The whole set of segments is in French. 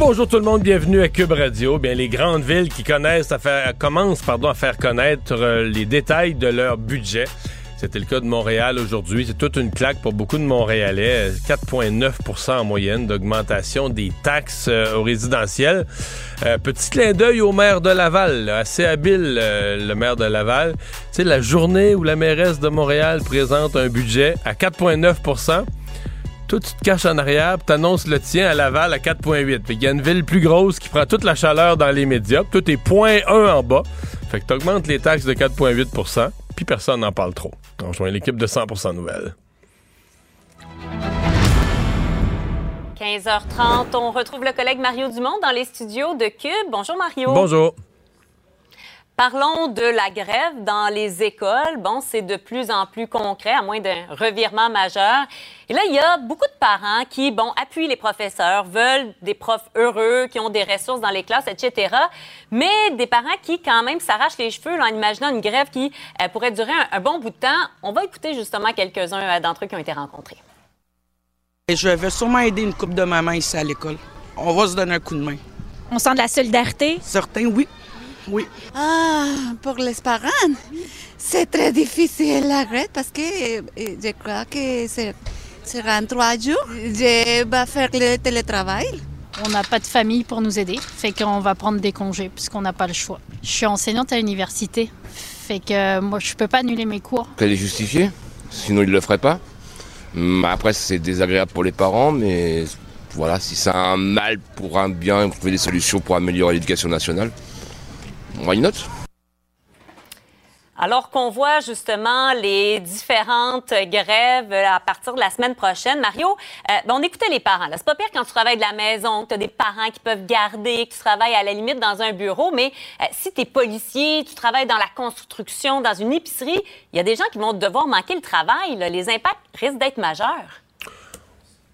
Bonjour tout le monde, bienvenue à Cube Radio. Bien, les grandes villes qui connaissent à faire, commencent pardon, à faire connaître euh, les détails de leur budget. C'était le cas de Montréal aujourd'hui. C'est toute une claque pour beaucoup de Montréalais. 4,9% en moyenne d'augmentation des taxes euh, aux résidentiels. Euh, petit clin d'œil au maire de Laval, assez habile euh, le maire de Laval. Sais, la journée où la mairesse de Montréal présente un budget à 4,9 toi, tu te caches en arrière, tu annonces le tien à Laval à 4,8. Il y a une ville plus grosse qui prend toute la chaleur dans les médias. Tout est 0,1 en bas. Fait que tu augmentes les taxes de 4,8% puis personne n'en parle trop. On rejoint l'équipe de 100% Nouvelles. 15h30, on retrouve le collègue Mario Dumont dans les studios de Cube. Bonjour Mario. Bonjour. Parlons de la grève dans les écoles. Bon, c'est de plus en plus concret, à moins d'un revirement majeur. Et là, il y a beaucoup de parents qui, bon, appuient les professeurs, veulent des profs heureux, qui ont des ressources dans les classes, etc. Mais des parents qui, quand même, s'arrachent les cheveux en imaginant une grève qui euh, pourrait durer un, bon bout de temps. On va écouter justement quelques-uns euh, d'entre eux qui ont été rencontrés. je vais sûrement aider une couple de mamans ici à l'école. On va se donner un coup de main. On sent de la solidarité? Certains, oui. Oui. Ah, pour les parents, c'est très difficile la grève parce que euh, je crois que c'est sera en trois jours. Je vais faire le télétravail. On n'a pas de famille pour nous aider, fait qu'on va prendre des congés puisqu'on n'a pas le choix. Je suis enseignante à l'université, fait que moi je peux pas annuler mes cours. Elle est justifiée, sinon ils le feraient pas. Après c'est désagréable pour les parents, mais voilà, si c'est un mal pour un bien, on trouver des solutions pour améliorer l'éducation nationale. Alors qu'on voit justement les différentes grèves à partir de la semaine prochaine, Mario, euh, ben, on écoutait les parents. C'est pas pire quand tu travailles de la maison, que tu as des parents qui peuvent garder, que tu travailles à la limite dans un bureau, mais euh, si tu es policier, tu travailles dans la construction, dans une épicerie, il y a des gens qui vont devoir manquer le travail. Les impacts risquent d'être majeurs.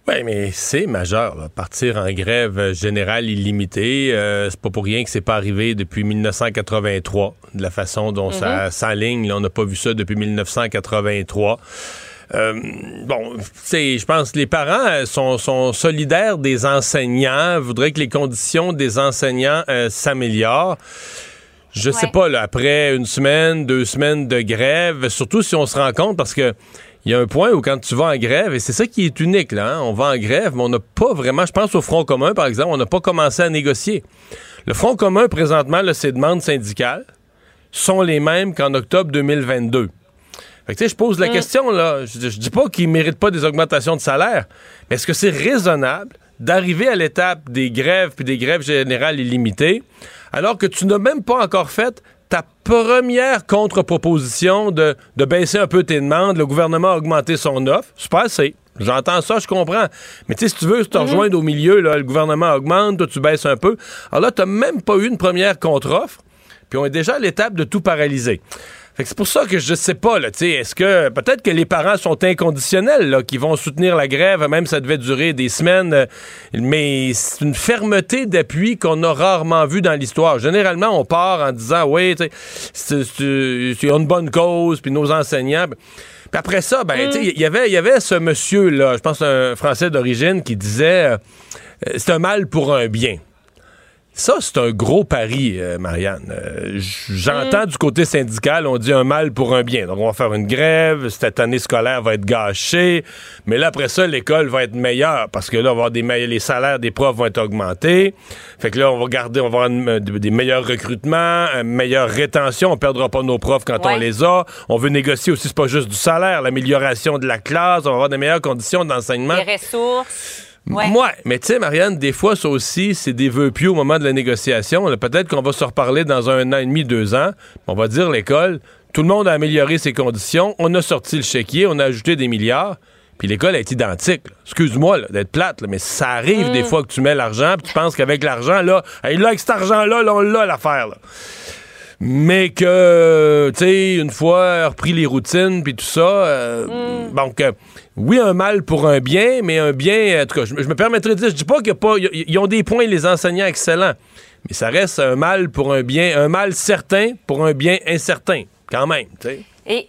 Oui, mais c'est majeur. Partir en grève générale illimitée, euh, c'est pas pour rien que c'est pas arrivé depuis 1983, de la façon dont ça mhm. s'aligne. On n'a pas vu ça depuis 1983. Euh, bon, je pense que les parents euh, sont, solidaires des enseignants, voudraient que les conditions des enseignants s'améliorent. Je sais pas, là, après une semaine, deux semaines de grève, surtout si on se rend compte, parce que il y a un point où quand tu vas en grève, et c'est ça qui est unique, là, hein, on va en grève, mais on n'a pas vraiment, je pense au Front commun, par exemple, on n'a pas commencé à négocier. Le Front commun, présentement, là, ses demandes syndicales sont les mêmes qu'en octobre 2022. Fait que, je pose la mm. question, là, je, je dis pas qu'ils méritent pas des augmentations de salaire, mais est-ce que c'est raisonnable d'arriver à l'étape des grèves puis des grèves générales illimitées alors que tu n'as même pas encore fait ta première contre-proposition de, baisser un peu tes demandes, le gouvernement a augmenté son offre, c'est pas assez. J'entends ça, je comprends. Mais tu sais, si tu veux te mhm. rejoindre au milieu, là, le gouvernement augmente, toi tu baisses un peu. Alors là, tu n'as même pas eu une première contre-offre, puis on est déjà à l'étape de tout paralyser c'est pour ça que je sais pas, là, est-ce que peut-être que les parents sont inconditionnels, là, qui vont soutenir la grève, même si ça devait durer des semaines, euh, mais c'est une fermeté d'appui qu'on a rarement vu dans l'histoire. Généralement, on part en disant, oui, c'est une bonne cause, puis nos enseignants. Puis après ça, ben, mm. il y avait, y avait ce monsieur-là, je pense un Français d'origine, qui disait, euh, c'est un mal pour un bien. Ça, c'est un gros pari, euh, Marianne. Euh, j'entends mm. du côté syndical, on dit un mal pour un bien. Donc, on va faire une grève, cette année scolaire va être gâchée, mais là, après ça, l'école va être meilleure parce que là, on va avoir des les salaires des profs vont être augmentés. Fait que là, on va garder, on va avoir des meilleurs recrutements, une meilleure rétention. On perdra pas nos profs quand on les a. On veut négocier aussi, c'est pas juste du salaire, l'amélioration de la classe, on va avoir des meilleures conditions d'enseignement. Les ressources. Moi, mais tu sais, Marianne, des fois, ça aussi, c'est des vœux pieux au moment de la négociation. Peut-être qu'on va se reparler dans un an et demi, deux ans. On va dire l'école, tout le monde a amélioré ses conditions, on a sorti le chéquier, on a ajouté des milliards. puis l'école est identique. Excuse-moi d'être plate, mais ça arrive des mm. fois que tu mets l'argent, puis tu penses qu'avec l'argent, là, là, avec cet argent-là, là, on l'a l'affaire. Mais que, tu sais, une fois repris les routines, puis tout ça, euh, mm. donc, euh, oui, un mal pour un bien, mais un bien, en tout cas, je, me permettrais de dire, je dis pas qu'il y a pas, ils ont des points, les enseignants, excellents, mais ça reste un mal pour un bien, un mal certain pour un bien incertain, quand même, tu sais.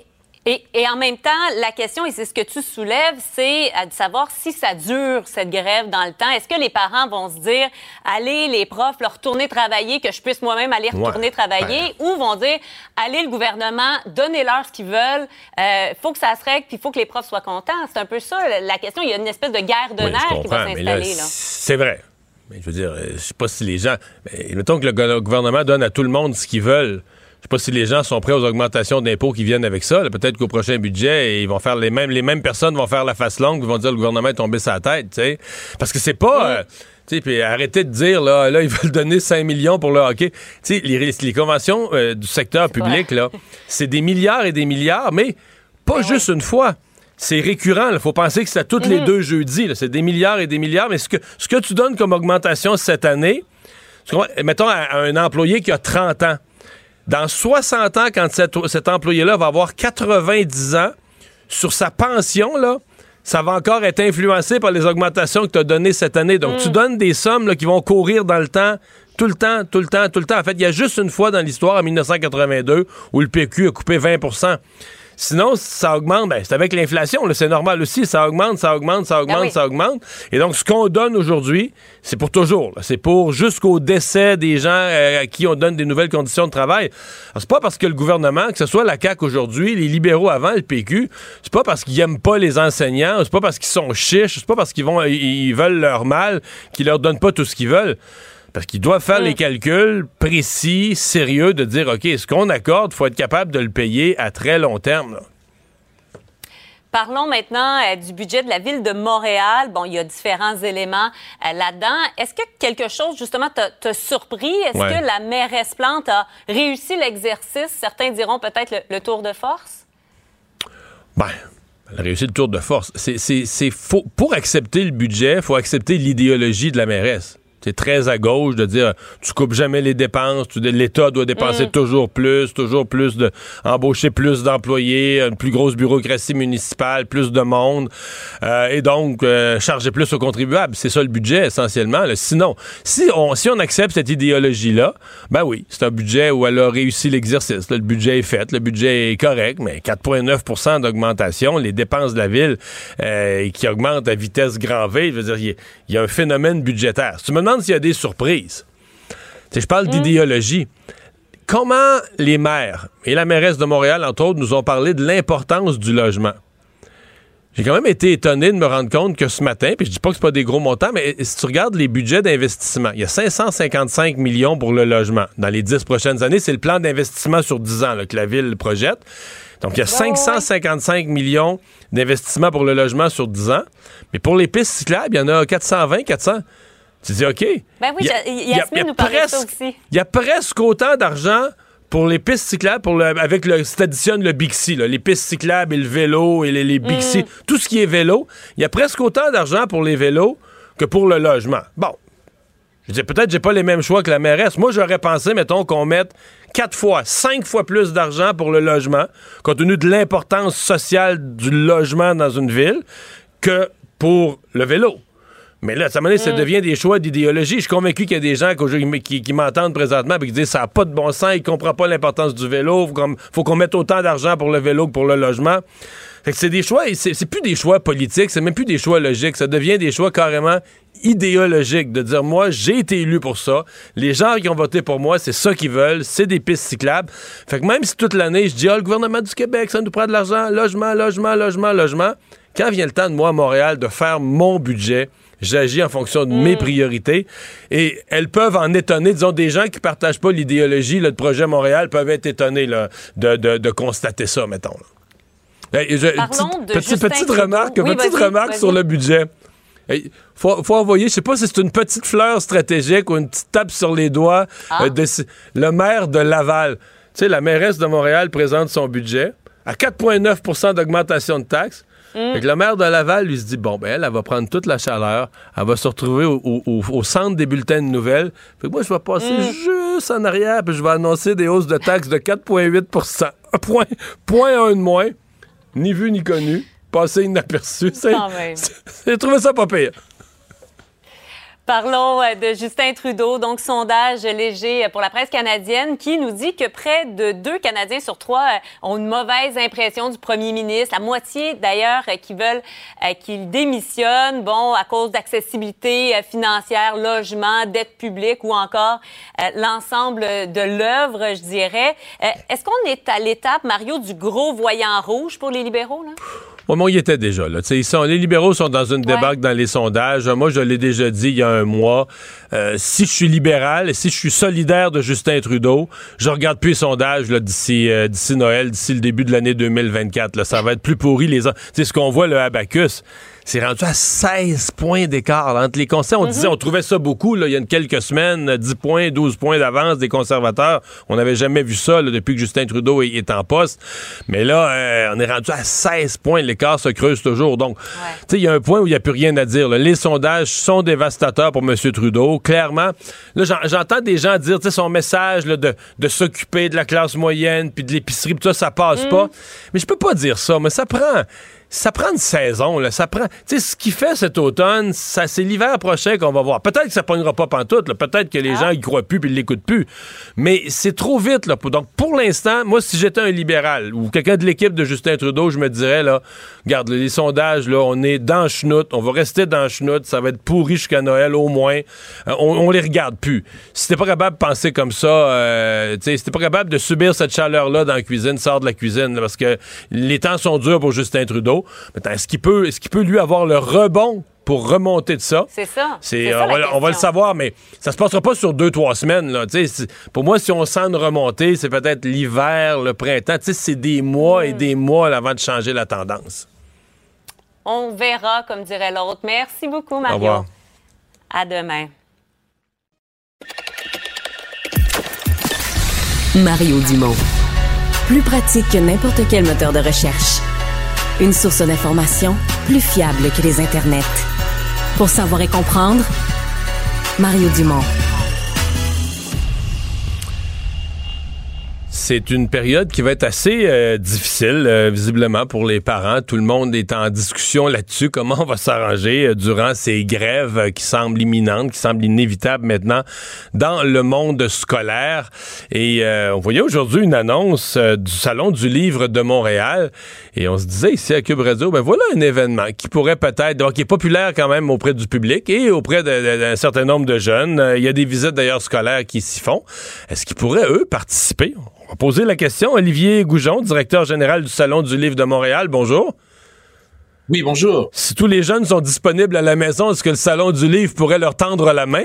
Et, en même temps, la question, et c'est ce que tu soulèves, c'est de savoir si ça dure, cette grève, dans le temps. Est-ce que les parents vont se dire, allez, les profs, leur retourner travailler, que je puisse moi-même aller retourner travailler, ou vont dire, allez, le gouvernement, donnez-leur ce qu'ils veulent, il euh, faut que ça se règle, puis il faut que les profs soient contents. C'est un peu ça, la question. Il y a une espèce de guerre de nerfs qui va s'installer. C'est vrai. Mais je veux dire, je sais pas si les gens. Mais mettons que le gouvernement donne à tout le monde ce qu'ils veulent. Je sais pas si les gens sont prêts aux augmentations d'impôts qui viennent avec ça. Peut-être qu'au prochain budget, ils vont faire les mêmes, les mêmes personnes vont faire la face longue, ils vont dire le gouvernement est tombé sa tête, tu sais. Parce que c'est pas. Euh, puis arrêtez de dire, là, là, ils veulent donner 5 millions pour le hockey. Tu sais, les, conventions euh, du secteur public, là, c'est des milliards et des milliards, mais pas ben juste une fois. C'est récurrent. Il faut penser que c'est à tous les mm-hmm. deux jeudis. C'est des milliards et des milliards. Mais ce que, ce que tu donnes comme augmentation cette année, mettons à un employé qui a 30 ans, dans 60 ans, quand cet, employé-là va avoir 90 ans, sur sa pension, là, ça va encore être influencé par les augmentations que tu as données cette année. Donc, tu mm. donnes des sommes qui vont courir dans le temps, tout le temps, tout le temps, tout le temps. En fait, il y a juste une fois dans l'histoire, en 1982, où le PQ a coupé 20 Sinon, ça augmente. Ben, c'est avec l'inflation. C'est normal aussi. Ça augmente, ça augmente, ça augmente, ah ça augmente. Et donc, ce qu'on donne aujourd'hui, c'est pour toujours. C'est pour jusqu'au décès des gens euh, à qui on donne des nouvelles conditions de travail. C'est pas parce que le gouvernement, que ce soit la CAQ aujourd'hui, les libéraux avant, le PQ, c'est pas parce qu'ils aiment pas les enseignants, c'est pas parce qu'ils sont chiches, c'est pas parce qu'ils vont, ils veulent leur mal, qu'ils leur donnent pas tout ce qu'ils veulent. Parce qu'il doit faire les calculs précis, sérieux, de dire, OK, ce qu'on accorde, il faut être capable de le payer à très long terme. Parlons maintenant euh, du budget de la ville de Montréal. Bon, il y a différents éléments euh, là-dedans. Est-ce que quelque chose, justement, t'a surpris? Est-ce que la mairesse Plante a réussi l'exercice? Certains diront peut-être le, tour de force? Ben, elle a réussi le tour de force. C'est. Pour accepter le budget, il faut accepter l'idéologie de la mairesse c'est très à gauche de dire tu coupes jamais les dépenses, l'État doit dépenser mm. toujours plus, toujours plus de embaucher plus d'employés, une plus grosse bureaucratie municipale, plus de monde, euh, et donc euh, charger plus aux contribuables. C'est ça le budget essentiellement. Sinon, si on si on accepte cette idéologie là, ben oui, c'est un budget où elle a réussi l'exercice. Le budget est fait, le budget est correct, mais 4,9% d'augmentation, les dépenses de la ville euh, qui augmentent à vitesse grand V. Je veux dire, il y, a un phénomène budgétaire. tu me demande s'il y a des surprises. je parle d'idéologie. Comment les maires et la mairesse de Montréal, entre autres, nous ont parlé de l'importance du logement? J'ai quand même été étonné de me rendre compte que ce matin, puis je dis pas que c'est pas des gros montants, mais si tu regardes les budgets d'investissement, il y a 555 millions pour le logement dans les 10 prochaines années. C'est le plan d'investissement sur 10 ans que la ville projette. Donc, il y a 555 millions d'investissement pour le logement sur 10 ans. Mais pour les pistes cyclables, il y en a 420, 400. Tu dis, OK. Ben oui, Yasmine nous parlait ça aussi. Il y a presque autant d'argent pour les pistes cyclables, pour le, avec le, si additionnes le Bixi, les pistes cyclables et le vélo et les, les Bixi, mm. tout ce qui est vélo, il y a presque autant d'argent pour les vélos que pour le logement. Bon. Je dis, peut-être j'ai pas les mêmes choix que la mairesse. Moi, j'aurais pensé, mettons, qu'on mette quatre fois, cinq fois plus d'argent pour le logement, compte tenu de l'importance sociale du logement dans une ville, que pour le vélo. Mais là, ça, ça mm. devient des choix d'idéologie. Je suis convaincu qu'il y a des gens qui, qui, m'entendent présentement et qui disent ça n'a pas de bon sens, ils ne comprennent pas l'importance du vélo, il faut qu'on mette autant d'argent pour le vélo que pour le logement. c'est des choix, c'est plus des choix politiques, c'est même plus des choix logiques, ça devient des choix carrément idéologiques, de dire moi j'ai été élu pour ça, les gens qui ont voté pour moi, c'est ça qu'ils veulent, c'est des pistes cyclables. Fait que même si toute l'année je dis ah, le gouvernement du Québec, ça nous prend de l'argent, logement, logement, logement, logement, quand vient le temps de moi à Montréal de faire mon budget, j'agis en fonction de mes mm. priorités. Et elles peuvent en étonner. Disons, des gens qui partagent pas l'idéologie de projet Montréal peuvent être étonnés de, constater ça, mettons. petite, remarque, petite remarque sur le budget. Il faut, envoyer, je sais pas si c'est une petite fleur stratégique ou une petite tape sur les doigts ah. euh, de le maire de Laval. Tu sais, la mairesse de Montréal présente son budget à 4,9% d'augmentation de taxes. Mm. la maire de Laval lui se dit bon, ben elle, elle va prendre toute la chaleur, elle va se retrouver au, centre des bulletins de nouvelles. Fait que moi, je vais passer mm. juste en arrière, puis je vais annoncer des hausses de taxes de 4,8 Un point, point un de moins, ni vu ni connu, passé inaperçu. J'ai trouvé ça pas pire. Parlons euh, de Justin Trudeau, donc sondage léger pour la presse canadienne qui nous dit que près de deux Canadiens sur trois euh, ont une mauvaise impression du premier ministre. La moitié d'ailleurs euh, qui veulent qu'il démissionne, bon, à cause d'accessibilité financière, logement, dette publique ou encore l'ensemble de l'œuvre, je dirais. Est-ce qu'on est à l'étape, Mario, du gros voyant rouge pour les libéraux? Là? Au moment il était déjà. Là. Ils sont, les libéraux sont dans une débâcle dans les sondages. Moi, je l'ai déjà dit il y a un mois. Euh, si je suis libéral et si je suis solidaire de Justin Trudeau, je regarde plus les sondages d'ici euh, d'ici Noël, d'ici le début de l'année 2024. Là. Ça va être plus pourri les C'est ce qu'on voit, le Abacus c'est rendu à 16 points d'écart entre les conservateurs. On mhm. disait, on trouvait ça beaucoup là, il y a quelques semaines, 10 points, 12 points d'avance des conservateurs. On n'avait jamais vu ça depuis que Justin Trudeau est, en poste. Mais là, euh, on est rendu à 16 points. L'écart se creuse toujours. Donc, tu sais, il y a un point où il n'y a plus rien à dire. Les sondages sont dévastateurs pour M. Trudeau. Clairement, là, j'entends des gens dire, tu sais, son message de, de s'occuper de la classe moyenne puis de l'épicerie, ça, ça passe mhm. pas. Mais je peux pas dire ça, mais ça prend ça prend une saison, là. Ça prend. Tu sais, ce qui fait cet automne, ça, c'est l'hiver prochain qu'on va voir. Peut-être que ça pognera pas pantoute, Peut-être que les ah. gens y croient plus puis ils l'écoutent plus. Mais c'est trop vite, là. Donc, pour l'instant, moi, si j'étais un libéral ou quelqu'un de l'équipe de Justin Trudeau, je me dirais, là, regarde, les sondages, là, on est dans chenoute. On va rester dans chenoute. Ça va être pourri jusqu'à Noël, au moins. Euh, on, les regarde plus. Si t'es pas capable de penser comme ça, euh, tu sais, si t'es pas capable de subir cette chaleur-là dans la cuisine, sors de la cuisine, parce que les temps sont durs pour Justin Trudeau. Est-ce qu'il peut, est peut lui avoir le rebond pour remonter de ça? C'est ça. on, va, le savoir, mais ça se passera pas sur deux, trois semaines. Là. Pour moi, si on sent une remontée, c'est peut-être l'hiver, le printemps. C'est des mois et hmm. des mois avant de changer la tendance. On verra, comme dirait l'autre. Merci beaucoup, Mario. Au revoir. À demain. Mario Dumont. Plus pratique que n'importe quel moteur de recherche. Une source d'information plus fiable que les internets. Pour savoir et comprendre, Mario Dumont. C'est une période qui va être assez euh, difficile, euh, visiblement, pour les parents. Tout le monde est en discussion là-dessus. Comment on va s'arranger euh, durant ces grèves qui semblent imminentes, qui semblent inévitables maintenant dans le monde scolaire. Et on voyait aujourd'hui une annonce du Salon du Livre de Montréal. Et on se disait ici à Cube Radio, ben voilà un événement qui pourrait peut-être, donc qui est populaire quand même auprès du public et auprès d'un certain nombre de jeunes. Il y a des visites d'ailleurs scolaires qui s'y font. Est-ce qu'ils pourraient, eux, participer? On va poser la question. Olivier Goujon, directeur général du Salon du Livre de Montréal. Bonjour. Oui, bonjour. Si tous les jeunes sont disponibles à la maison, est-ce que le Salon du Livre pourrait leur tendre la main?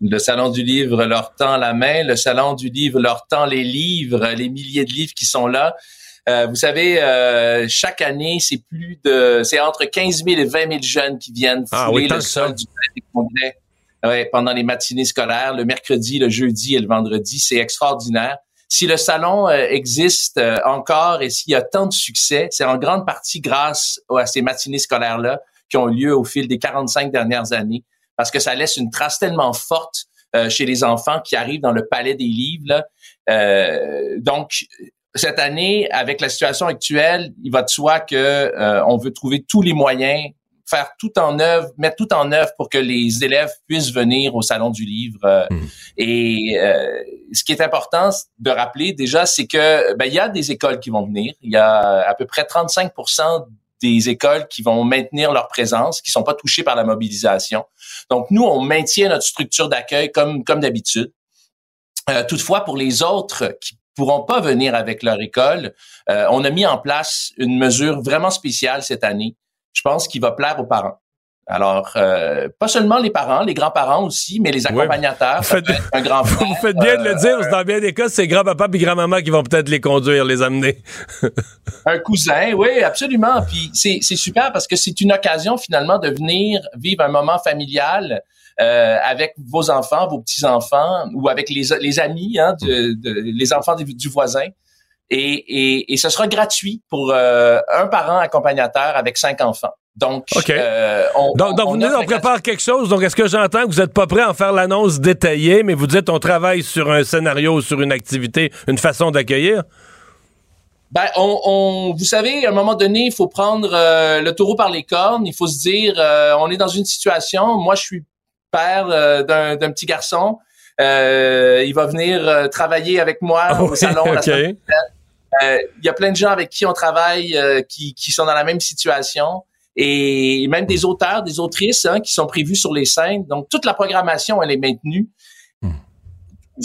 Le Salon du Livre leur tend la main. Le Salon du Livre leur tend les livres, les milliers de livres qui sont là. Euh, vous savez, euh, chaque année, c'est plus de, c'est entre 15 000 et 20 000 jeunes qui viennent ah fouler le sol du Congrès pendant les matinées scolaires, le mercredi, le jeudi et le vendredi. C'est extraordinaire si le salon euh, existe euh, encore et s'il y a tant de succès, c'est en grande partie grâce à ces matinées scolaires-là qui ont lieu au fil des 45 dernières années, parce que ça laisse une trace tellement forte euh, chez les enfants qui arrivent dans le palais des livres. donc, cette année, avec la situation actuelle, il va de soi que on veut trouver tous les moyens faire tout en œuvre, mettre tout en œuvre pour que les élèves puissent venir au salon du livre. Euh, hmm. Et euh, ce qui est important de rappeler déjà, c'est que ben, il y a des écoles qui vont venir. Il y a à peu près 35% des écoles qui vont maintenir leur présence, qui sont pas touchées par la mobilisation. Donc nous, on maintient notre structure d'accueil comme comme d'habitude. Euh, toutefois, pour les autres qui pourront pas venir avec leur école, on a mis en place une mesure vraiment spéciale cette année je pense qu'il va plaire aux parents. Alors, euh, pas seulement les parents, les grands-parents aussi, mais les accompagnateurs. vous, faites, un grand vous faites bien de le dire, parce que dans bien des cas, c'est grand-papa et grand-maman qui vont peut-être les conduire, les amener. un cousin, oui, absolument. Puis c'est, super parce que c'est une occasion finalement de venir vivre un moment familial euh, avec vos enfants, vos petits-enfants ou avec les, les amis, hein, de, les enfants du voisin. Et, et, ce sera gratuit pour euh, un parent accompagnateur avec cinq enfants. Donc, euh, on, donc, donc vous on prépare quelque chose. Donc, est-ce que j'entends que vous n'êtes pas prêt à en faire l'annonce détaillée, mais vous dites on travaille sur un scénario, sur une activité, une façon d'accueillir? Ben, on, on, vous savez, à un moment donné, il faut prendre euh, le taureau par les cornes. Il faut se dire, euh, on est dans une situation. Moi, je suis père d'un petit garçon. il va venir travailler avec moi au salon la semaine il y a plein de gens avec qui on travaille qui, qui sont dans la même situation et même des auteurs, des autrices hein, qui sont prévus sur les scènes. Donc, toute la programmation, elle est maintenue. Hmm.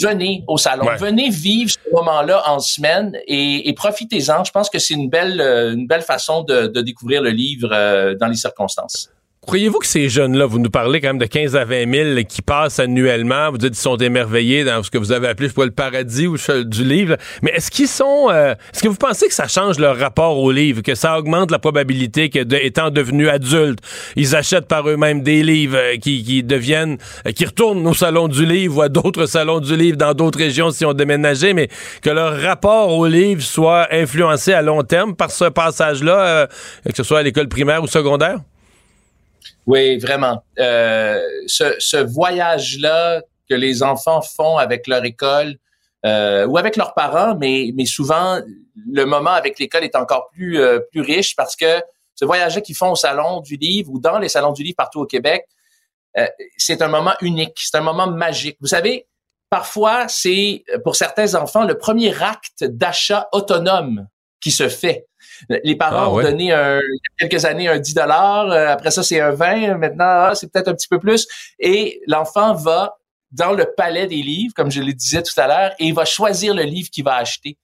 Venez au salon, venez vivre ce moment-là en semaine et, et profitez-en. Je pense que c'est une belle, euh, une belle façon de, de découvrir le livre euh, dans les circonstances. Croyez-vous que ces jeunes-là, vous nous parlez quand même de 15 à 20 000 qui passent annuellement, vous dites qu'ils sont émerveillés dans ce que vous avez appelé, je le paradis ou du livre, mais est-ce qu'ils sont, euh, est-ce que vous pensez que ça change leur rapport au livre, que ça augmente la probabilité que, étant devenus adultes, ils achètent par eux-mêmes des livres euh, qui, qui, deviennent, euh, qui retournent au salon du livre ou à d'autres salons du livre dans d'autres régions si on déménagé, mais que leur rapport au livre soit influencé à long terme par ce passage-là, que ce soit à l'école primaire ou secondaire? Oui, vraiment. Euh, ce, ce voyage-là que les enfants font avec leur école euh, ou avec leurs parents, mais, mais souvent le moment avec l'école est encore plus euh, plus riche parce que ce voyage-là qu'ils font au salon du livre ou dans les salons du livre partout au Québec, euh, c'est un moment unique, c'est un moment magique. Vous savez, parfois c'est pour certains enfants le premier acte d'achat autonome qui se fait. Les parents ah ont donné un, il y a quelques années un 10 dollars, euh, après ça c'est un 20, maintenant ah, c'est peut-être un petit peu plus et l'enfant va dans le palais des livres comme je le disais tout à l'heure et il va choisir le livre qu'il va acheter.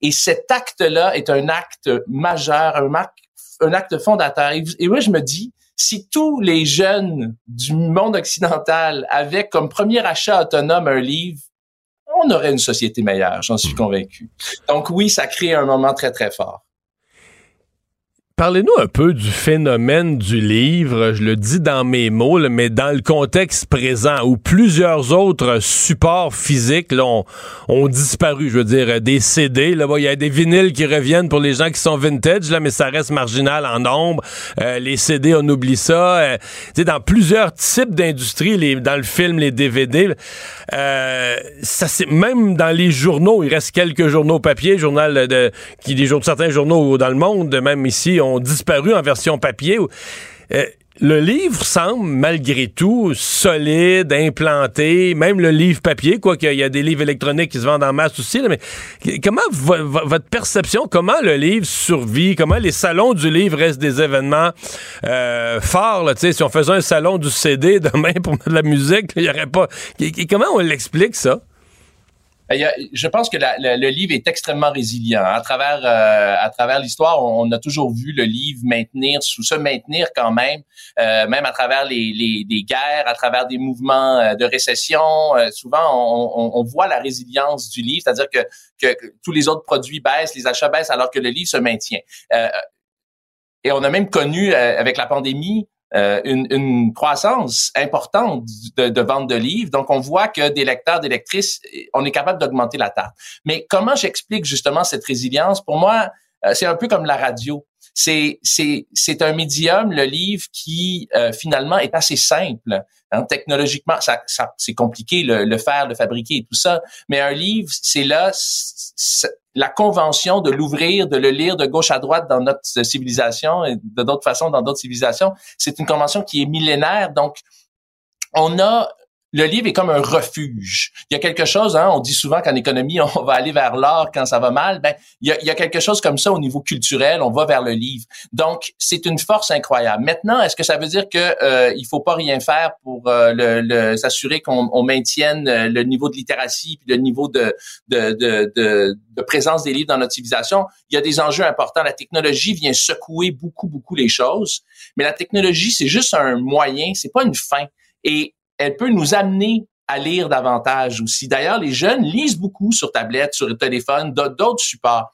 Et cet acte-là est un acte majeur, un acte, un acte fondateur. Et, et moi je me dis si tous les jeunes du monde occidental avaient comme premier achat autonome un livre, on aurait une société meilleure, j'en suis convaincu. Donc oui, ça crée un moment très, très fort. Parlez-nous un peu du phénomène du livre, je le dis dans mes mots, mais dans le contexte présent où plusieurs autres supports physiques ont, disparu. Je veux dire, des CD, là, il y a des vinyles qui reviennent pour les gens qui sont vintage, là, mais ça reste marginal en nombre. Euh, les CD, on oublie ça. Euh, dans plusieurs types d'industries, dans le film, les DVD, euh, ça c'est même dans les journaux, il reste quelques journaux papier, journal de, qui des certains journaux dans le monde, même ici disparu en version papier. Euh, le livre semble malgré tout solide, implanté, même le livre papier, quoi qu'il y a des livres électroniques qui se vendent en masse aussi. mais comment votre perception, comment le livre survit, comment les salons du livre restent des événements euh, forts. Là, si on faisait un salon du CD demain pour mettre de la musique, il n'y aurait pas. Comment on l'explique ça? Ben, je pense que le livre est extrêmement résilient. À travers euh, à travers l'histoire, on, a toujours vu le livre maintenir, sous se maintenir quand même, euh, même à travers les, les, guerres, à travers des mouvements euh, de récession. souvent, on, on, voit la résilience du livre, c'est-à-dire que, que, tous les autres produits baissent, les achats baissent, alors que le livre se maintient. et on a même connu avec la pandémie euh, une, une, croissance importante de, de, vente de livres. Donc, on voit que des lecteurs, des lectrices, on est capable d'augmenter la tarte. Mais comment j'explique justement cette résilience? Pour moi, euh, c'est un peu comme la radio. C'est c'est c'est un médium, le livre, qui euh, finalement est assez simple. Hein, technologiquement, ça, ça c'est compliqué le, le faire, le fabriquer et tout ça. Mais un livre, c'est là, la convention de l'ouvrir, de le lire de gauche à droite dans notre civilisation et de d'autres façons dans d'autres civilisations, c'est une convention qui est millénaire. Donc, on a le livre est comme un refuge. Il y a quelque chose, hein, on dit souvent qu'en économie, on va aller vers l'art quand ça va mal. Ben, il y, a, il y a quelque chose comme ça au niveau culturel, on va vers le livre. Donc, c'est une force incroyable. Maintenant, est-ce que ça veut dire que euh, il faut pas rien faire pour euh, le, s'assurer qu'on on maintienne euh, le niveau de littératie puis le niveau de, de, de, de, de présence des livres dans notre civilisation? Il y a des enjeux importants. La technologie vient secouer beaucoup, beaucoup les choses, mais la technologie, c'est juste un moyen, c'est pas une fin. Et elle peut nous amener à lire davantage aussi. D'ailleurs, les jeunes lisent beaucoup sur tablette, sur téléphone, d'autres supports.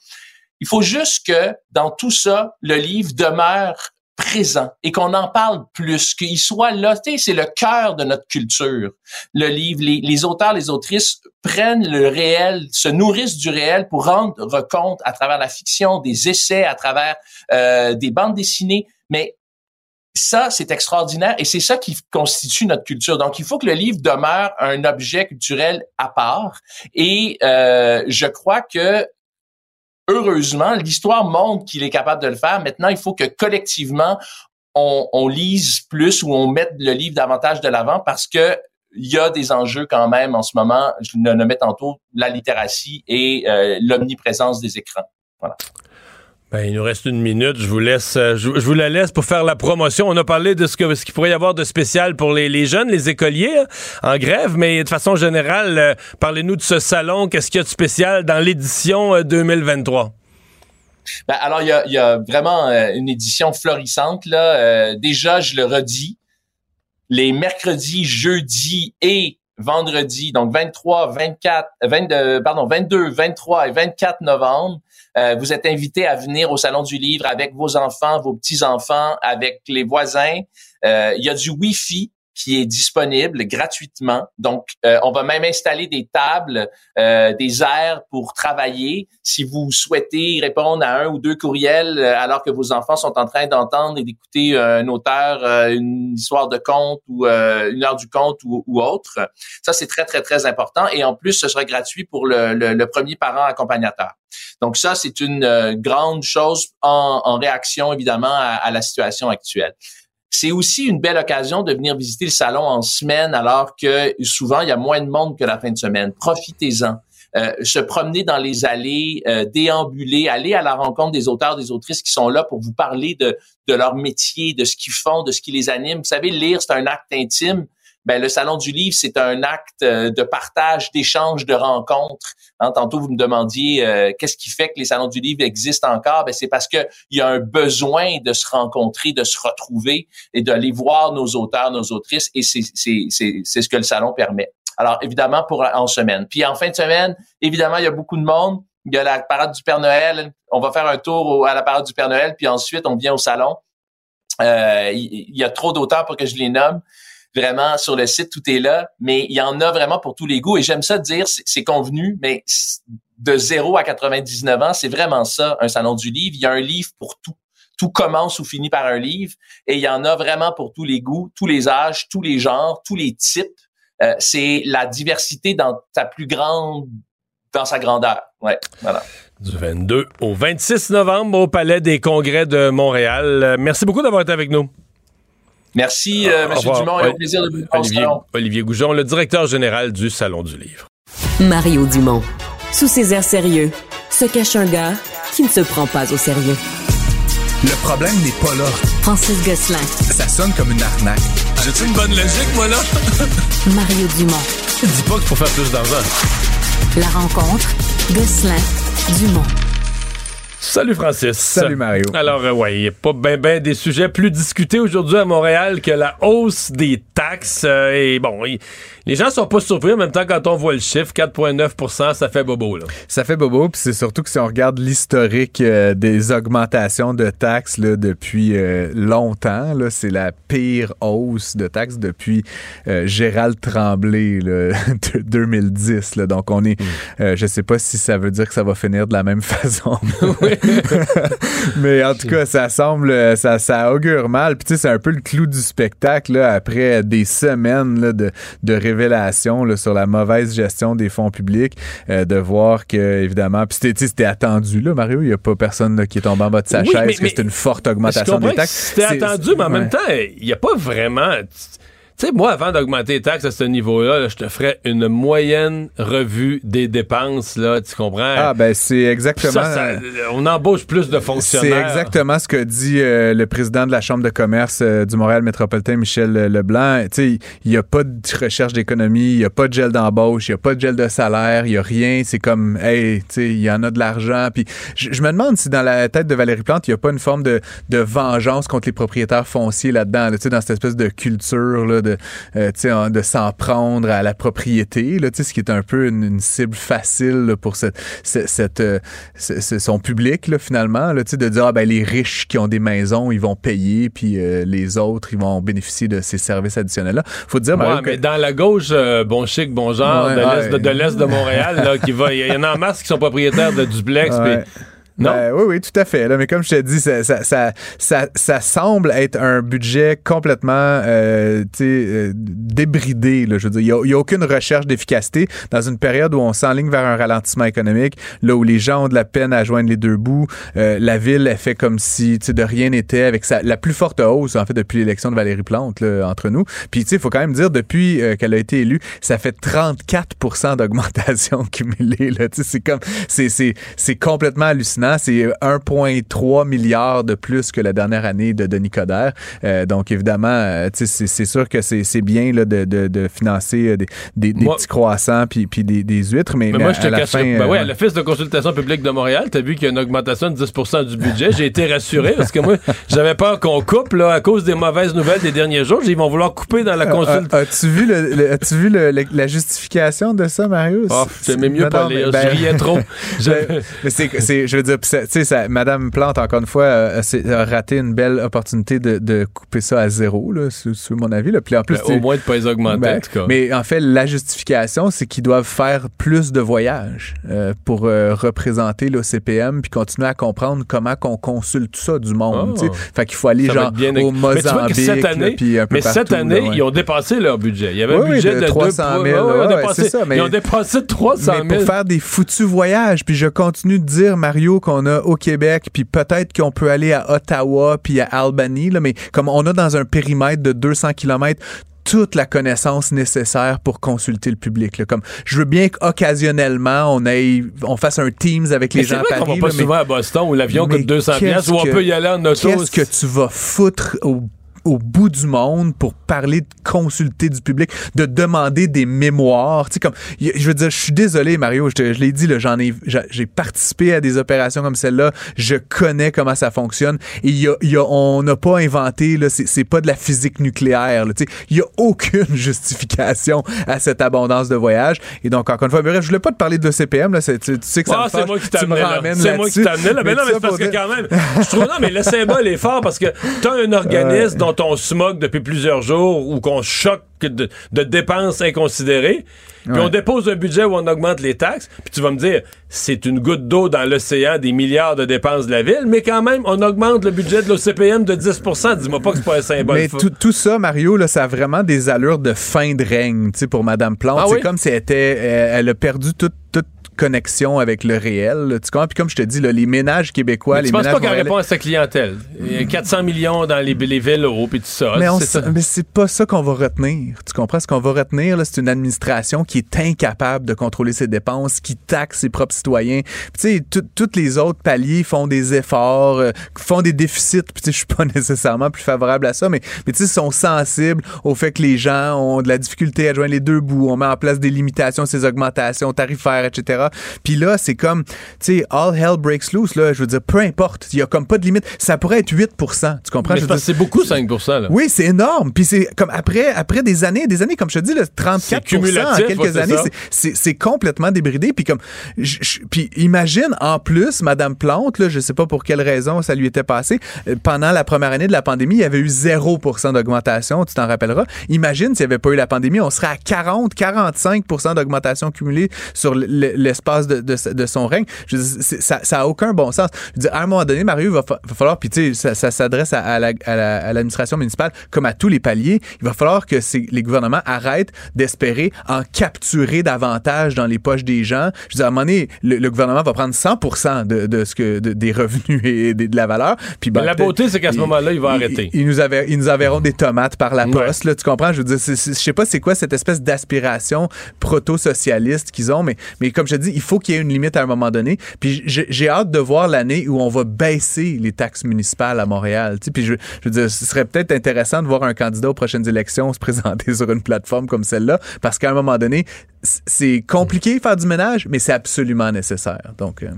Il faut juste que dans tout ça, le livre demeure présent et qu'on en parle plus, qu'il soit là. C'est le cœur de notre culture. Le livre, les, les, auteurs, les autrices prennent le réel, se nourrissent du réel pour rendre compte à travers la fiction, des essais, à travers euh, des bandes dessinées. Mais ça, c'est extraordinaire et c'est ça qui constitue notre culture. Donc, il faut que le livre demeure un objet culturel à part. Et euh, je crois que heureusement, l'histoire montre qu'il est capable de le faire. Maintenant, il faut que collectivement, on, lise plus ou on mette le livre davantage de l'avant parce que il y a des enjeux quand même en ce moment. Je le nommais tantôt la littératie et euh, l'omniprésence des écrans. Voilà. Ben, il nous reste une minute. Je vous laisse, euh, je, vous la laisse pour faire la promotion. On a parlé de ce qu'il pourrait y avoir de spécial pour les, jeunes, les écoliers hein, en grève, mais de façon générale, euh, parlez-nous de ce salon. Qu'est-ce qu'il y a de spécial dans l'édition 2023? Euh, ben, alors, il y a, vraiment une édition florissante. Là. déjà, je le redis, les mercredis, jeudis et vendredis, donc 23, 24, 22, pardon, 22, 23 et 24 novembre, euh, vous êtes invité à venir au Salon du Livre avec vos enfants, vos petits-enfants, avec les voisins. Euh, il y a du Wi-Fi qui est disponible gratuitement. Donc, euh, on va même installer des tables, euh, des aires pour travailler. Si vous souhaitez répondre à un ou deux courriels euh, alors que vos enfants sont en train d'entendre et d'écouter un auteur, une histoire de conte ou une heure du conte ou, ou autre, ça c'est très très très important. Et en plus, ce sera gratuit pour le, le, premier parent accompagnateur. Donc ça, c'est une grande chose en, en réaction évidemment à, à la situation actuelle. C'est aussi une belle occasion de venir visiter le salon en semaine alors que souvent il y a moins de monde que la fin de semaine. Profitez-en. Euh, se promener dans les allées, euh, déambuler, aller à la rencontre des auteurs, des autrices qui sont là pour vous parler de, de leur métier, de ce qu'ils font, de ce qui les anime. Vous savez, lire, c'est un acte intime ben le salon du livre c'est un acte euh, de partage, d'échange, de rencontre. Hein, tantôt vous me demandiez euh, qu'est-ce qui fait que les salons du livre existent encore? Ben c'est parce que il y a un besoin de se rencontrer, de se retrouver et d'aller voir nos auteurs, nos autrices. Et c'est ce que le salon permet. Alors évidemment pour en semaine. Puis en fin de semaine, évidemment il y a beaucoup de monde. Il y a la parade du Père Noël. On va faire un tour à la parade du Père Noël, puis ensuite on vient au salon. Euh, il y a trop d'auteurs pour que je les nomme vraiment sur le site, tout est là, mais il y en a vraiment pour tous les goûts. Et j'aime ça dire, c'est convenu, mais de 0 à 99 ans, c'est vraiment ça, un salon du livre. Il y a un livre pour tout. Tout commence ou finit par un livre, et il y en a vraiment pour tous les goûts, tous les âges, tous les genres, tous les types. Euh, c'est la diversité dans sa plus grande, dans sa grandeur. Ouais, voilà. Du 22 au 26 novembre au Palais des Congrès de Montréal. Euh, merci beaucoup d'avoir été avec nous. Merci, euh, M. Dumont. un plaisir de vous Olivier, Olivier Goujon, le directeur général du Salon du Livre. Mario Dumont. Sous ses airs sérieux, se cache un gars qui ne se prend pas au sérieux. Le problème n'est pas là. Francis Gosselin. Ça sonne comme une arnaque. J'ai-tu une bonne logique, moi, là? Mario Dumont. Dis pas que pour faire plus d'argent. La rencontre, Gosselin, Dumont. Salut Francis. Salut Mario. Alors, euh, ouais, il n'y a pas bien ben des sujets plus discutés aujourd'hui à Montréal que la hausse des taxes. Euh, et bon, les gens sont pas surpris en même temps quand on voit le chiffre, 4,9% ça fait bobo. Là. Ça fait bobo, puis c'est surtout que si on regarde l'historique euh, des augmentations de taxes là, depuis euh, longtemps, là, c'est la pire hausse de taxes depuis euh, Gérald Tremblay là, de 2010. Là. Donc on est, hmm. je sais pas si ça veut dire que ça va finir de la même façon. Mais en tout cas, ça semble, ça, ça augure mal. Puis tu sais, c'est un peu le clou du spectacle là, après des semaines là, de, de révélation là, sur la mauvaise gestion des fonds publics, euh, de voir que, évidemment, puis c'était attendu, là, Mario, il n'y a pas personne qui est tombé en bas de sa chaise, que c'est une forte augmentation des taxes. C'était attendu, mais en même temps, il n'y a pas vraiment tu sais, moi, avant d'augmenter les taxes à ce niveau-là, je te ferais une moyenne revue des dépenses, là, tu comprends? Ah, ben, c'est exactement. on embauche plus de fonctionnaires. C'est exactement ce que dit euh, le président de la Chambre de commerce euh, du Montréal métropolitain, Michel Leblanc. Tu sais, il n'y a pas de recherche d'économie, il n'y a pas de gel d'embauche, il n'y a pas de gel de salaire, il n'y a rien. C'est comme, hey, tu sais, il y en a de l'argent. Puis, je me demande si dans la tête de Valérie Plante, il n'y a pas une forme de, de vengeance contre les propriétaires fonciers là-dedans, tu sais, dans cette espèce de culture, là, de de, euh, de s'en prendre à la propriété, là, ce qui est un peu une, cible facile pour cette, cette, euh, son public, là, finalement, là, de dire, ah, ben, les riches qui ont des maisons, ils vont payer, puis euh, les autres, ils vont bénéficier de ces services additionnels-là. faut dire, ouais, mais dans la gauche, bon chic, bon genre, de l'Est de, Montréal, là, qui va, il y, en a en masse qui sont propriétaires de duplex, ben, oui, oui, tout à fait. Là, mais comme je te dis, ça, ça, ça, ça, semble être un budget complètement euh, euh, débridé. Là, je veux dire, il n'y a, aucune recherche d'efficacité dans une période où on s'enligne vers un ralentissement économique, là où les gens ont de la peine à joindre les deux bouts. Euh, la ville, elle fait comme si de rien n'était avec sa, la plus forte hausse, en fait, depuis l'élection de Valérie Plante, là, entre nous. Puis, il faut quand même dire, depuis euh, qu'elle a été élue, ça fait 34 d'augmentation cumulée. C'est comme, c'est complètement hallucinant. C'est 1,3 milliard de plus que la dernière année de Denis Coderre. Euh, donc, évidemment, euh, c'est sûr que c'est bien là, de, de, de, financer euh, des, petits croissants puis, puis des, des, huîtres. Mais, mais, moi, je te cache. Fin, ben oui, à l'Office de consultation publique de Montréal, tu as vu qu'il y a une augmentation de 10 du budget. J'ai été rassuré parce que moi, j'avais peur qu'on coupe là, à cause des mauvaises nouvelles des derniers jours. Ils vont vouloir couper dans la consultation. As-tu vu, le, as -tu vu la justification de ça, Marius? Oh, j'aimais mieux pas lire. Ben, je riais trop. Ben, mais c'est, je veux dire, tu sais, Madame Plante, encore une fois, a, raté une belle opportunité de, couper ça à zéro, là, sur, mon avis. Là. Puis en plus, ben, au moins de pas les augmenter, ben, en tout cas. Mais en fait, la justification, c'est qu'ils doivent faire plus de voyages euh, pour euh, représenter l'OCPM puis continuer à comprendre comment qu'on consulte ça du monde. Oh. Fait qu'il faut aller genre au Mozambique. Mais, cette année, un peu mais cette année, ils ont dépassé leur budget. Il y avait un budget de 300 000. ils ont dépassé 300 000. Mais pour faire des foutus voyages. Puis je continue de dire, Mario, qu'on a au Québec, puis peut-être qu'on peut aller à Ottawa, puis à Albany, là, mais comme on a dans un périmètre de 200 km toute la connaissance nécessaire pour consulter le public. Là. Comme, je veux bien qu'occasionnellement, on aille, on fasse un Teams avec les gens à Paris. On va pas souvent à Boston où l'avion coûte 200 pièces où on peut y aller en auto. Qu'est-ce que tu vas foutre au au bout du monde pour parler de consulter du public, de demander des mémoires. Tu sais, comme, je veux dire, je suis désolé, Mario, je, je l'ai dit, j'en ai, j'ai participé à des opérations comme celle-là. Je connais comment ça fonctionne. Et y a, y a, on n'a pas inventé, là, c'est, pas de la physique nucléaire. tu sais, il y a aucune justification à cette abondance de voyages. Et donc, encore une fois, bref, je voulais pas te parler de l'ECPM, là. Tu, tu, sais que ça ah, c'est moi qui là. C'est moi qui t'amène là. Mais, non, mais c'est parce que quand même, je trouve, non, mais le symbole est fort parce que t'as un organisme dont on se moque depuis plusieurs jours ou qu'on choque de, dépenses inconsidérées. Puis on dépose un budget où on augmente les taxes. Puis tu vas me dire, c'est une goutte d'eau dans l'océan des milliards de dépenses de la ville, mais quand même, on augmente le budget de l'OCPM de 10% Dis-moi pas que c'est pas un symbole. Mais tout, ça, Mario, là, ça a vraiment des allures de fin de règne pour Mme Plante. Ah c'est comme si elle, était, elle, a perdu toute connexion avec le réel. tu comprends? Puis comme je te dis, les ménages québécois, mais les tu penses pas qu'elle répond à sa clientèle? Il y a 400 millions dans les, les vélos puis tout ça. Mais, mais c'est pas ça qu'on va retenir. Tu comprends? Ce qu'on va retenir, c'est une administration qui est incapable de contrôler ses dépenses, qui taxe ses propres citoyens. Tu sais, tous les autres paliers font des efforts, euh, font des déficits. Puis je suis pas nécessairement plus favorable à ça, mais, mais tu sais, sont sensibles au fait que les gens ont de la difficulté à joindre les deux bouts. On met en place des limitations, ces augmentations tarifaires, etc. Puis là, c'est comme, tu sais, all hell breaks loose, là. Je veux dire, peu importe. Il y a comme pas de limite. Ça pourrait être 8% Tu comprends? C'est beaucoup 5 là. Oui, c'est énorme. Puis c'est comme après, après des années, des années, comme je te dis, là, 34 en quelques années, c'est complètement débridé. Puis comme, puis imagine en plus, Madame Plante, là, je sais pas pour quelle raison ça lui était passé, euh, pendant la première année de la pandémie, il y avait eu 0 d'augmentation, tu t'en rappelleras. Imagine s'il n'y avait pas eu la pandémie, on serait à 40, 45% d'augmentation cumulée sur l'espace de, de, son règne. ça n'a aucun bon sens. Je à un moment donné, Mario, il va, falloir, puis tu sais, ça, s'adresse à, l'administration municipale comme à tous les paliers, il va falloir que les gouvernements arrêtent d'espérer en capturer davantage dans les poches des gens. Je veux dire, à un moment donné, le, gouvernement va prendre 100 de, de, ce que, des revenus et de, la valeur. Puis ben, la beauté, c'est qu'à ce moment-là, il va arrêter. Ils, nous nous enverront des tomates par la poste, là, tu comprends? Je veux dire, je sais pas c'est quoi cette espèce d'aspiration proto-socialiste qu'ils ont, mais, mais comme je il faut qu'il y ait une limite à un moment donné. Puis j'ai hâte de voir l'année où on va baisser les taxes municipales à Montréal. puis je, veux dire, ce serait peut-être intéressant de voir un candidat aux prochaines élections se présenter sur une plateforme comme celle-là, parce qu'à un moment donné, c'est compliqué faire du ménage, mais c'est absolument nécessaire. Donc. Euh,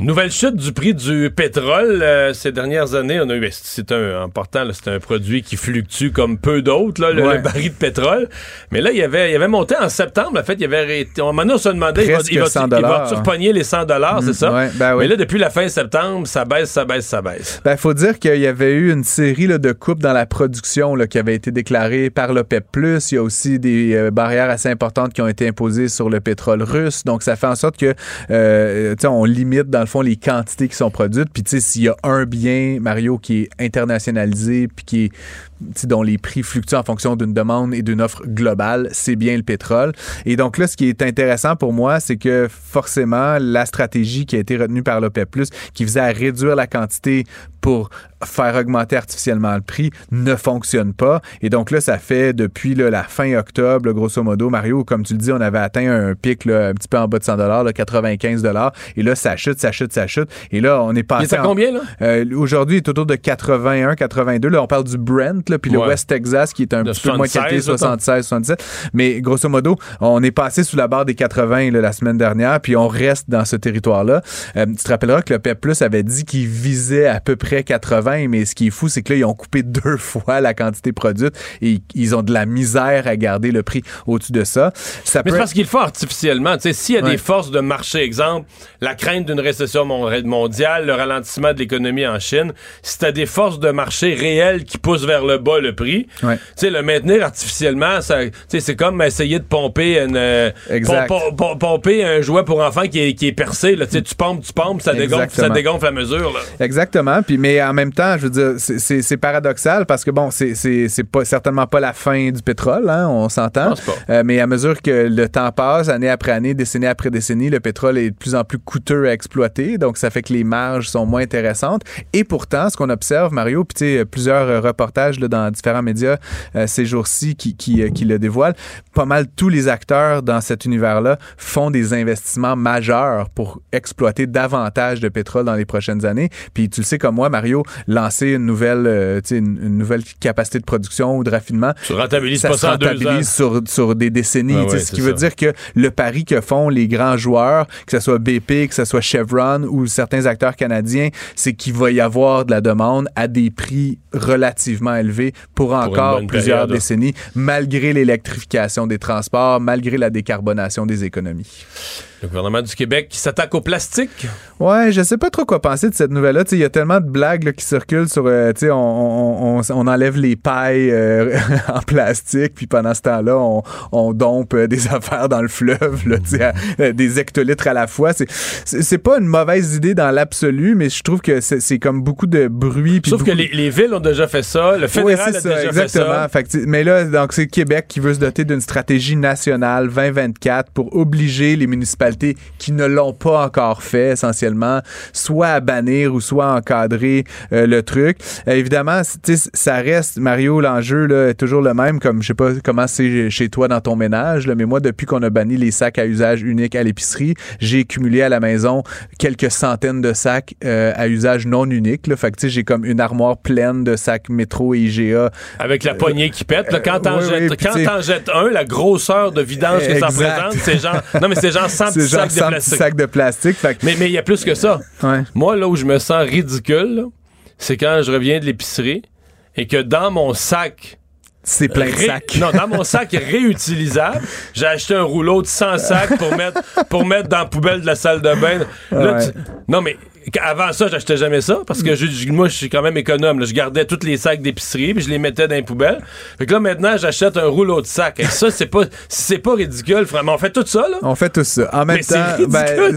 Nouvelle chute du prix du pétrole euh, ces dernières années. On a eu, ben, c'est un important, c'est un produit qui fluctue comme peu d'autres, le, le, baril de pétrole. Mais là, il y avait, il avait monté en septembre. En fait, il y avait, on, on se demandait, il va, il va, il les 100 dollars, c'est ça? ouais, ben oui. Mais là, depuis la fin septembre, ça baisse, ça baisse, ça baisse. Ben, faut dire qu'il y avait eu une série là, de coupes dans la production là, qui avait été déclarée par l'OPEP+. Il y a aussi des euh, barrières assez importantes qui ont été imposées sur le pétrole russe. Donc, ça fait en sorte que, euh, on limite dans font les quantités qui sont produites. Puis, tu sais, s'il y a un bien, Mario, qui est internationalisé, puis qui est dont les prix fluctuent en fonction d'une demande et d'une offre globale, c'est bien le pétrole. Et donc là, ce qui est intéressant pour moi, c'est que forcément, la stratégie qui a été retenue par l'OPEP+, qui visait à réduire la quantité pour faire augmenter artificiellement le prix ne fonctionne pas. Et donc là, ça fait depuis la fin octobre, grosso modo, Mario, comme tu le dis, on avait atteint un pic un petit peu en bas de 100 dollars, 95 dollars. Et là, ça chute, ça chute, ça chute. Et là, on est passé. Il est à combien, là? Euh, aujourd'hui, il est autour de 81, 82. Là, on parle du Brent, là, puis le West Texas, qui est un petit peu moins qualité, 76, 77. Mais grosso modo, on est passé sous la barre des 80 la semaine dernière, puis on reste dans ce territoire-là. Euh, tu te rappelleras que le PEP Plus avait dit qu'il visait à peu près 80, mais ce qui est fou, c'est que là, ils ont coupé deux fois la quantité produite et ils ont de la misère à garder le prix au-dessus de ça. ça mais c'est parce qu'il faut artificiellement. S'il y a des forces de marché, exemple, la crainte d'une récession mondiale, le ralentissement de l'économie en Chine, si tu as des forces de marché réelles qui poussent vers le bas le prix, le maintenir artificiellement, c'est comme essayer de pomper une, euh, pomper un jouet pour enfants qui est, qui est percé. Là, tu pompes, tu pompes, ça dégonfle, ça dégonfle à mesure. Exactement. Puis, mais en même temps, je veux dire, c'est paradoxal parce que bon, c'est pas certainement pas la fin du pétrole, hein, on s'entend. Euh, mais à mesure que le temps passe, année après année, décennie après décennie, le pétrole est de plus en plus coûteux à exploiter. Donc, ça fait que les marges sont moins intéressantes. Et pourtant, ce qu'on observe, Mario, puis plusieurs reportages là, dans différents médias euh, ces jours-ci qui, qui, euh, qui, le dévoilent, pas mal tous les acteurs dans cet univers-là font des investissements majeurs pour exploiter davantage de pétrole dans les prochaines années. Puis tu le sais comme moi, Mario, lancer une nouvelle, euh, une, une, nouvelle capacité de production ou de raffinement, tu rentabilises ça pas se rentabilise sur, sur des décennies. Ah ce qui veut dire que le pari que font les grands joueurs, que ce soit BP, que ce soit Chevron ou certains acteurs canadiens, c'est qu'il va y avoir de la demande à des prix relativement élevés pour, encore plusieurs décennies, malgré l'électrification des transports, malgré la décarbonation des économies. Le gouvernement du Québec qui s'attaque au plastique. Ouais, je sais pas trop quoi penser de cette nouvelle-là. Il y a tellement de blagues qui circulent sur, euh, tu sais, on, on, enlève les pailles euh, en plastique, puis pendant ce temps-là, on, on dompe euh, des affaires dans le fleuve, là, des hectolitres à la fois. C'est pas une mauvaise idée dans l'absolu, mais je trouve que c'est comme beaucoup de bruit. Sauf que les, villes ont déjà fait ça, le fédéral a déjà exactement. fait ça. mais là, donc c'est Québec qui veut se doter d'une stratégie nationale 2024 pour obliger les municipalités qui ne l'ont pas encore fait essentiellement, soit à bannir ou soit à encadrer euh, le truc. Euh, évidemment, ça reste, Mario, l'enjeu là, est toujours le même, comme je sais pas comment c'est chez toi dans ton ménage, là, mais moi, depuis qu'on a banni les sacs à usage unique à l'épicerie, j'ai cumulé à la maison quelques centaines de sacs euh, à usage non unique. Là. Fait que j'ai comme une armoire pleine de sacs métro et IGA. Avec la poignée qui pète. Là, quand t'en jettes, un, la grosseur de vidange que ça représente, c'est genre... Non, mais c'est genre 100 sac de plastique. sacs de plastique. Mais il y a plus que ça. Moi, là où je me sens ridicule, c'est quand je reviens de l'épicerie et que dans mon sac c'est plein de sacs. Non, dans mon sac réutilisable, j'ai acheté un rouleau de 100 sacs pour mettre, pour mettre dans la poubelle de la salle de bain. Non, mais avant ça, j'achetais jamais ça parce que je, moi, je suis quand même économe. Je gardais tous les sacs d'épicerie puis je les mettais dans les poubelles. Fait que là, maintenant, j'achète un rouleau de sacs. Et ça, c'est pas, c'est pas ridicule, vraiment. On fait tout ça, là. On fait tout ça. En même temps, ben,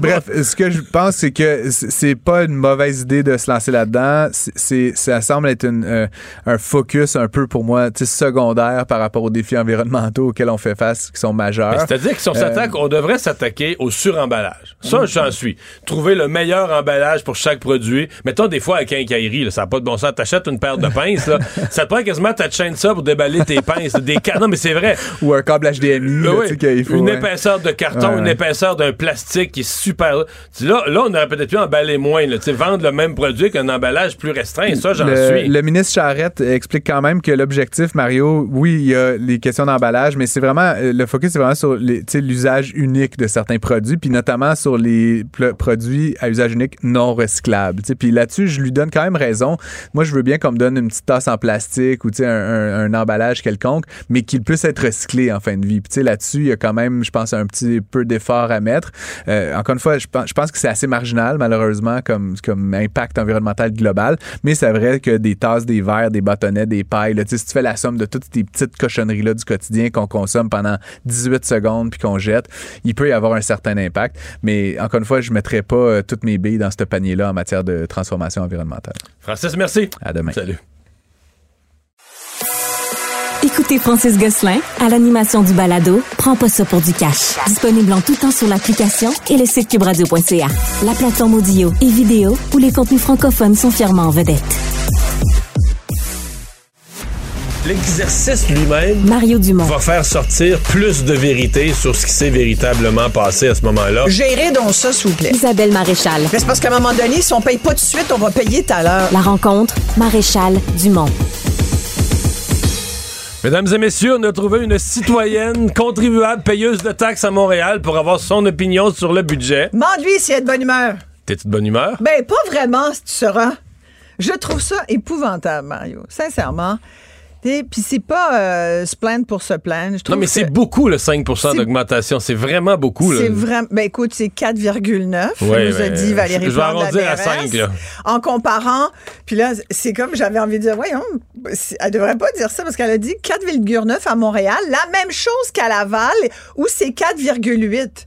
bref, ce que je pense, c'est que c'est pas une mauvaise idée de se lancer là-dedans. C'est, ça semble être une, euh, un focus un peu pour moi, secondaire par rapport aux défis environnementaux auxquels on fait face, qui sont majeurs. C'est-à-dire que si on s'attaque, euh, on devrait s'attaquer au suremballage. Ça, j'en suis. Trouver le meilleur emballage pour chaque produit. Mettons, des fois, à quincaillerie, là, ça n'a pas de bon sens. T'achètes une paire de pinces, là, ça te prend quasiment ta chaîne ça pour déballer tes pinces. Des ca- Non, mais c'est vrai. Ou un câble HDMI. Ben là, oui. faut, une ouais. épaisseur de carton, Ouais, une épaisseur d'un plastique qui est super. Là, là on aurait peut-être pu emballer moins. Là, vendre le même produit qu'un emballage plus restreint. Ça, j'en suis. le ministre Charrette explique quand même que l'objectif, Mario, oui, il y a les questions d'emballage, mais c'est vraiment euh, le focus, c'est vraiment sur l'usage unique de certains produits, puis notamment sur les produits à usage unique non recyclables. Puis là-dessus, je lui donne quand même raison. Moi, je veux bien qu'on me donne une petite tasse en plastique ou un, emballage quelconque, mais qu'il puisse être recyclé en fin de vie. Puis là-dessus, il y a quand même, je pense, un petit peu d'effort à mettre. Euh, encore une fois, je pense, que c'est assez marginal, malheureusement, comme, impact environnemental global. Mais c'est vrai que des tasses, des verres, des bâtonnets, des pailles, là, si tu fais la somme de toutes ces petites cochonneries-là du quotidien qu'on consomme pendant 18 secondes puis qu'on jette, il peut y avoir un certain impact. Mais encore une fois, je ne mettrai pas euh, toutes mes billes dans ce panier-là en matière de transformation environnementale. Francis, merci. À demain. Salut. Écoutez Francis Gosselin à l'animation du balado Prends pas ça pour du cash. Disponible en tout temps sur l'application et le site cubradio.ca. La plateforme audio et vidéo où les contenus francophones sont fièrement en vedette. L'exercice lui-même Mario Dumont. va faire sortir plus de vérité sur ce qui s'est véritablement passé à ce moment-là. Gérez donc ça, s'il vous plaît. Isabelle Maréchal. Mais c'est parce qu'à un moment donné, si on paye pas tout de suite, on va payer tout à l'heure. La rencontre Maréchal Dumont. Mesdames et messieurs, on a trouvé une citoyenne contribuable payeuse de taxes à Montréal pour avoir son opinion sur le budget. Demande-lui s'il est de bonne humeur. T'es-tu de bonne humeur? Ben, pas vraiment, si tu sauras. Je trouve ça épouvantable, Mario. Sincèrement. Et Puis c'est pas euh, se plaindre pour se plaindre. Je trouve Non, mais c'est beaucoup, le 5 C'est- d'augmentation. C'est vraiment beaucoup. C'est vraiment. Ben écoute, c'est 4,9. Ouais, nous a dit Valérie je vais arrondir à BRS. 5, là. En comparant. Puis là, c'est comme j'avais envie de dire, voyons, elle devrait pas dire ça parce qu'elle a dit 4,9 à Montréal. La même chose qu'à Laval où c'est 4,8.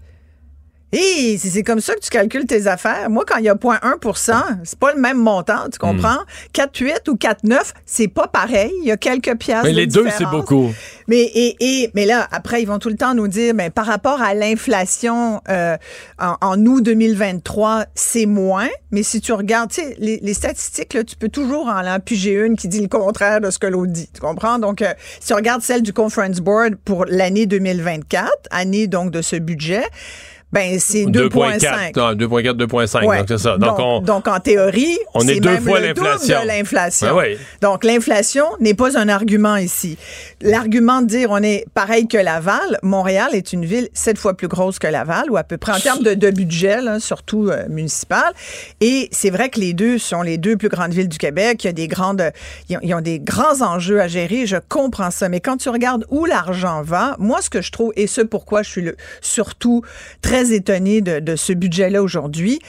Et c'est c'est comme ça que tu calcules tes affaires. Moi, quand il y a 0,1% c'est pas le même montant, tu comprends? Hmm. 4,8 ou 4,9, c'est pas pareil. Il y a quelques piastres. Mais de les deux, c'est beaucoup. Mais, et, et, mais là, après, ils vont tout le temps nous dire, mais par rapport à l'inflation euh, en, en août 2023, c'est moins. Mais si tu regardes, tu sais, les, les statistiques, là, tu peux toujours en empiger une qui dit le contraire de ce que l'autre dit. Tu comprends? Donc, euh, si tu regardes celle du Conference Board pour l'année 2024, année donc de ce budget, ben c'est 2,5. 2,4. Non, 2,4, 2,5. Ouais. Donc, c'est ça. Donc, on, donc, en théorie, on est deux même fois l'inflation. de l'inflation. Ben oui. Donc, l'inflation n'est pas un argument ici. L'argument de dire on est pareil que Laval, Montréal est une ville sept fois plus grosse que Laval, ou à peu près en termes de, de budget, là, surtout euh, municipal. Et c'est vrai que les deux sont les deux plus grandes villes du Québec. Il y a des grandes, ils ont, ils ont des grands enjeux à gérer. Je comprends ça. Mais quand tu regardes où l'argent va, moi, ce que je trouve, et ce pourquoi je suis le- surtout très étonnée de, ce budget-là aujourd'hui,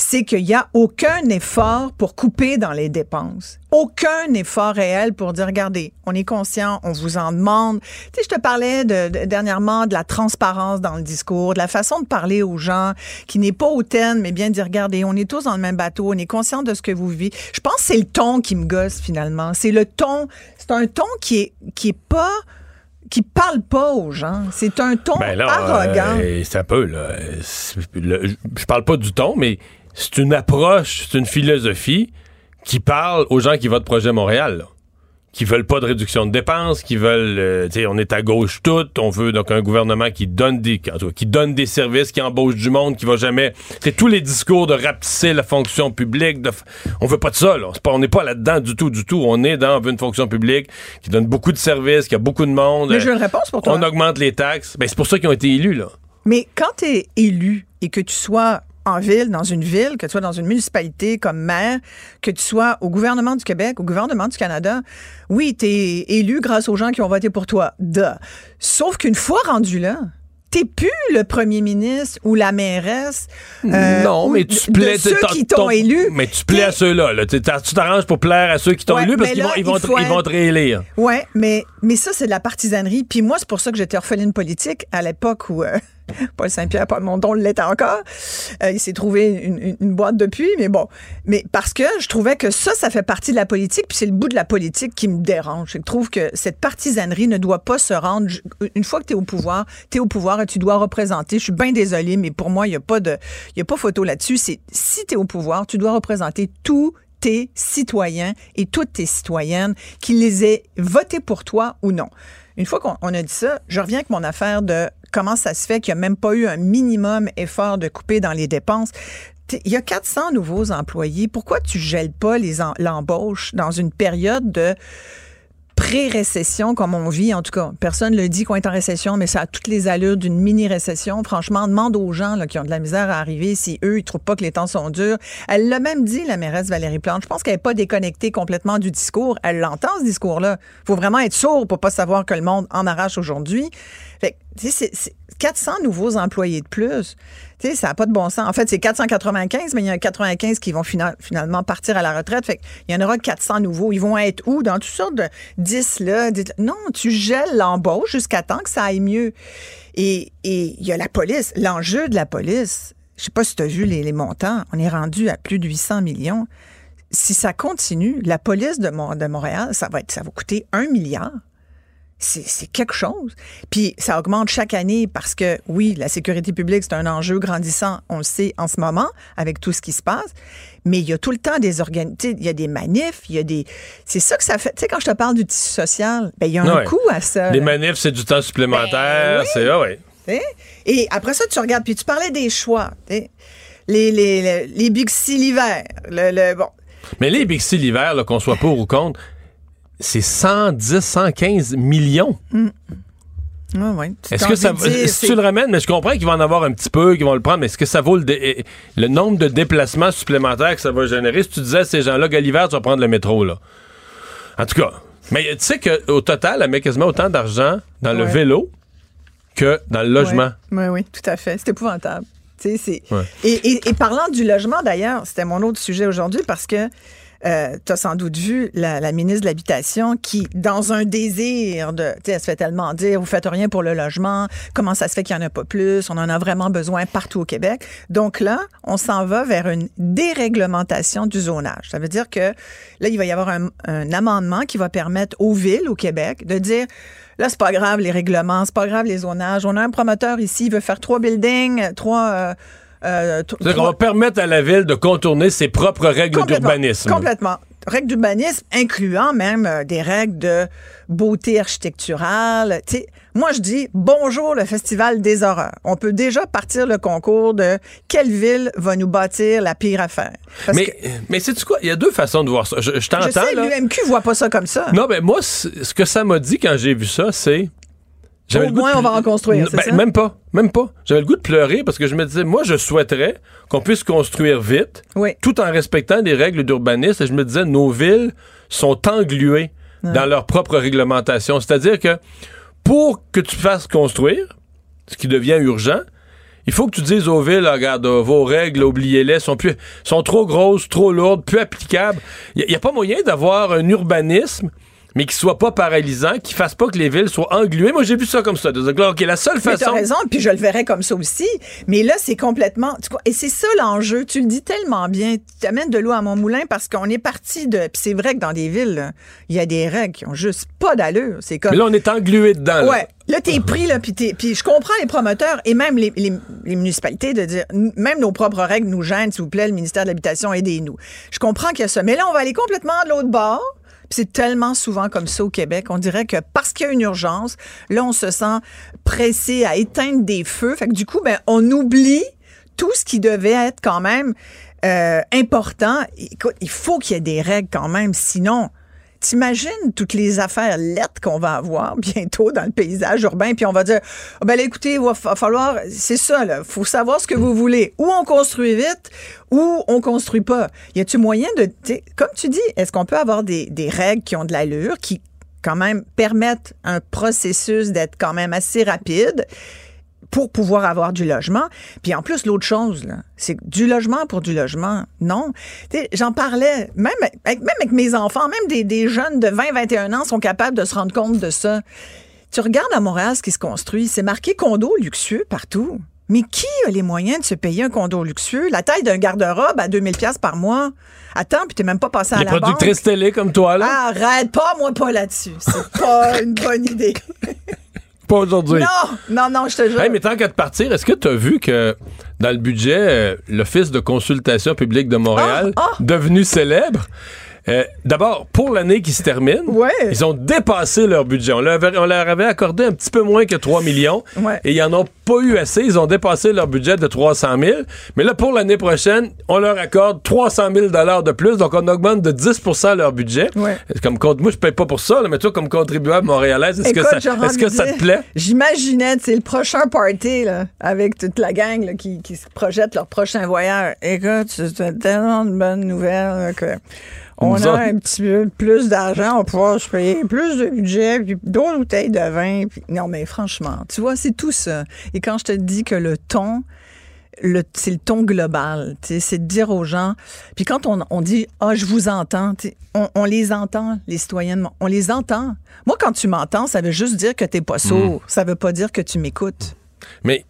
c'est qu'il n'y a aucun effort pour couper dans les dépenses. Aucun effort réel pour dire, regardez, on est conscient, on vous en demande. Tu sais, je te parlais de, de- dernièrement de la transparence dans le discours, de la façon de parler aux gens, qui n'est pas hautaine, mais bien de dire, regardez, on est tous dans le même bateau, on est conscient de ce que vous vivez. Je pense que c'est le ton qui me gosse finalement. C'est le ton, c'est un ton qui est, qui est pas qui parle pas aux gens. C'est un ton Ben là, arrogant. euh, c'est un peu, là. le- je parle pas du ton, mais c'est une approche, c'est une philosophie qui parle aux gens qui votent Projet Montréal, là. Qui veulent pas de réduction de dépenses, qui veulent, euh, tu sais, on est à gauche toutes, on veut donc un gouvernement qui donne des, qui donne services, qui embauche du monde, qui va jamais, c'est tous les discours de rapetisser la fonction publique, de, on veut pas de ça, là. On n'est pas là-dedans du tout, du tout. On est dans, on veut une fonction publique qui donne beaucoup de services, qui a beaucoup de monde. Mais j'ai une réponse pour toi. On augmente les taxes. Ben, c'est pour ça qu'ils ont été élus, là. Mais quand tu es élu et que tu sois en ville, dans une ville, que tu sois dans une municipalité comme maire, que tu sois au gouvernement du Québec, au gouvernement du Canada, oui, tu es élu grâce aux gens qui ont voté pour toi. Duh. Sauf qu'une fois rendu là, T'es plus le premier ministre ou la mairesse. euh, non, mais tu plais. de ceux qui ton- t'ont élu. Mais tu plais à ceux-là. Là. Tu t'arranges pour plaire à ceux qui t'ont Ouais, élu parce qu'ils vont, ils vont, ils vont te réélire. Ouais, mais, mais ça, c'est de la partisanerie. Puis moi, c'est pour ça que j'étais orpheline politique à l'époque où euh, Paul Saint-Pierre, Paul Monton l'est encore. Euh, il s'est trouvé une, une, boîte depuis, mais bon. Mais parce que je trouvais que ça, ça fait partie de la politique, puis c'est le bout de la politique qui me dérange. Je trouve que cette partisanerie ne doit pas se rendre. Une fois que tu es au pouvoir, tu es au pouvoir et tu dois représenter. Je suis bien désolée, mais pour moi, il n'y a pas de, il a pas photo là-dessus. C'est si tu es au pouvoir, tu dois représenter tous tes citoyens et toutes tes citoyennes, qu'ils les aient votés pour toi ou non. Une fois qu'on a dit ça, je reviens avec mon affaire de comment ça se fait qu'il n'y a même pas eu un minimum effort de couper dans les dépenses? Il y a 400 nouveaux employés. Pourquoi tu gèles pas l'embauche dans une période de pré-récession comme on vit, en tout cas. Personne ne le dit qu'on est en récession, mais ça a toutes les allures d'une mini-récession. Franchement, demande aux gens là, qui ont de la misère à arriver si eux, ils trouvent pas que les temps sont durs. Elle l'a même dit, la mairesse Valérie Plante. Je pense qu'elle n'est pas déconnectée complètement du discours. Elle l'entend, ce discours-là. faut vraiment être sourd pour pas savoir que le monde en arrache aujourd'hui. Fait c'est 400 nouveaux employés de plus. Tu ça n'a pas de bon sens. En fait, c'est 495, mais il y en a 95 qui vont finalement partir à la retraite. Fait il y en aura 400 nouveaux. Ils vont être où? Dans toutes sortes de 10 là. Non, tu gèles l'embauche jusqu'à temps que ça aille mieux. Et il y a la police. L'enjeu de la police, je sais pas si tu as vu les, montants, on est rendu à plus de 800 millions. Si ça continue, la police de, de Montréal, ça va, être, ça va coûter un milliard c'est quelque chose. Puis ça augmente chaque année parce que, oui, la sécurité publique, c'est un enjeu grandissant, on le sait en ce moment, avec tout ce qui se passe. Mais il y a tout le temps des organisations, il y a des manifs, il y a des... C'est ça que ça fait. Tu sais, quand je te parle du tissu social, ben, il y a un coût à ça. Les manifs, c'est du temps supplémentaire, ben c'est... Ah ouais. Et après ça, tu regardes, puis tu parlais des choix. Les, les, les, les Bixi l'hiver, le, le, bon. Mais les Bixi l'hiver, qu'on soit pour ou contre c'est 110, 115 millions. Mm. ouais. Est-ce que ça si tu le ramènes, mais je comprends qu'il va en avoir un petit peu, qu'ils vont le prendre, mais est-ce que ça vaut le, le, nombre de déplacements supplémentaires que ça va générer? Si tu disais à ces gens-là, Gulliver, tu vas prendre le métro, là. En tout cas. Mais tu sais qu'au total, elle met quasiment autant d'argent dans le vélo que dans le logement. Oui, oui, tout à fait. C'est épouvantable. Et, et, et, parlant du logement, d'ailleurs, c'était mon autre sujet aujourd'hui parce que euh, tu as sans doute vu la, ministre de l'Habitation qui, dans un désir de, tu sais, elle se fait tellement dire, vous faites rien pour le logement, comment ça se fait qu'il n'y en a pas plus, on en a vraiment besoin partout au Québec. Donc là, on s'en va vers une déréglementation du zonage. Ça veut dire que là, il va y avoir un, amendement qui va permettre aux villes au Québec de dire, Là, c'est pas grave les règlements, c'est pas grave les zonages. On a un promoteur ici, il veut faire trois buildings, trois, euh, euh, qu'on va permettre à la ville de contourner ses propres règles d'urbanisme. Complètement. Règles d'urbanisme incluant même euh, des règles de beauté architecturale. moi, je dis bonjour le Festival des horreurs. On peut déjà partir le concours de quelle ville va nous bâtir la pire affaire? mais mais c'est quoi? Il y a deux façons de voir ça. Je, je t'entends. Je sais, l'UMQ voit pas ça comme ça. Non, mais moi, ce que ça m'a dit quand j'ai vu ça, c'est au moins, on va en construire. Ben, même pas. Même pas. J'avais le goût de pleurer parce que je me disais, moi, je souhaiterais qu'on puisse construire vite, tout en respectant des règles d'urbanisme. Et je me disais, nos villes sont engluées dans leur propre réglementation. C'est-à-dire que pour que tu fasses construire, ce qui devient urgent, il faut que tu dises aux villes, regarde, vos règles, oubliez-les, sont, plus, sont trop grosses, trop lourdes, peu applicables. Il n'y a, pas moyen d'avoir un urbanisme mais qui soit pas paralysant, qui fasse pas que les villes soient engluées. Moi, j'ai vu ça comme ça. Donc, OK, la seule façon. Tu as raison, puis je le verrais comme ça aussi. Mais là, c'est complètement. Et c'est ça l'enjeu. Tu le dis tellement bien. Tu amènes de l'eau à mon moulin parce qu'on est parti de. Puis c'est vrai que dans des villes, il y a des règles qui ont juste pas d'allure. C'est comme. Mais là, on est englué dedans. Là. Ouais. Là, t'es pris, là, puis, puis je comprends les promoteurs et même les, les, municipalités de dire, même nos propres règles nous gênent, s'il vous plaît, le ministère de l'Habitation, aidez-nous. Je comprends qu'il y a ça. Mais là, on va aller complètement de l'autre bord c'est tellement souvent comme ça au Québec. On dirait que parce qu'il y a une urgence, là, on se sent pressé à éteindre des feux. Fait que du coup, ben, on oublie tout ce qui devait être quand même euh, important. Écoute, il faut qu'il y ait des règles quand même, sinon T'imagines toutes les affaires lettres qu'on va avoir bientôt dans le paysage urbain, puis on va dire, oh ben écoutez, il va falloir, c'est ça, là, faut savoir ce que vous voulez. Ou on construit vite, ou on construit pas. Y a-tu moyen de, comme tu dis, est-ce qu'on peut avoir des, des règles qui ont de l'allure, qui quand même permettent un processus d'être quand même assez rapide? Pour pouvoir avoir du logement. Puis en plus, l'autre chose, c'est du logement pour du logement. Non. J'en parlais, même avec, même avec mes enfants, même des, des jeunes de 20, 21 ans sont capables de se rendre compte de ça. Tu regardes à Montréal ce qui se construit, c'est marqué condo luxueux partout. Mais qui a les moyens de se payer un condo luxueux? La taille d'un garde-robe à 2000 pièces par mois. Attends, puis t'es même pas passé à Les la banque. productrices télé comme toi, là. Arrête, pas moi pas là-dessus. C'est pas une bonne idée. Pas aujourd'hui. Non, non, non, je te jure. Hey, mais tant qu'à te partir, est-ce que tu as vu que dans le budget, euh, l'Office de consultation publique de Montréal, ah. devenu célèbre, euh, d'abord, pour l'année qui se termine, Ouais. ils ont dépassé leur budget. On leur, avait, on leur avait accordé un petit peu moins que 3 millions Ouais. et ils en ont pas eu assez. Ils ont dépassé leur budget de 300 000. Mais là, pour l'année prochaine, on leur accorde 300 000 de plus. Donc, on augmente de 10% leur budget. Ouais. Comme compte, moi, je paye pas pour ça, là, mais toi, comme contribuable montréalaise, est-ce que, ça, que ça te plaît? J'imaginais, sais, le prochain party, là, avec toute la gang là, qui, qui se projette leur prochain voyage. Écoute, c'est tellement de bonnes nouvelles que on a autres- un petit peu plus d'argent, on pouvoir se payer plus de budget, puis d'autres bouteilles de vin. puis- Non, mais franchement, tu vois, c'est tout ça. Et quand je te dis que le ton, le, c'est le ton global. C'est de dire aux gens. Puis quand on, on dit Ah, je vous entends, on, on les entend, les Mon- On les entend. Moi, quand tu m'entends, ça veut juste dire que t'es pas sourd. Ça veut pas dire que tu m'écoutes. Mais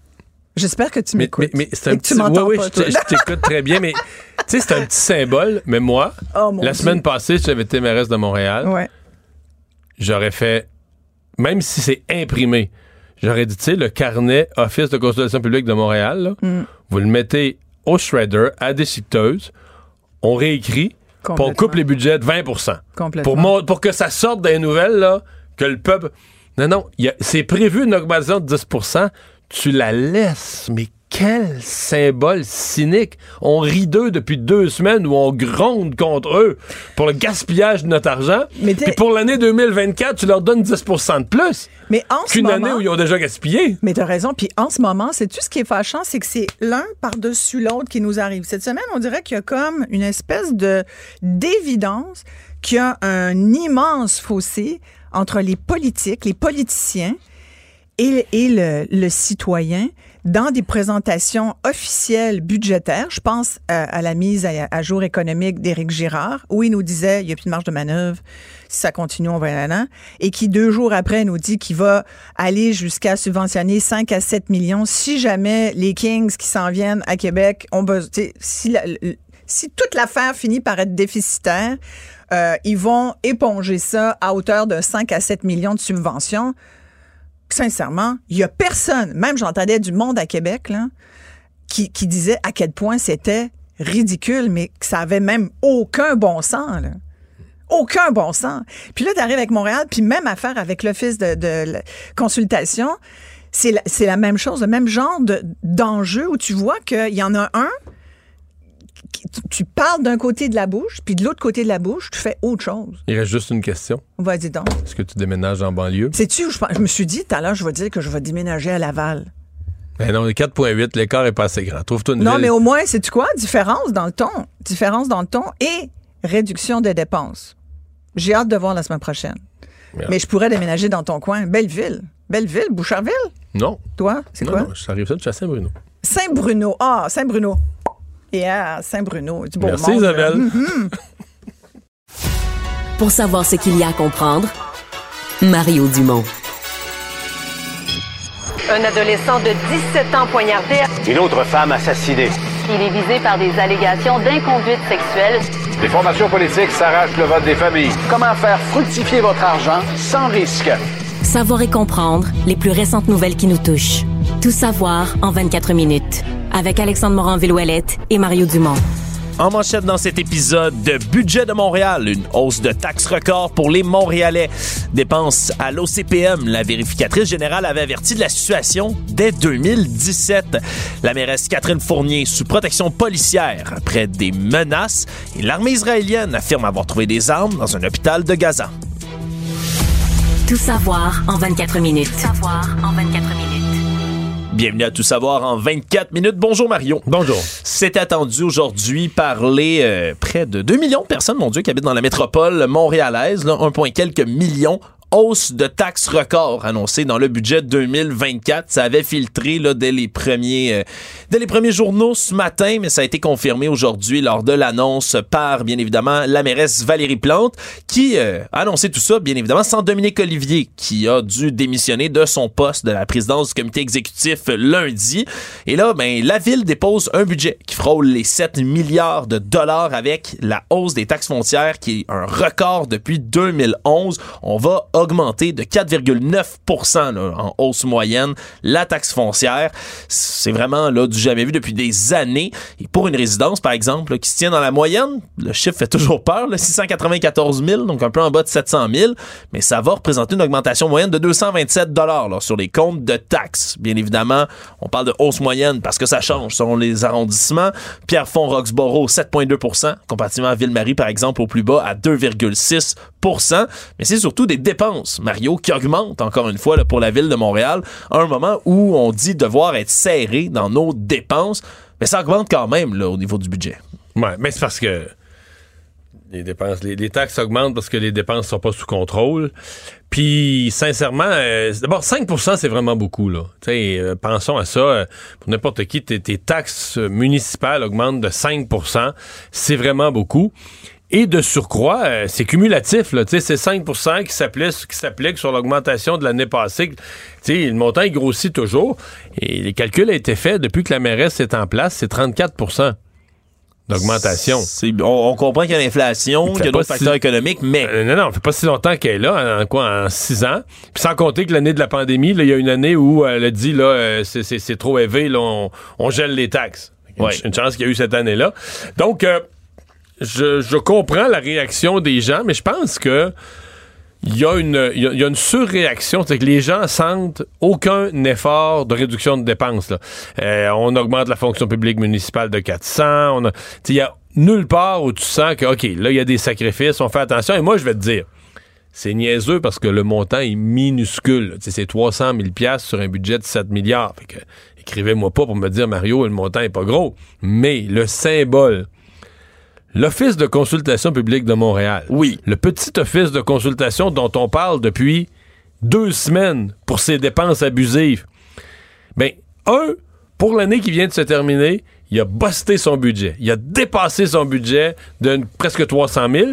J'espère que tu m'écoutes. mais, mais c'est un petit. oui, oui, pas, je t'écoute très bien, mais tu sais, c'est un petit symbole. Mais moi, Oh, la Dieu. semaine passée, j'avais été mairesse de Montréal. Ouais. J'aurais fait, même si c'est imprimé, j'aurais dit, tu sais, le carnet Office de consultation publique de Montréal, là, Mm. vous le mettez au shredder, à déchiqueteuse, on réécrit, puis on coupe les budgets de 20 Complètement. pour, que ça sorte des nouvelles, là, que le peuple. Non, non, c'est prévu une augmentation de 10 tu la laisses, mais quel symbole cynique. On rit d'eux depuis deux semaines où on gronde contre eux pour le gaspillage de notre argent. Mais Puis pour l'année 2024, tu leur donnes 10 de plus Mais en ce qu'une moment. année où ils ont déjà gaspillé. Mais tu as raison. Puis en ce moment, tout ce qui est fâchant, c'est que c'est l'un par-dessus l'autre qui nous arrive. Cette semaine, on dirait qu'il y a comme une espèce de d'évidence qu'il y a un immense fossé entre les politiques, les politiciens et, et le, le citoyen dans des présentations officielles budgétaires. Je pense à, à la mise à, jour économique d'Éric Girard, où il nous disait il n'y a plus de marge de manœuvre, si ça continue, on va aller là, et qui deux jours après nous dit qu'il va aller jusqu'à subventionner 5 à 7 millions si jamais les Kings qui s'en viennent à Québec ont besoin. Si, la- si toute l'affaire finit par être déficitaire, euh, ils vont éponger ça à hauteur de 5 à 7 millions de subventions sincèrement, il y a personne, même j'entendais du monde à Québec, qui, disait à quel point c'était ridicule, mais que ça avait même aucun bon sens. Aucun bon sens. Puis là, tu arrives avec Montréal, puis même affaire avec l'Office de, consultation, c'est la, même chose, le même genre de- d'enjeu où tu vois qu'il y en a un, tu, parles d'un côté de la bouche, puis de l'autre côté de la bouche, tu fais autre chose. Il reste juste une question. Vas-y donc. Est-ce que tu déménages en banlieue? Sais-tu où je, je me suis dit tout à l'heure, je vais dire que je vais déménager à Laval. Ben non, 4.8, l'écart est pas assez grand. Trouve-toi une Non, ville. mais au moins, c'est tu quoi? Différence dans le ton. Différence dans le ton et réduction des dépenses. J'ai hâte de voir la semaine prochaine. Mais je pourrais déménager dans ton coin. Belleville. Belleville, Boucherville. Non. Toi, c'est quoi? non, j'arrive ça de chasser Bruno. Saint-Bruno. Ah, Saint-Bruno. Yeah, Saint-Bruno. Du beau Merci, monde. Isabelle. Mhm. Pour savoir ce qu'il y a à comprendre, Mario Dumont. Un adolescent de 17 ans poignardé. Une autre femme assassinée. Il est visé par des allégations d'inconduite sexuelle. Les formations politiques s'arrachent le vote des familles. Comment faire fructifier votre argent sans risque? Savoir et comprendre les plus récentes nouvelles qui nous touchent. Tout savoir en 24 minutes. Avec Alexandre Morin-Villouellette et Mario Dumont. En manchette dans cet épisode de Budget de Montréal, une hausse de taxes record pour les Montréalais. Dépenses à l'OCPM, la vérificatrice générale avait averti de la situation dès 2017. La mairesse Catherine Fournier sous protection policière après des menaces et l'armée israélienne affirme avoir trouvé des armes dans un hôpital de Gaza. Tout savoir en 24 minutes. savoir en 24 minutes. Bienvenue à Tout savoir en 24 minutes. Bonjour Mario. Bonjour. C'est attendu aujourd'hui par les euh, près de 2 millions de personnes, mon Dieu, qui habitent dans la métropole montréalaise. Là, 1, point quelques millions hausse de taxes record annoncée dans le budget 2024. Ça avait filtré là, dès les premiers euh, dès les premiers journaux ce matin, mais ça a été confirmé aujourd'hui lors de l'annonce par bien évidemment la mairesse Valérie Plante qui euh, a annoncé tout ça bien évidemment sans Dominique Olivier qui a dû démissionner de son poste de la présidence du comité exécutif lundi. Et là ben la ville dépose un budget qui frôle les 7 milliards de dollars avec la hausse des taxes foncières qui est un record depuis 2011. On va augmenter de 4,9% en hausse moyenne la taxe foncière. C'est vraiment là du jamais vu depuis des années. Et pour une résidence, par exemple, qui se tient dans la moyenne, le chiffre fait toujours peur, là, 694 000, donc un peu en bas de 700 000, mais ça va représenter une augmentation moyenne de 227 dollars sur les comptes de taxes. Bien évidemment, on parle de hausse moyenne parce que ça change selon les arrondissements. Pierrefonds-Roxborough, 7,2% comparativement à Ville-Marie, par exemple, au plus bas, à 2,6% mais c'est surtout des dépenses, Mario, qui augmentent encore une fois pour la ville de Montréal, à un moment où on dit devoir être serré dans nos dépenses, mais ça augmente quand même au niveau du budget. Ouais, mais c'est parce que les dépenses, les, taxes augmentent parce que les dépenses sont pas sous contrôle. Puis, sincèrement, euh, d'abord, 5% c'est vraiment beaucoup, là. Euh, pensons à ça. Euh, pour n'importe qui, tes, taxes municipales augmentent de 5% C'est vraiment beaucoup. Et de surcroît, euh, c'est cumulatif. C'est 5% qui s'applique sur l'augmentation de l'année passée. sais, le montant il grossit toujours. Et les calculs ont été faits depuis que la mairesse est en place, c'est 34% d'augmentation. On, on, comprend qu'il y a l'inflation, qu'il y a d'autres facteurs économiques, mais... Euh, non, non, ça fait pas si longtemps qu'elle est là, en, quoi, en six ans. Puis sans compter que l'année de la pandémie, il y a une année où elle a dit, là, euh, c'est trop élevé, là, on, gèle les taxes. Une, chance qu'il y a eu cette année-là. Donc je, comprends la réaction des gens, mais je pense que il y, a y, a une surréaction, c'est que les gens sentent aucun effort de réduction de dépenses. Euh, on augmente la fonction publique municipale de 400. Il y a nulle part où tu sens que, OK, là, il y a des sacrifices, on fait attention. Et moi, je vais te dire, c'est niaiseux parce que le montant est minuscule. C'est 300 000 sur un budget de 7 milliards. Écrivez-moi pas pour me dire, Mario, le montant est pas gros. Mais le symbole L'Office de consultation publique de Montréal. Oui. Le petit office de consultation dont on parle depuis deux semaines pour ses dépenses abusives. Ben, un, pour l'année qui vient de se terminer, il a busté son budget. Il a dépassé son budget de presque 300 000.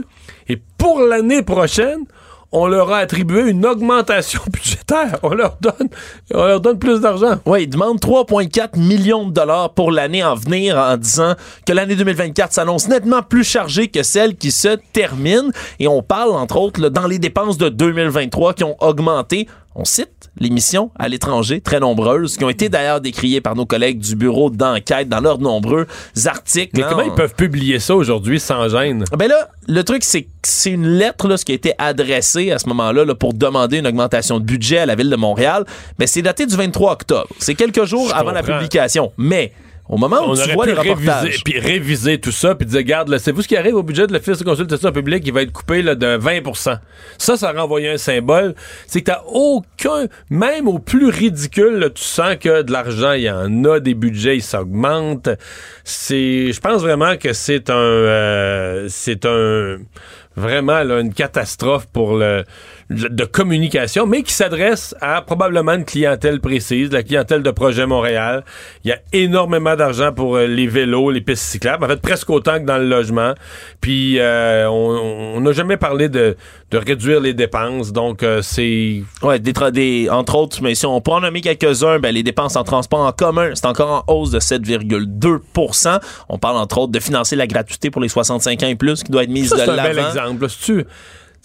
Et pour l'année prochaine, on leur a attribué une augmentation budgétaire. On leur donne, plus d'argent. Oui, ils demandent 3,4 millions de dollars pour l'année en venir en disant que l'année 2024 s'annonce nettement plus chargée que celle qui se termine. Et on parle, entre autres, dans les dépenses de 2023 qui ont augmenté on cite les missions à l'étranger, très nombreuses, qui ont été d'ailleurs décriées par nos collègues du bureau d'enquête dans leurs nombreux articles. Mais comment ils peuvent publier ça aujourd'hui sans gêne? Ben là, le truc, c'est que c'est une lettre là, ce qui a été adressée à ce moment-là là, pour demander une augmentation de budget à la ville de Montréal. Mais c'est daté du 23 octobre. C'est quelques jours avant la publication. Mais au moment où tu vois les reportages. Puis réviser tout ça, puis dire, regarde, c'est vous ce qui arrive au budget de l'Office de consultation publique, il va être coupé là, de 20% Ça, ça renvoyait un symbole. C'est que t'as aucun, même au plus ridicule, tu sens que de l'argent, il y en a, des budgets, ils s'augmentent. C'est, je pense vraiment que c'est un, euh, c'est un, vraiment là, une catastrophe pour le de communication, mais qui s'adresse à probablement une clientèle précise, la clientèle de Projet Montréal. Il y a énormément d'argent pour euh, les vélos, les pistes cyclables, en fait presque autant que dans le logement. Puis euh, on n'a jamais parlé de, de, réduire les dépenses, donc euh, c'est... Ouais, des, des, entre autres, mais si on peut en nommer quelques-uns, ben, les dépenses en transport en commun, c'est encore en hausse de 7,2% On parle entre autres de financer la gratuité pour les 65 ans et plus qui doit être mise de l'avant. C'est un bel exemple. Si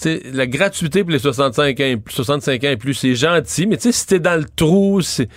tu la gratuité pour les 65 ans, 65 ans et plus, c'est gentil, mais si t'es dans le trou, c'est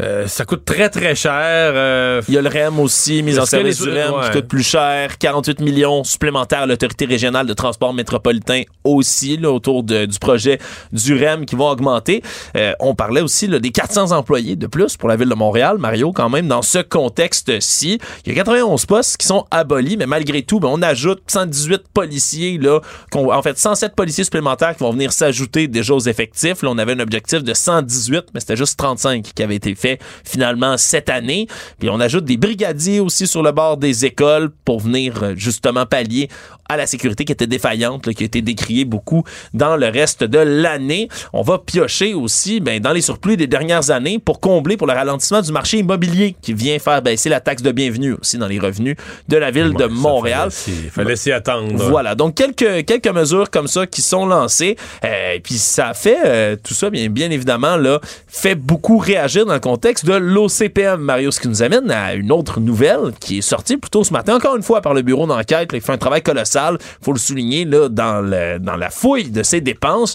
euh, ça coûte très, très cher. Euh, Il y a le REM aussi, mise en service du REM qui coûte plus cher. 48 millions supplémentaires à l'autorité régionale de transport métropolitain aussi, là, autour du projet du REM qui vont augmenter. Euh, on parlait aussi là, des 400 employés de plus pour la ville de Montréal. Mario, quand même, dans ce contexte-ci, il y a 91 postes qui sont abolis, mais malgré tout, ben, on ajoute 118 policiers, là, en fait 107 policiers supplémentaires qui vont venir s'ajouter déjà aux effectifs. Là, on avait un objectif de 118, mais c'était juste 35 qui avaient été finalement cette année. Puis on ajoute des brigadiers aussi sur le bord des écoles pour venir euh, justement pallier à la sécurité qui était défaillante, là, qui a été décriée beaucoup dans le reste de l'année. On va piocher aussi ben, dans les surplus des dernières années pour combler pour le ralentissement du marché immobilier qui vient faire baisser la taxe de bienvenue aussi dans les revenus de la ville de Montréal. Il fallait s'y attendre. Voilà, donc quelques, quelques mesures comme ça qui sont lancées. Euh, puis ça fait, euh, tout ça, bien, bien évidemment, là, fait beaucoup réagir dans le contexte de l'OCPM. Mario, ce qui nous amène à une autre nouvelle qui est sortie plus tôt ce matin, encore une fois par le bureau d'enquête. Il fait un travail colossal, faut le souligner, là, dans, le, dans la fouille de ses dépenses.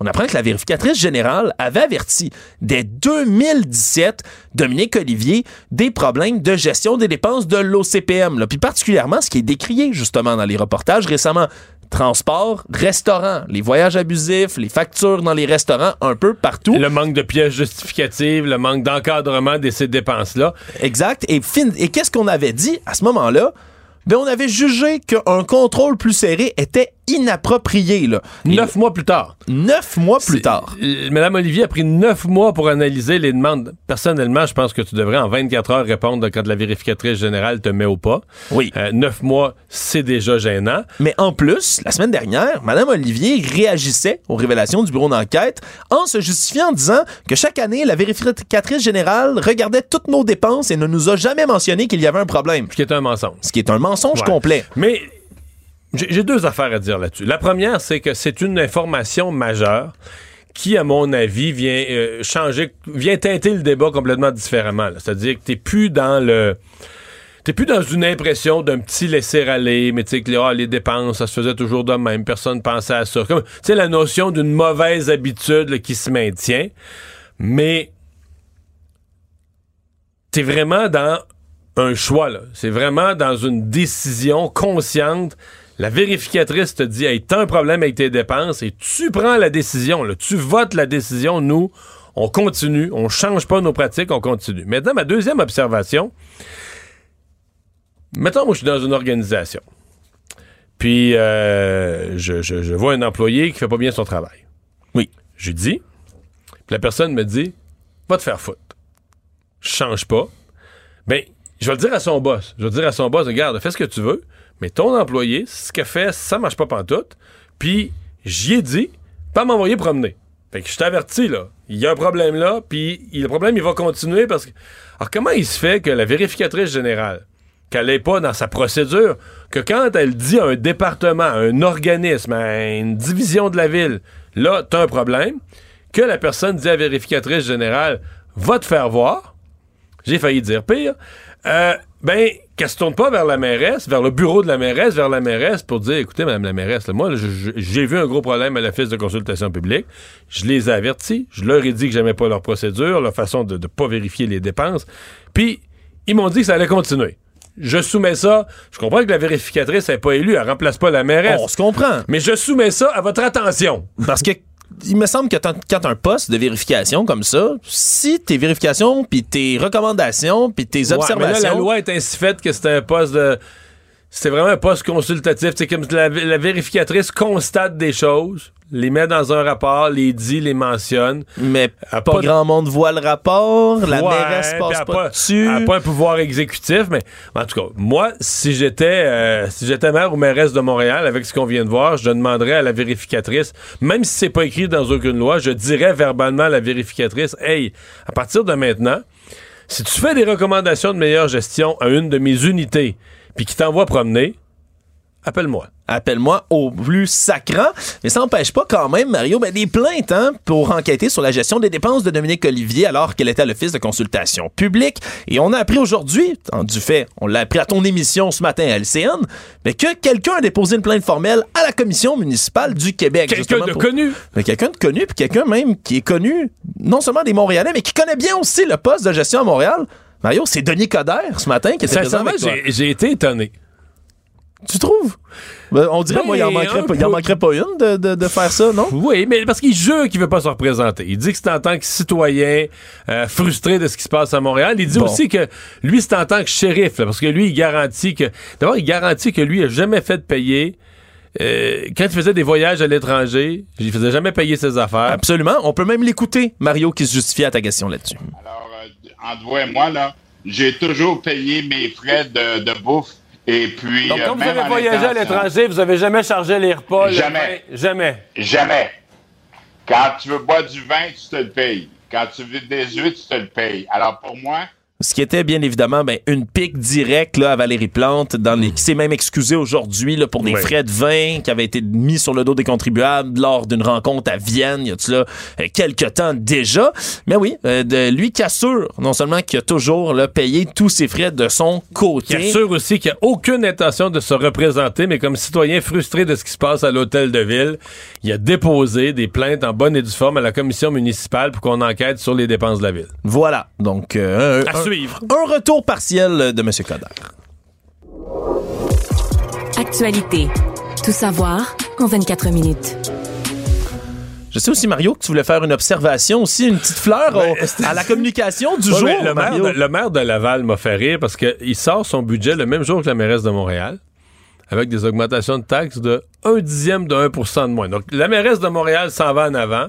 On apprend que la vérificatrice générale avait averti dès 2017 Dominique Olivier des problèmes de gestion des dépenses de l'OCPM. là. Puis particulièrement ce qui est décrié justement dans les reportages récemment. Transport, restaurant, les voyages abusifs, les factures dans les restaurants, un peu partout. Le manque de pièces justificatives, le manque d'encadrement de ces dépenses-là. Exact. Et, fin- et qu'est-ce qu'on avait dit à ce moment-là? Ben, on avait jugé qu'un contrôle plus serré était inapproprié. Là. Neuf mois plus tard. Neuf mois plus tard. Euh, Madame Olivier a pris neuf mois pour analyser les demandes. Personnellement, je pense que tu devrais en 24 heures répondre quand la vérificatrice générale te met au pas. Oui. Euh, neuf mois, c'est déjà gênant. Mais en plus, la semaine dernière, Mme Olivier réagissait aux révélations du bureau d'enquête en se justifiant en disant que chaque année, la vérificatrice générale regardait toutes nos dépenses et ne nous a jamais mentionné qu'il y avait un problème. Ce qui est un mensonge. Ce qui est un mensonge Ouais. complet. Mais j'ai deux affaires à dire là-dessus. La première, c'est que c'est une information majeure qui, à mon avis, vient euh, changer, vient teinter le débat complètement différemment. C'est-à-dire que t'es plus dans le... T'es plus dans une impression d'un petit laisser-aller, mais tu sais que ah, les dépenses, ça se faisait toujours de même, personne pensait à ça. Tu sais, la notion d'une mauvaise habitude qui se maintient, mais t'es vraiment dans un choix, là. C'est vraiment dans une décision consciente. La vérificatrice te dit, hey, t'as un problème avec tes dépenses et tu prends la décision, là. Tu votes la décision. Nous, on continue. On change pas nos pratiques, on continue. Maintenant, ma deuxième observation, mettons, moi, je suis dans une organisation. Puis, euh, je, je- je vois un employé qui fait pas bien son travail. Oui. Je lui dis. Puis la personne me dit, va te faire foutre. Je change pas. Ben, je vais le dire à son boss. Je vais le dire à son boss, regarde, fais ce que tu veux, mais ton employé, ce qu'il fait, ça marche pas pantoute. Puis, j'y ai dit, pas m'envoyer promener. Fait que je t'avertis, là. Il y a un problème là, puis le problème, il va continuer parce que. Alors, comment il se fait que la vérificatrice générale, qu'elle n'est pas dans sa procédure, que quand elle dit à un département, à un organisme, à une division de la ville, là, t'as un problème, que la personne dit à la vérificatrice générale, va te faire voir, j'ai failli dire pire, euh, ben, qu'elle se tourne pas vers la mairesse, vers le bureau de la mairesse, vers la mairesse pour dire, écoutez, madame la mairesse, là, moi, j'ai vu un gros problème à l'office de consultation publique, je les ai avertis, je leur ai dit que j'aimais pas leur procédure, leur façon de ne pas vérifier les dépenses, puis ils m'ont dit que ça allait continuer. Je soumets ça. Je comprends que la vérificatrice n'est pas élue, elle remplace pas la mairesse. On se comprend. Mais je soumets ça à votre attention. Parce que il me semble que quand t'as un poste de vérification comme ça, si tes vérifications, puis tes recommandations, puis tes Ouais, mais observations... là, la loi est ainsi faite que c'était un poste de. C'était vraiment un poste consultatif. C'est comme la, la vérificatrice constate des choses, les met dans un rapport, les dit, les mentionne. Mais a pas, grand monde voit le rapport, la mairesse passe a pas, dessus. Elle pas un pouvoir exécutif, mais en tout cas, moi, si j'étais euh, si j'étais maire ou mairesse de Montréal, avec ce qu'on vient de voir, je demanderais à la vérificatrice, même si c'est pas écrit dans aucune loi, je dirais verbalement à la vérificatrice, hey, à partir de maintenant, si tu fais des recommandations de meilleure gestion à une de mes unités, puis qui t'envoie promener, appelle-moi. Appelle-moi au plus sacrant. Mais ça n'empêche pas quand même, Mario, ben, des plaintes hein, pour enquêter sur la gestion des dépenses de Dominique Olivier alors qu'elle était à l'Office de consultation publique. Et on a appris aujourd'hui, en du fait, on l'a appris à ton émission ce matin à LCN, mais que quelqu'un a déposé une plainte formelle à la Commission municipale du Québec. Quelqu'un de pour- connu. Quelqu'un de connu, puis quelqu'un même qui est connu, non seulement des Montréalais, mais qui connaît bien aussi le poste de gestion à Montréal. Mario, c'est Denis Coderre ce matin qui était présent avec toi. j'ai été étonné. Tu trouves? Ben, on dirait, Ben, moi, il en manquerait, pas, il en peu. manquerait pas une de, de- de faire ça, non? Oui, mais parce qu'il jure qu'il veut pas se représenter. Il dit que c'est en tant que citoyen euh, frustré de ce qui se passe à Montréal. Il dit Bon. aussi que lui, c'est en tant que shérif, là, parce que lui, il garantit que... D'abord, il garantit que lui a jamais fait de payer... euh, quand il faisait des voyages à l'étranger, il faisait jamais payer ses affaires. Absolument. On peut même l'écouter, Mario, qui se justifie à ta question là-dessus. entre toi et moi, là, j'ai toujours payé mes frais de, de bouffe Et puis. Donc, quand vous même avez en voyagé à l'étranger, vous avez jamais chargé les repas? le Jamais. vin? Jamais. Jamais. Quand tu veux boire du vin, tu te le payes. Quand tu veux des huîtres, tu te le payes. Alors pour moi, Ce qui était bien évidemment ben, une pique directe là, à Valérie Plante, dans les, qui s'est même excusée aujourd'hui là, pour des Oui. frais de vin qui avaient été mis sur le dos des contribuables lors d'une rencontre à Vienne, il y a cela euh, quelques temps déjà. Mais oui, euh, de lui qui assure non seulement qu'il a toujours là, payé tous ses frais de son Qui côté. assure aussi qu'il n'y a aucune intention de se représenter, mais comme citoyen frustré de ce qui se passe à l'hôtel de ville, il a déposé des plaintes en bonne et due forme à la commission municipale pour qu'on enquête sur les dépenses de la ville. Voilà, donc euh, un, À un- suivre. un retour partiel de M. Coder. Actualité. Tout savoir en 24 minutes. Je sais aussi, Mario, que tu voulais faire une observation aussi, une petite fleur au- à la communication du Ouais, jour, le, maire de, le maire de Laval m'a fait rire parce qu'il sort son budget le même jour que la mairesse de Montréal, avec des augmentations de taxes de 1 dixième de 1 de moins. Donc, la mairesse de Montréal s'en va en avant,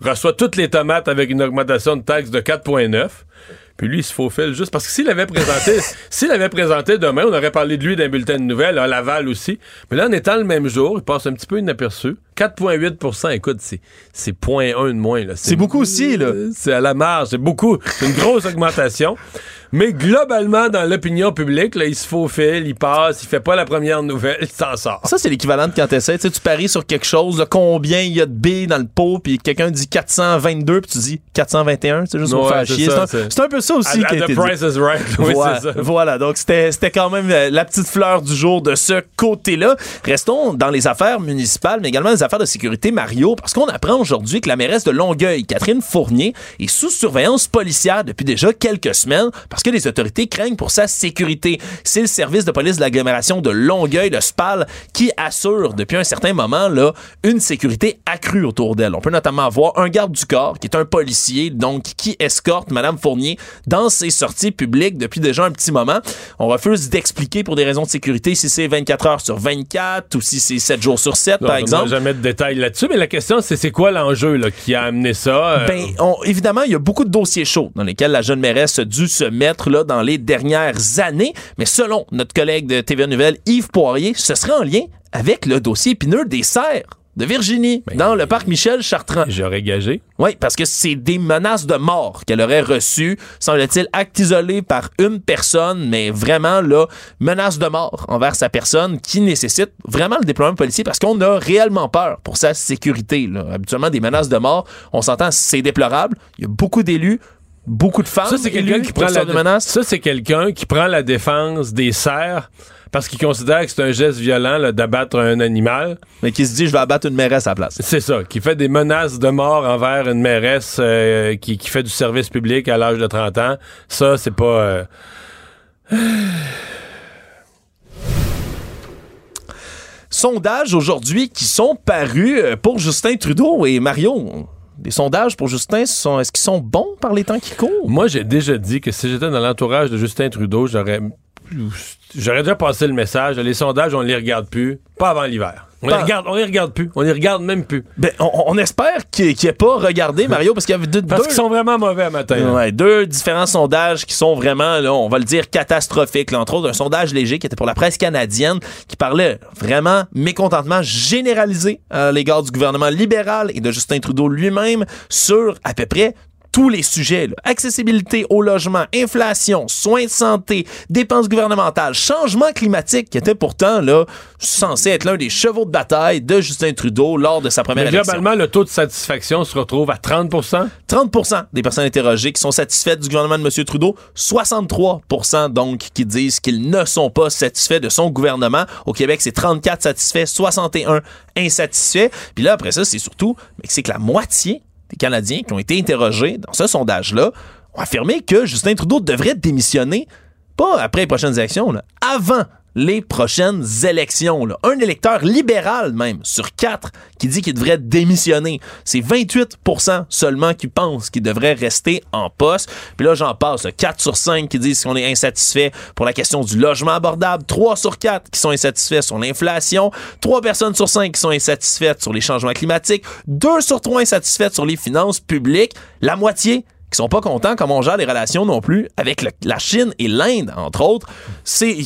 reçoit toutes les tomates avec une augmentation de taxes de 4,9. Puis lui, il se faufile juste parce que s'il avait présenté, s'il avait présenté demain, on aurait parlé de lui d'un bulletin de nouvelles, à Laval aussi. Mais là, en étant le même jour, il passe un petit peu inaperçu. 4,8% écoute, c'est, c'est 0,1 de moins. Là. C'est beaucoup aussi, là. C'est à la marge, c'est beaucoup. C'est une grosse augmentation. Mais globalement, dans l'opinion publique, là, il se faufile, il passe, il fait pas la première nouvelle, il s'en sort. Ça, c'est l'équivalent de quand t'essaies, tu sais, tu paries sur quelque chose, là, combien il y a de billes dans le pot, puis quelqu'un dit 422, puis tu dis 421, c'est juste pour Ouais, faire chier. C'est un, peu ça aussi À- qui a à été The dit. price is right. Oui, voilà, ça. voilà. donc c'était c'était quand même euh, la petite fleur du jour de ce côté-là. Restons dans les affaires municipales, mais également les affaires de sécurité, Mario, parce qu'on apprend aujourd'hui que la mairesse de Longueuil, Catherine Fournier, est sous surveillance policière depuis déjà quelques semaines parce que les autorités craignent pour sa sécurité. C'est le service de police de l'agglomération de Longueuil, le SPAL, qui assure depuis un certain moment là une sécurité accrue autour d'elle. On peut notamment voir un garde du corps qui est un policier donc qui escorte Madame Fournier dans ses sorties publiques depuis déjà un petit moment. On refuse d'expliquer pour des raisons de sécurité si c'est 24 heures sur 24 ou si c'est 7 jours sur 7 Non, par exemple. jamais détails là-dessus, mais la question, c'est c'est quoi l'enjeu qui a amené ça? euh, Ben, évidemment, il y a beaucoup de dossiers chauds dans lesquels la jeune mairesse a dû se mettre là, dans les dernières années. Mais selon notre collègue de TVA Nouvelle, Yves Poirier, ce serait en lien avec le dossier épineux des serres de Virginie, dans le parc Michel Chartrand. J'aurais gagé. Oui, parce que c'est des menaces de mort qu'elle aurait reçues, semble-t-il, acte isolé par une personne, mais vraiment, là, menace de mort envers sa personne qui nécessite vraiment le déploiement policier parce qu'on a réellement peur pour sa sécurité. là. Habituellement, des menaces de mort, on s'entend, c'est déplorable. Il y a beaucoup d'élus, beaucoup de femmes. Ça, c'est quelqu'un qui prend la menaces. Ça, c'est quelqu'un qui prend la défense des cerfs parce qu'il considère que c'est un geste violent d'abattre un animal. Mais qui se dit, je vais abattre une mairesse à la place. C'est ça, qui fait des menaces de mort envers une mairesse euh, qui, qui fait du service public à l'âge de 30 ans. Ça, c'est pas... euh, sondages aujourd'hui qui sont parus euh, pour Justin Trudeau et Mario. Les sondages pour Justin, sont, est-ce qu'ils sont bons par les temps qui courent? Moi, j'ai déjà dit que si j'étais dans l'entourage de Justin Trudeau, j'aurais j'aurais déjà passé le message. Les sondages, on les regarde plus. Pas avant l'hiver. On les regarde, on les regarde plus. On les regarde même plus. Ben, on, on espère qu'il n'ait pas regardé, Mario, parce qu'il y avait deux, Parce qu'ils sont vraiment mauvais à matin. Ouais, deux différents sondages qui sont vraiment, là, on va le dire, catastrophiques. là. Entre autres, un sondage léger qui était pour la presse canadienne qui parlait vraiment mécontentement généralisé à l'égard du gouvernement libéral et de Justin Trudeau lui-même sur à peu près tous les sujets. là. Accessibilité au logement, inflation, soins de santé, dépenses gouvernementales, changement climatique qui était pourtant là censé être l'un des chevaux de bataille de Justin Trudeau lors de sa première Mais élection. globalement, le taux de satisfaction se retrouve à 30% 30% des personnes interrogées qui sont satisfaites du gouvernement de M. Trudeau, 63% donc qui disent qu'ils ne sont pas satisfaits de son gouvernement. Au Québec, c'est 34 satisfaits, 61 insatisfaits. Puis là, après ça, c'est surtout mais c'est que la moitié des Canadiens qui ont été interrogés dans ce sondage-là ont affirmé que Justin Trudeau devrait démissionner, pas après les prochaines élections, avant les prochaines élections. Un électeur libéral même sur quatre qui dit qu'il devrait démissionner. C'est 28% seulement qui pensent qu'il devrait rester en poste. Puis là, j'en passe. là. 4 sur 5 qui disent qu'on est insatisfait pour la question du logement abordable. 3 sur 4 qui sont insatisfaits sur l'inflation. 3 personnes sur 5 qui sont insatisfaites sur les changements climatiques. 2 sur 3 insatisfaites sur les finances publiques. La moitié qui sont pas contents comme on gère les relations non plus avec le- la Chine et l'Inde, entre autres. C'est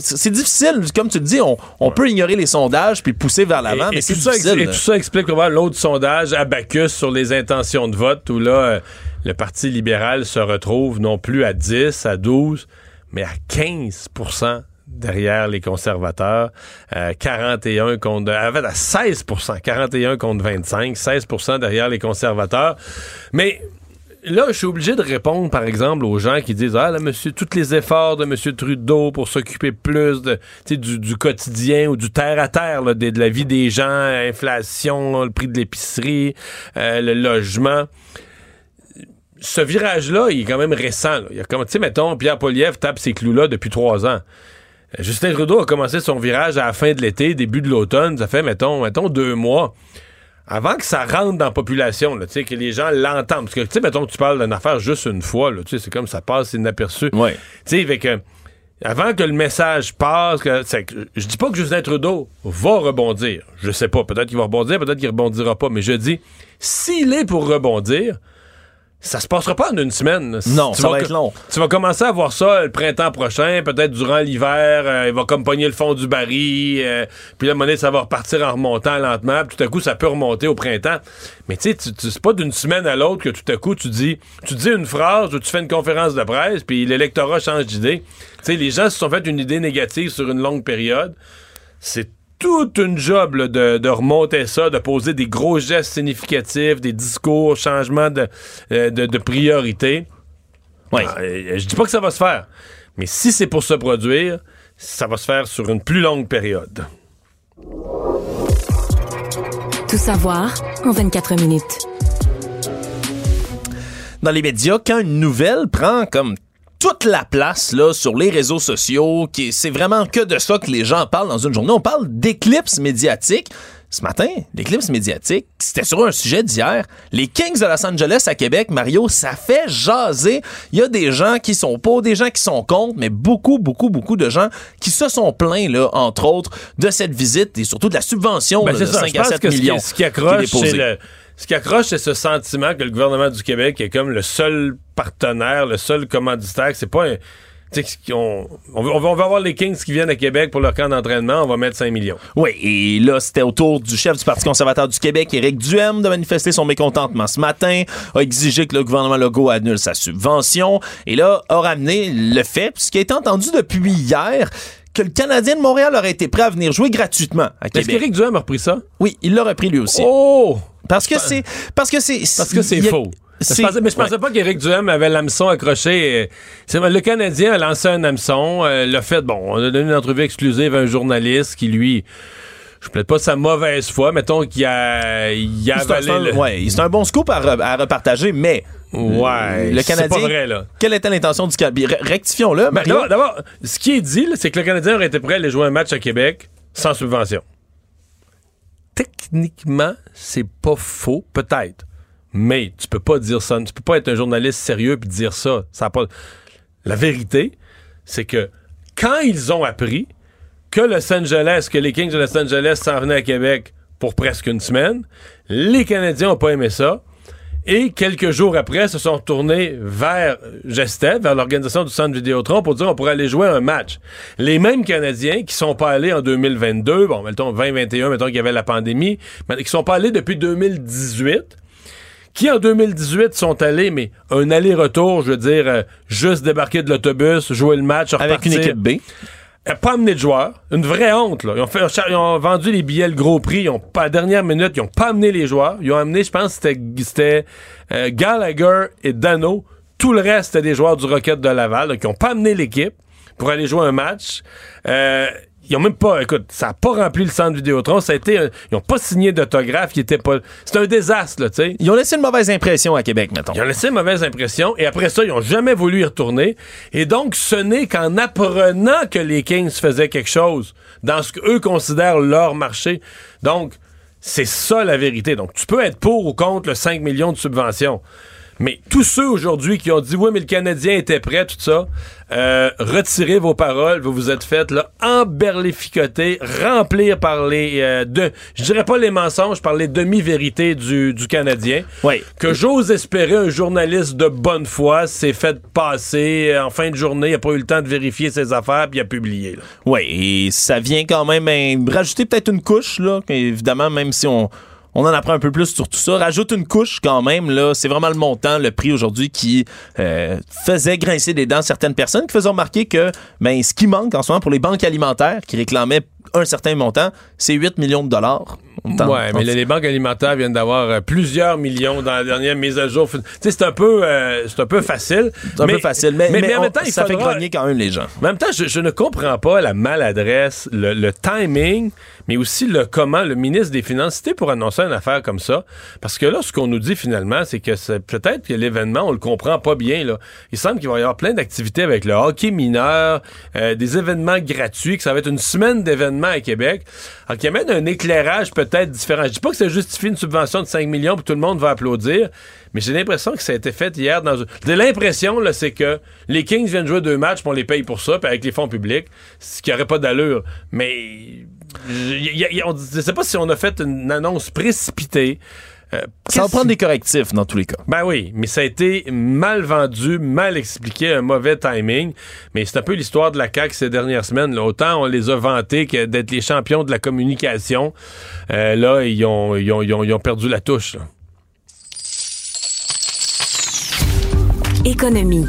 c'est difficile, comme tu le dis, on, on peut ignorer les sondages puis pousser vers l'avant, mais c'est tout ça, difficile. et tout ça explique comment l'autre sondage, Abacus, sur les intentions de vote, où là, euh, le Parti libéral se retrouve non plus à 10, à 12, mais à 15 derrière les conservateurs. Euh, 41 contre... En fait, à 16 41 contre 25, 16 derrière les conservateurs. Mais là, je suis obligé de répondre, par exemple, aux gens qui disent Ah, là, monsieur, tous les efforts de M. Trudeau pour s'occuper plus de, du, du quotidien ou du terre-à-terre, là, de, de la vie des gens, inflation, le prix de l'épicerie, euh, le logement. Ce virage-là, il est quand même récent. là. Il y a comme, tu sais, mettons, Pierre Poliev tape ces clous-là depuis trois ans. Euh, Justin Trudeau a commencé son virage à la fin de l'été, début de l'automne. Ça fait, mettons, mettons, deux mois avant que ça rentre dans la population, là, tu sais, que les gens l'entendent. Parce que, tu sais, mettons que tu parles d'une affaire juste une fois, là, tu sais, c'est comme ça passe inaperçu. Tu sais, avec, euh, avant que le message passe, que- je dis pas que Justin Trudeau va rebondir. Je sais pas. Peut-être qu'il va rebondir, peut-être qu'il rebondira pas. Mais je dis, s'il est pour rebondir, ça se passera pas en une semaine. Non, Tu ça va être long. Tu vas commencer à voir ça le printemps prochain, peut-être durant l'hiver, euh, il va comme pogner le fond du baril, euh, puis la monnaie, ça va repartir en remontant lentement, puis tout à coup, ça peut remonter au printemps. Mais tu sais, c'est pas d'une semaine à l'autre que tout à coup, tu dis, tu dis une phrase ou tu fais une conférence de presse, puis l'électorat change d'idée. Tu sais, les gens se sont fait une idée négative sur une longue période. C'est toute une job là, de, de remonter ça, de poser des gros gestes significatifs, des discours, changement de, euh, de, de priorité. Ah, euh, je dis pas que ça va se faire, mais si c'est pour se produire, ça va se faire sur une plus longue période. Tout savoir en 24 minutes. dans les médias, quand une nouvelle prend comme toute la place là, sur les réseaux sociaux, qui c'est vraiment que de ça que les gens parlent dans une journée. On parle d'éclipse médiatique. Ce matin, l'éclipse médiatique, c'était sur un sujet d'hier. Les Kings de Los Angeles à Québec, Mario, ça fait jaser. Il y a des gens qui sont pour, des gens qui sont contre, mais beaucoup, beaucoup, beaucoup de gens qui se sont plaints, là, entre autres, de cette visite et surtout de la subvention Ben, là, de ça. 5 Je à pense 7 que ce qui, millions. ce qui qui est Ce qui accroche, c'est ce sentiment que le gouvernement du Québec est comme le seul partenaire, le seul commanditaire. C'est pas un. On, on, va, on avoir les Kings qui viennent à Québec pour leur camp d'entraînement, on va mettre 5 millions. Oui, et là, c'était au tour du chef du Parti conservateur du Québec, Éric Duhem, de manifester son mécontentement ce matin, a exigé que le gouvernement Legault annule sa subvention, et là, a ramené le fait, ce qui a été entendu depuis hier, que le Canadien de Montréal aurait été prêt à venir jouer gratuitement à Québec. Est-ce qu'Éric Duhem a repris ça? Oui, il l'a repris lui aussi. Oh! Parce que c'est... Parce que c'est... Parce que c'est faux. Je c'est- pensais- mais je pensais ouais. pas qu'Éric Duhem avait l'hameçon accroché. euh, Le Canadien a lancé un hameçon. euh, l'a fait, bon, on a donné une entrevue exclusive à un journaliste qui, lui, je plaide pas sa mauvaise foi, mettons qu'il a, il a avalé c'est un, le- ouais, c'est un bon scoop à, re- à repartager, mais Ouais, le c'est Canadien. pas vrai, là. Quelle était l'intention du Canadien? Rectifions-le. Ben. D'abord, ce qui est dit, c'est que le Canadien aurait été prêt à aller jouer un match à Québec sans subvention. Techniquement, c'est pas faux, peut-être. Mais tu peux pas dire ça. Tu peux pas être un journaliste sérieux et dire ça. ça pas... La vérité, c'est que quand ils ont appris que Los Angeles, que les Kings de Los Angeles s'en venaient à Québec pour presque une semaine, les Canadiens ont pas aimé ça. Et quelques jours après, se sont retournés vers Gestet, vers l'organisation du Centre Vidéotron, pour dire on pourrait aller jouer un match. Les mêmes Canadiens qui sont pas allés en 2022, bon, mettons 2021, mettons qu'il y avait la pandémie, mais qui sont pas allés depuis 2018, qui en 2018 sont allés, mais un aller-retour, je veux dire, euh, juste débarquer de l'autobus, jouer le match, Avec une repartir. équipe B. Pas amené de joueurs. Une vraie honte, là. Ils ont, fait, ils ont vendu les billets le gros prix. Ils ont pas, à la dernière minute, ils ont pas amené les joueurs. Ils ont amené, je pense, c'était, euh, Gallagher et Dano. Tout le reste, c'était des joueurs du Rocket de Laval, donc ils ont pas amené l'équipe pour aller jouer un match. Euh, ils ont même pas, écoute, ça a pas rempli le centre Vidéotron. Ça a été, un- ils ont pas signé d'autographe. Qui était pas, c'est un désastre, là, tu sais. Ils ont laissé une mauvaise impression à Québec, mettons. Ils ont laissé une mauvaise impression et après ça, ils ont jamais voulu y retourner. Et donc, ce n'est qu'en apprenant que les Kings faisaient quelque chose dans ce qu'eux considèrent leur marché. Donc, c'est ça la vérité. Donc, tu peux être pour ou contre le 5 millions de subventions. Mais tous ceux aujourd'hui qui ont dit oui, mais le Canadien était prêt, tout ça, euh, retirez vos paroles, vous vous êtes fait là, emberlificoter, remplir par les euh, de, je dirais pas les mensonges, par les demi-vérités du, du Canadien. Oui. Que j'ose espérer un journaliste de bonne foi s'est fait passer euh, en fin de journée, il a pas eu le temps de vérifier ses affaires, puis il a publié. Là. Oui, et ça vient quand même ben, rajouter peut-être une couche, là, évidemment, même si on on en apprend un peu plus sur tout ça. Rajoute une couche quand même, là. C'est vraiment le montant, le prix aujourd'hui qui euh, faisait grincer des dents certaines personnes, qui faisaient remarquer que ben, ce qui manque en ce moment pour les banques alimentaires qui réclamaient un certain montant, c'est 8 millions de dollars. Ouais, mais les banques alimentaires viennent d'avoir euh, plusieurs millions dans la dernière mise à jour. Tu sais, c'est un peu, euh, c'est un peu facile. C'est un peu facile, mais, en même temps, ça fait grogner quand même les gens. en même temps, je, ne comprends pas la maladresse, le, timing, mais aussi le comment le ministre des Finances, c'était pour annoncer une affaire comme ça. Parce que là, ce qu'on nous dit finalement, c'est que peut-être que l'événement, on le comprend pas bien. Là. Il semble qu'il va y avoir plein d'activités avec le hockey mineur, euh, des événements gratuits, que ça va être une semaine d'événements à Québec. Alors qu'il amène un éclairage peut-être différent. Je dis pas que ça justifie une subvention de 5 millions pour tout le monde va applaudir, mais j'ai l'impression que ça a été fait hier dans J'ai l'impression, là, c'est que les Kings viennent jouer deux matchs, puis on les paye pour ça, puis avec les fonds publics, ce qui aurait pas d'allure. Mais je ne sais pas si on a fait une annonce précipitée. Euh, ça va prendre des correctifs dans tous les cas. Ben oui, mais ça a été mal vendu, mal expliqué, un mauvais timing. Mais c'est un peu l'histoire de la CAQ ces dernières semaines. Autant on les a vantés que d'être les champions de la communication. Euh, là, ils ont, ils, ont, ils, ont, perdu la touche. Économie.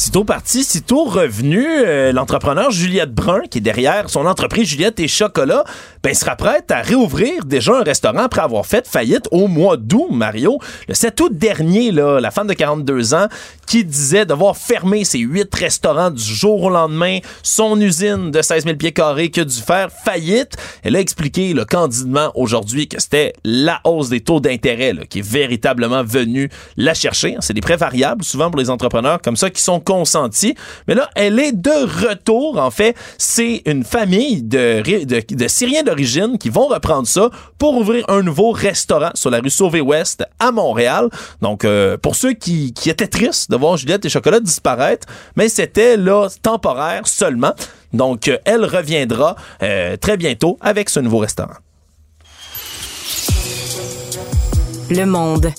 Sitôt parti, sitôt revenu, euh, l'entrepreneur Juliette Brun, qui est derrière son entreprise Juliette et Chocolat, ben, sera prête à réouvrir déjà un restaurant après avoir fait faillite au mois d'août, Mario. Le 7 août dernier, là, la femme de 42 ans qui disait devoir fermer ses huit restaurants du jour au lendemain, son usine de 16 000 pieds carrés qui a dû faire faillite. Elle a expliqué le candidement aujourd'hui que c'était la hausse des taux d'intérêt qui est véritablement venue la chercher. C'est des prêts variables souvent pour les entrepreneurs comme ça qui sont consentis. Mais là, elle est de retour. En fait, c'est une famille de, de, de Syriens qui vont reprendre ça pour ouvrir un nouveau restaurant sur la rue Sauvé-Ouest à Montréal. Donc, euh, pour ceux qui, qui étaient tristes de voir Juliette et Chocolat disparaître, mais c'était là temporaire seulement. Donc, euh, elle reviendra euh, très bientôt avec ce nouveau restaurant. Le monde.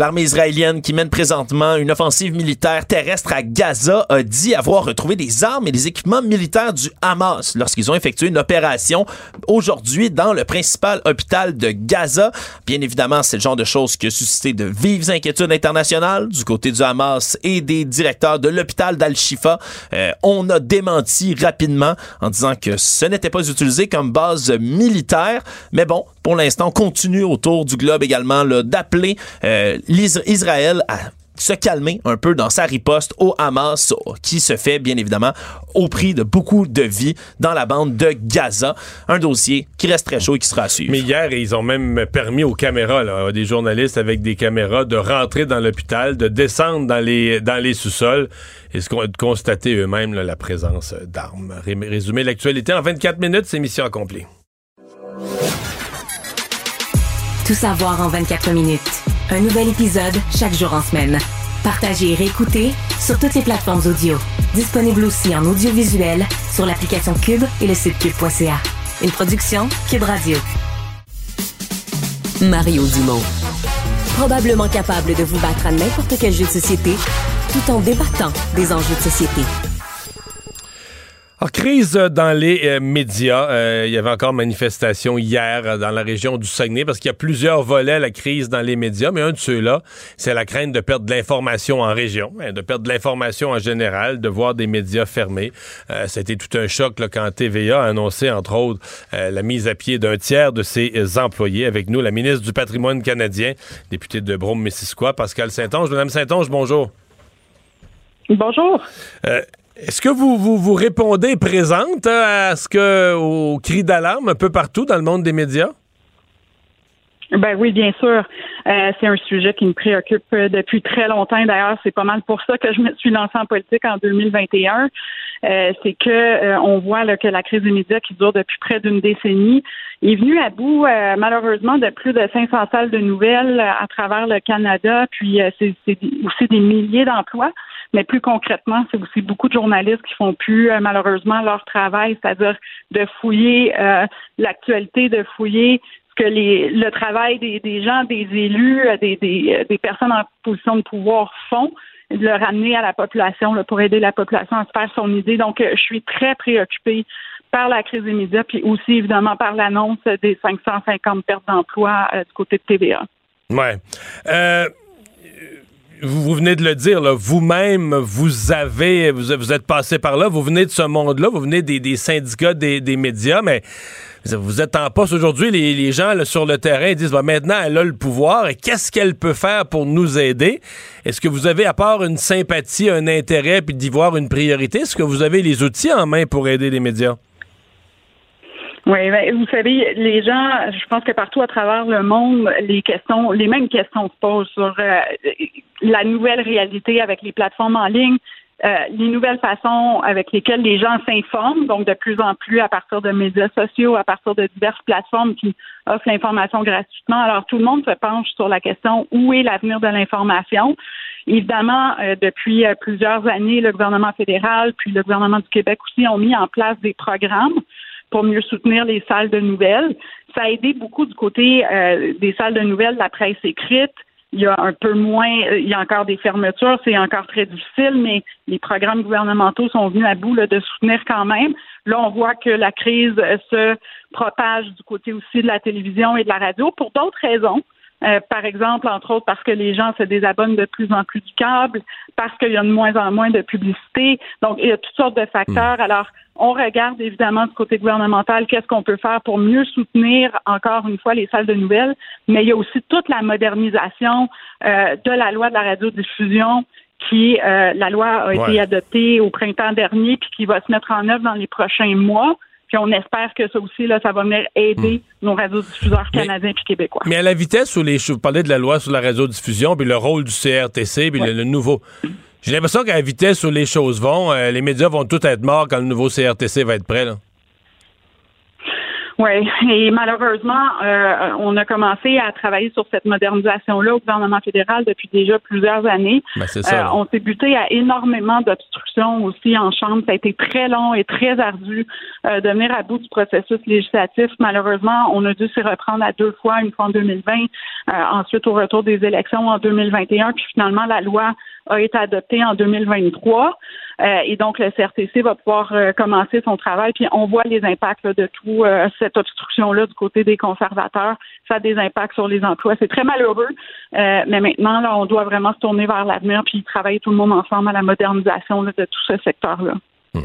L'armée israélienne qui mène présentement une offensive militaire terrestre à Gaza a dit avoir retrouvé des armes et des équipements militaires du Hamas lorsqu'ils ont effectué une opération aujourd'hui dans le principal hôpital de Gaza. Bien évidemment, c'est le genre de choses qui a suscité de vives inquiétudes internationales du côté du Hamas et des directeurs de l'hôpital d'Al-Shifa. Euh, on a démenti rapidement en disant que ce n'était pas utilisé comme base militaire. Mais bon, pour l'instant, on continue autour du globe également d'appeler euh, Israël à se calmer un peu dans sa riposte au Hamas qui se fait bien évidemment au prix de beaucoup de vies dans la bande de Gaza. Un dossier qui reste très chaud et qui sera à suivre. Mais hier, ils ont même permis aux caméras, là, des journalistes avec des caméras, de rentrer dans l'hôpital, de descendre dans les, dans les sous-sols et de constater eux-mêmes la présence d'armes. Résumer l'actualité en 24 minutes, c'est mission accomplie. Tout savoir en 24 minutes. Un nouvel épisode chaque jour en semaine. Partagez et réécoutez sur toutes les plateformes audio. Disponible aussi en audiovisuel sur l'application Cube et le site cube.ca. Une production Cube Radio. Mario Dumont. Probablement capable de vous battre à n'importe quel jeu de société tout en débattant des enjeux de société. Alors, crise dans les euh, médias. Euh, il y avait encore manifestation hier euh, dans la région du Saguenay parce qu'il y a plusieurs volets à la crise dans les médias, mais un de ceux-là, c'est la crainte de perdre de l'information en région, hein, de perdre de l'information en général, de voir des médias fermés. C'était tout un choc là, quand TVA a annoncé, entre autres, la mise à pied d'un tiers de ses employés. Avec nous, la ministre du patrimoine canadien, députée de Brome-Missisquoi, Pascal Saint-Onge. Madame Saint-Onge, bonjour. Bonjour. Est-ce que vous, vous, répondez présente hein, à ce que au cri d'alarme un peu partout dans le monde des médias? Ben oui, bien sûr. Euh, c'est un sujet qui me préoccupe euh, depuis très longtemps. D'ailleurs, c'est pas mal pour ça que je me suis lancée en politique en 2021. Euh, c'est que on voit que la crise des médias qui dure depuis près d'une décennie est venue à bout, malheureusement, de plus de 500 salles de nouvelles à travers le Canada. Puis c'est aussi des milliers d'emplois. Mais plus concrètement, c'est aussi beaucoup de journalistes qui font plus malheureusement leur travail, c'est-à-dire de fouiller l'actualité, de fouiller que les, le travail des, des gens, des élus, euh, des, des, euh, des, personnes en position de pouvoir font, de le ramener à la population là, pour aider la population à se faire son idée. Donc, euh, je suis très préoccupée par la crise des médias, puis aussi évidemment par l'annonce des 550 pertes d'emplois du côté de TVA. Ouais. Euh, vous, venez de le dire, vous-même, vous avez, vous, êtes passé par là, vous venez de ce monde-là, vous venez des, syndicats des, des médias, mais vous êtes en poste aujourd'hui, les, gens sur le terrain disent bah, maintenant elle a le pouvoir et qu'est-ce qu'elle peut faire pour nous aider? Est-ce que vous avez, à part une sympathie, un intérêt, puis d'y voir une priorité, est-ce que vous avez les outils en main pour aider les médias? Oui, ben, vous savez, les gens, je pense que partout à travers le monde, les questions, les mêmes questions se posent sur euh, la nouvelle réalité avec les plateformes en ligne, euh, les nouvelles façons avec lesquelles les gens s'informent, donc de plus en plus à partir de médias sociaux, à partir de diverses plateformes qui offrent l'information gratuitement. Alors tout le monde se penche sur la question où est l'avenir de l'information? Évidemment, euh, depuis euh, plusieurs années, le gouvernement fédéral puis le gouvernement du Québec aussi ont mis en place des programmes pour mieux soutenir les salles de nouvelles. Ça a aidé beaucoup du côté des salles de nouvelles, la presse écrite, il y a un peu moins, il y a encore des fermetures, c'est encore très difficile, mais les programmes gouvernementaux sont venus à bout de soutenir quand même. Là, on voit que la crise se propage du côté aussi de la télévision et de la radio pour d'autres raisons. Euh, par exemple, entre autres, parce que les gens se désabonnent de plus en plus du câble, parce qu'il y a de moins en moins de publicité. Donc, il y a toutes sortes de facteurs. Hmm. Alors, on regarde évidemment du côté gouvernemental qu'est-ce qu'on peut faire pour mieux soutenir encore une fois les salles de nouvelles, mais il y a aussi toute la modernisation euh, de la loi de la radiodiffusion qui, euh, la loi a été adoptée au printemps dernier puis qui va se mettre en œuvre dans les prochains mois. Puis on espère que ça aussi, là, ça va venir aider hmm. nos radiodiffuseurs canadiens et québécois. Mais à la vitesse où les vous parlez de la loi sur la radiodiffusion, puis le rôle du CRTC, puis le, nouveau. J'ai l'impression qu'à la vitesse où les choses vont, euh, les médias vont tous être morts quand le nouveau CRTC va être prêt. Là. Oui, et malheureusement, euh, on a commencé à travailler sur cette modernisation-là au gouvernement fédéral depuis déjà plusieurs années. Ben, ça, euh, on s'est buté à énormément d'obstructions aussi en Chambre. Ça a été très long et très ardu euh, de venir à bout du processus législatif. Malheureusement, on a dû s'y reprendre à deux fois, une fois en 2020, ensuite au retour des élections en 2021, puis finalement la loi a été adoptée en 2023. Euh, et donc, le CRTC va pouvoir euh, commencer son travail. Puis, on voit les impacts de tout euh, cette obstruction-là du côté des conservateurs. Ça a des impacts sur les emplois. C'est très malheureux. mais maintenant, là, on doit vraiment se tourner vers l'avenir puis travailler tout le monde ensemble à la modernisation de tout ce secteur-là. Hmm.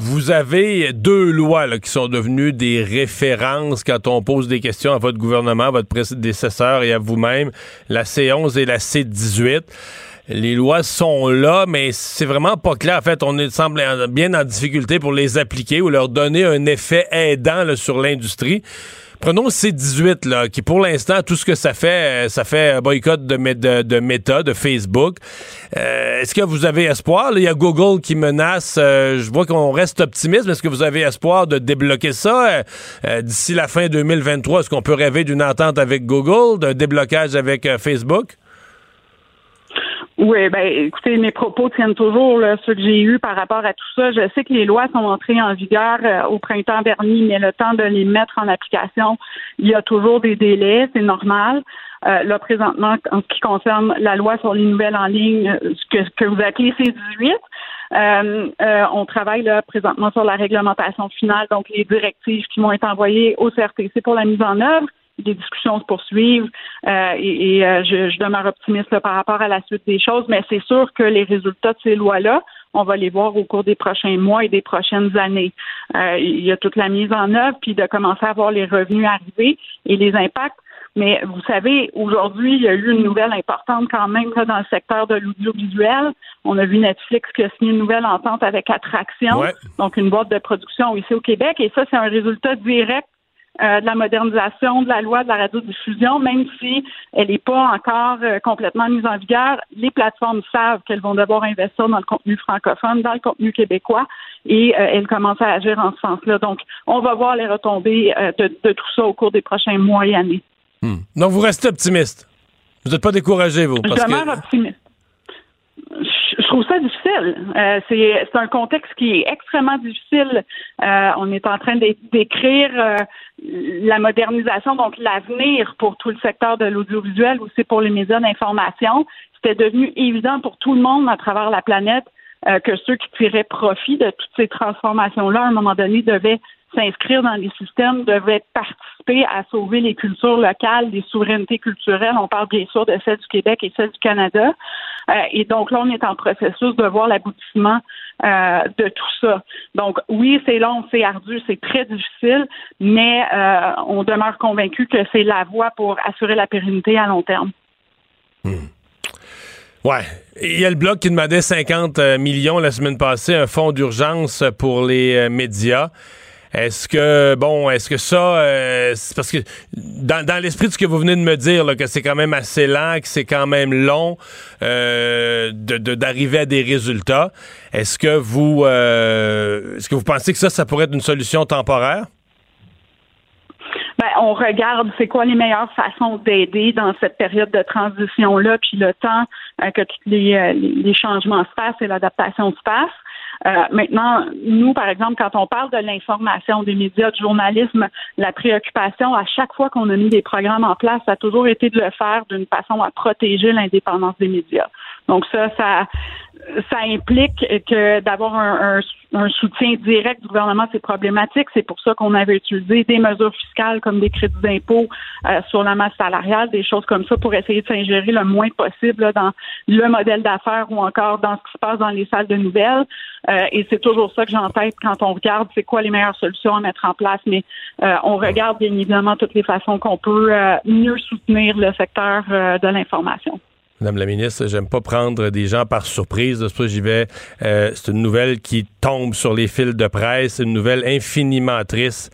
Vous avez deux lois qui sont devenues des références quand on pose des questions à votre gouvernement, à votre prédécesseur et à vous-même, la C11 et la C18 les lois sont là, mais c'est vraiment pas clair. En fait, on est, semble bien en difficulté pour les appliquer ou leur donner un effet aidant sur l'industrie. Prenons C18, là, qui pour l'instant, tout ce que ça fait, euh, ça fait un boycott de, de, de Meta, de Facebook. Euh, est-ce que vous avez espoir? il y a Google qui menace. Euh, je vois qu'on reste optimiste, est-ce que vous avez espoir de débloquer ça? D'ici la fin 2023? Est-ce qu'on peut rêver d'une entente avec Google, d'un déblocage avec Facebook? Oui, ben écoutez, mes propos tiennent toujours là, ceux que j'ai eus par rapport à tout ça. Je sais que les lois sont entrées en vigueur euh, au printemps dernier, mais le temps de les mettre en application, il y a toujours des délais, c'est normal. Euh, là, présentement, en ce qui concerne la loi sur les nouvelles en ligne, euh, ce que, que vous appelez C18, euh, euh, on travaille là présentement sur la réglementation finale, donc les directives qui vont être envoyées au CRTC pour la mise en œuvre des discussions se poursuivent euh, et, euh, je, je, demeure optimiste par rapport à la suite des choses, mais c'est sûr que les résultats de ces lois-là, on va les voir au cours des prochains mois et des prochaines années. Euh, il y a toute la mise en œuvre, puis de commencer à voir les revenus arriver et les impacts. Mais vous savez, aujourd'hui, il y a eu une nouvelle importante quand même dans le secteur de l'audiovisuel. On a vu Netflix qui a signé une nouvelle entente avec Attraction, donc une boîte de production ici au Québec. Et ça, c'est un résultat direct euh, de la modernisation de la loi de la radiodiffusion, même si elle n'est pas encore euh, complètement mise en vigueur. Les plateformes savent qu'elles vont devoir investir dans le contenu francophone, dans le contenu québécois, et elles commencent à agir en ce sens-là. Donc, on va voir les retombées de, tout ça au cours des prochains mois et années. Hmm. Donc, vous restez optimiste. Vous n'êtes pas découragé, vous? Parce Je demeure optimiste je trouve ça difficile. Euh, c'est un contexte qui est extrêmement difficile. Euh, on est en train d'écrire euh, la modernisation, donc l'avenir pour tout le secteur de l'audiovisuel, aussi pour les médias d'information. C'était devenu évident pour tout le monde à travers la planète que ceux qui tiraient profit de toutes ces transformations-là, à un moment donné, devaient s'inscrire dans les systèmes, devaient participer à sauver les cultures locales, les souverainetés culturelles. On parle bien sûr de celle du Québec et celle du Canada. Euh, et donc là, on est en processus de voir l'aboutissement euh, de tout ça. Donc oui, c'est long, c'est ardu, c'est très difficile, mais euh, on demeure convaincu que c'est la voie pour assurer la pérennité à long terme. Hmm. Ouais. Il y a le Bloc qui demandait 50 millions la semaine passée, un fonds d'urgence pour les médias. Est-ce que, bon, est-ce que ça, euh, parce que dans, l'esprit de ce que vous venez de me dire, là, que c'est quand même assez lent, que c'est quand même long euh, d'arriver à des résultats, est-ce que vous, euh, est-ce que vous pensez que ça, ça pourrait être une solution temporaire? Ben, on regarde c'est quoi les meilleures façons d'aider dans cette période de transition-là, puis le temps que tous les, les changements se passent et l'adaptation se passe. Euh, maintenant, nous, par exemple, quand on parle de l'information des médias, du journalisme, la préoccupation à chaque fois qu'on a mis des programmes en place, ça a toujours été de le faire d'une façon à protéger l'indépendance des médias. Donc ça, ça, ça implique que d'avoir un, un, soutien direct du gouvernement, c'est problématique. C'est pour ça qu'on avait utilisé des mesures fiscales comme des crédits d'impôt euh, sur la masse salariale, des choses comme ça pour essayer de s'ingérer le moins possible dans le modèle d'affaires ou encore dans ce qui se passe dans les salles de nouvelles. Euh, et c'est toujours ça que j'ai en tête quand on regarde c'est quoi les meilleures solutions à mettre en place. Mais euh, on regarde bien évidemment toutes les façons qu'on peut mieux soutenir le secteur de l'information. Madame la ministre, j'aime pas prendre des gens par surprise. De j'y vais. Euh, c'est une nouvelle qui tombe sur les fils de presse, une nouvelle infiniment triste.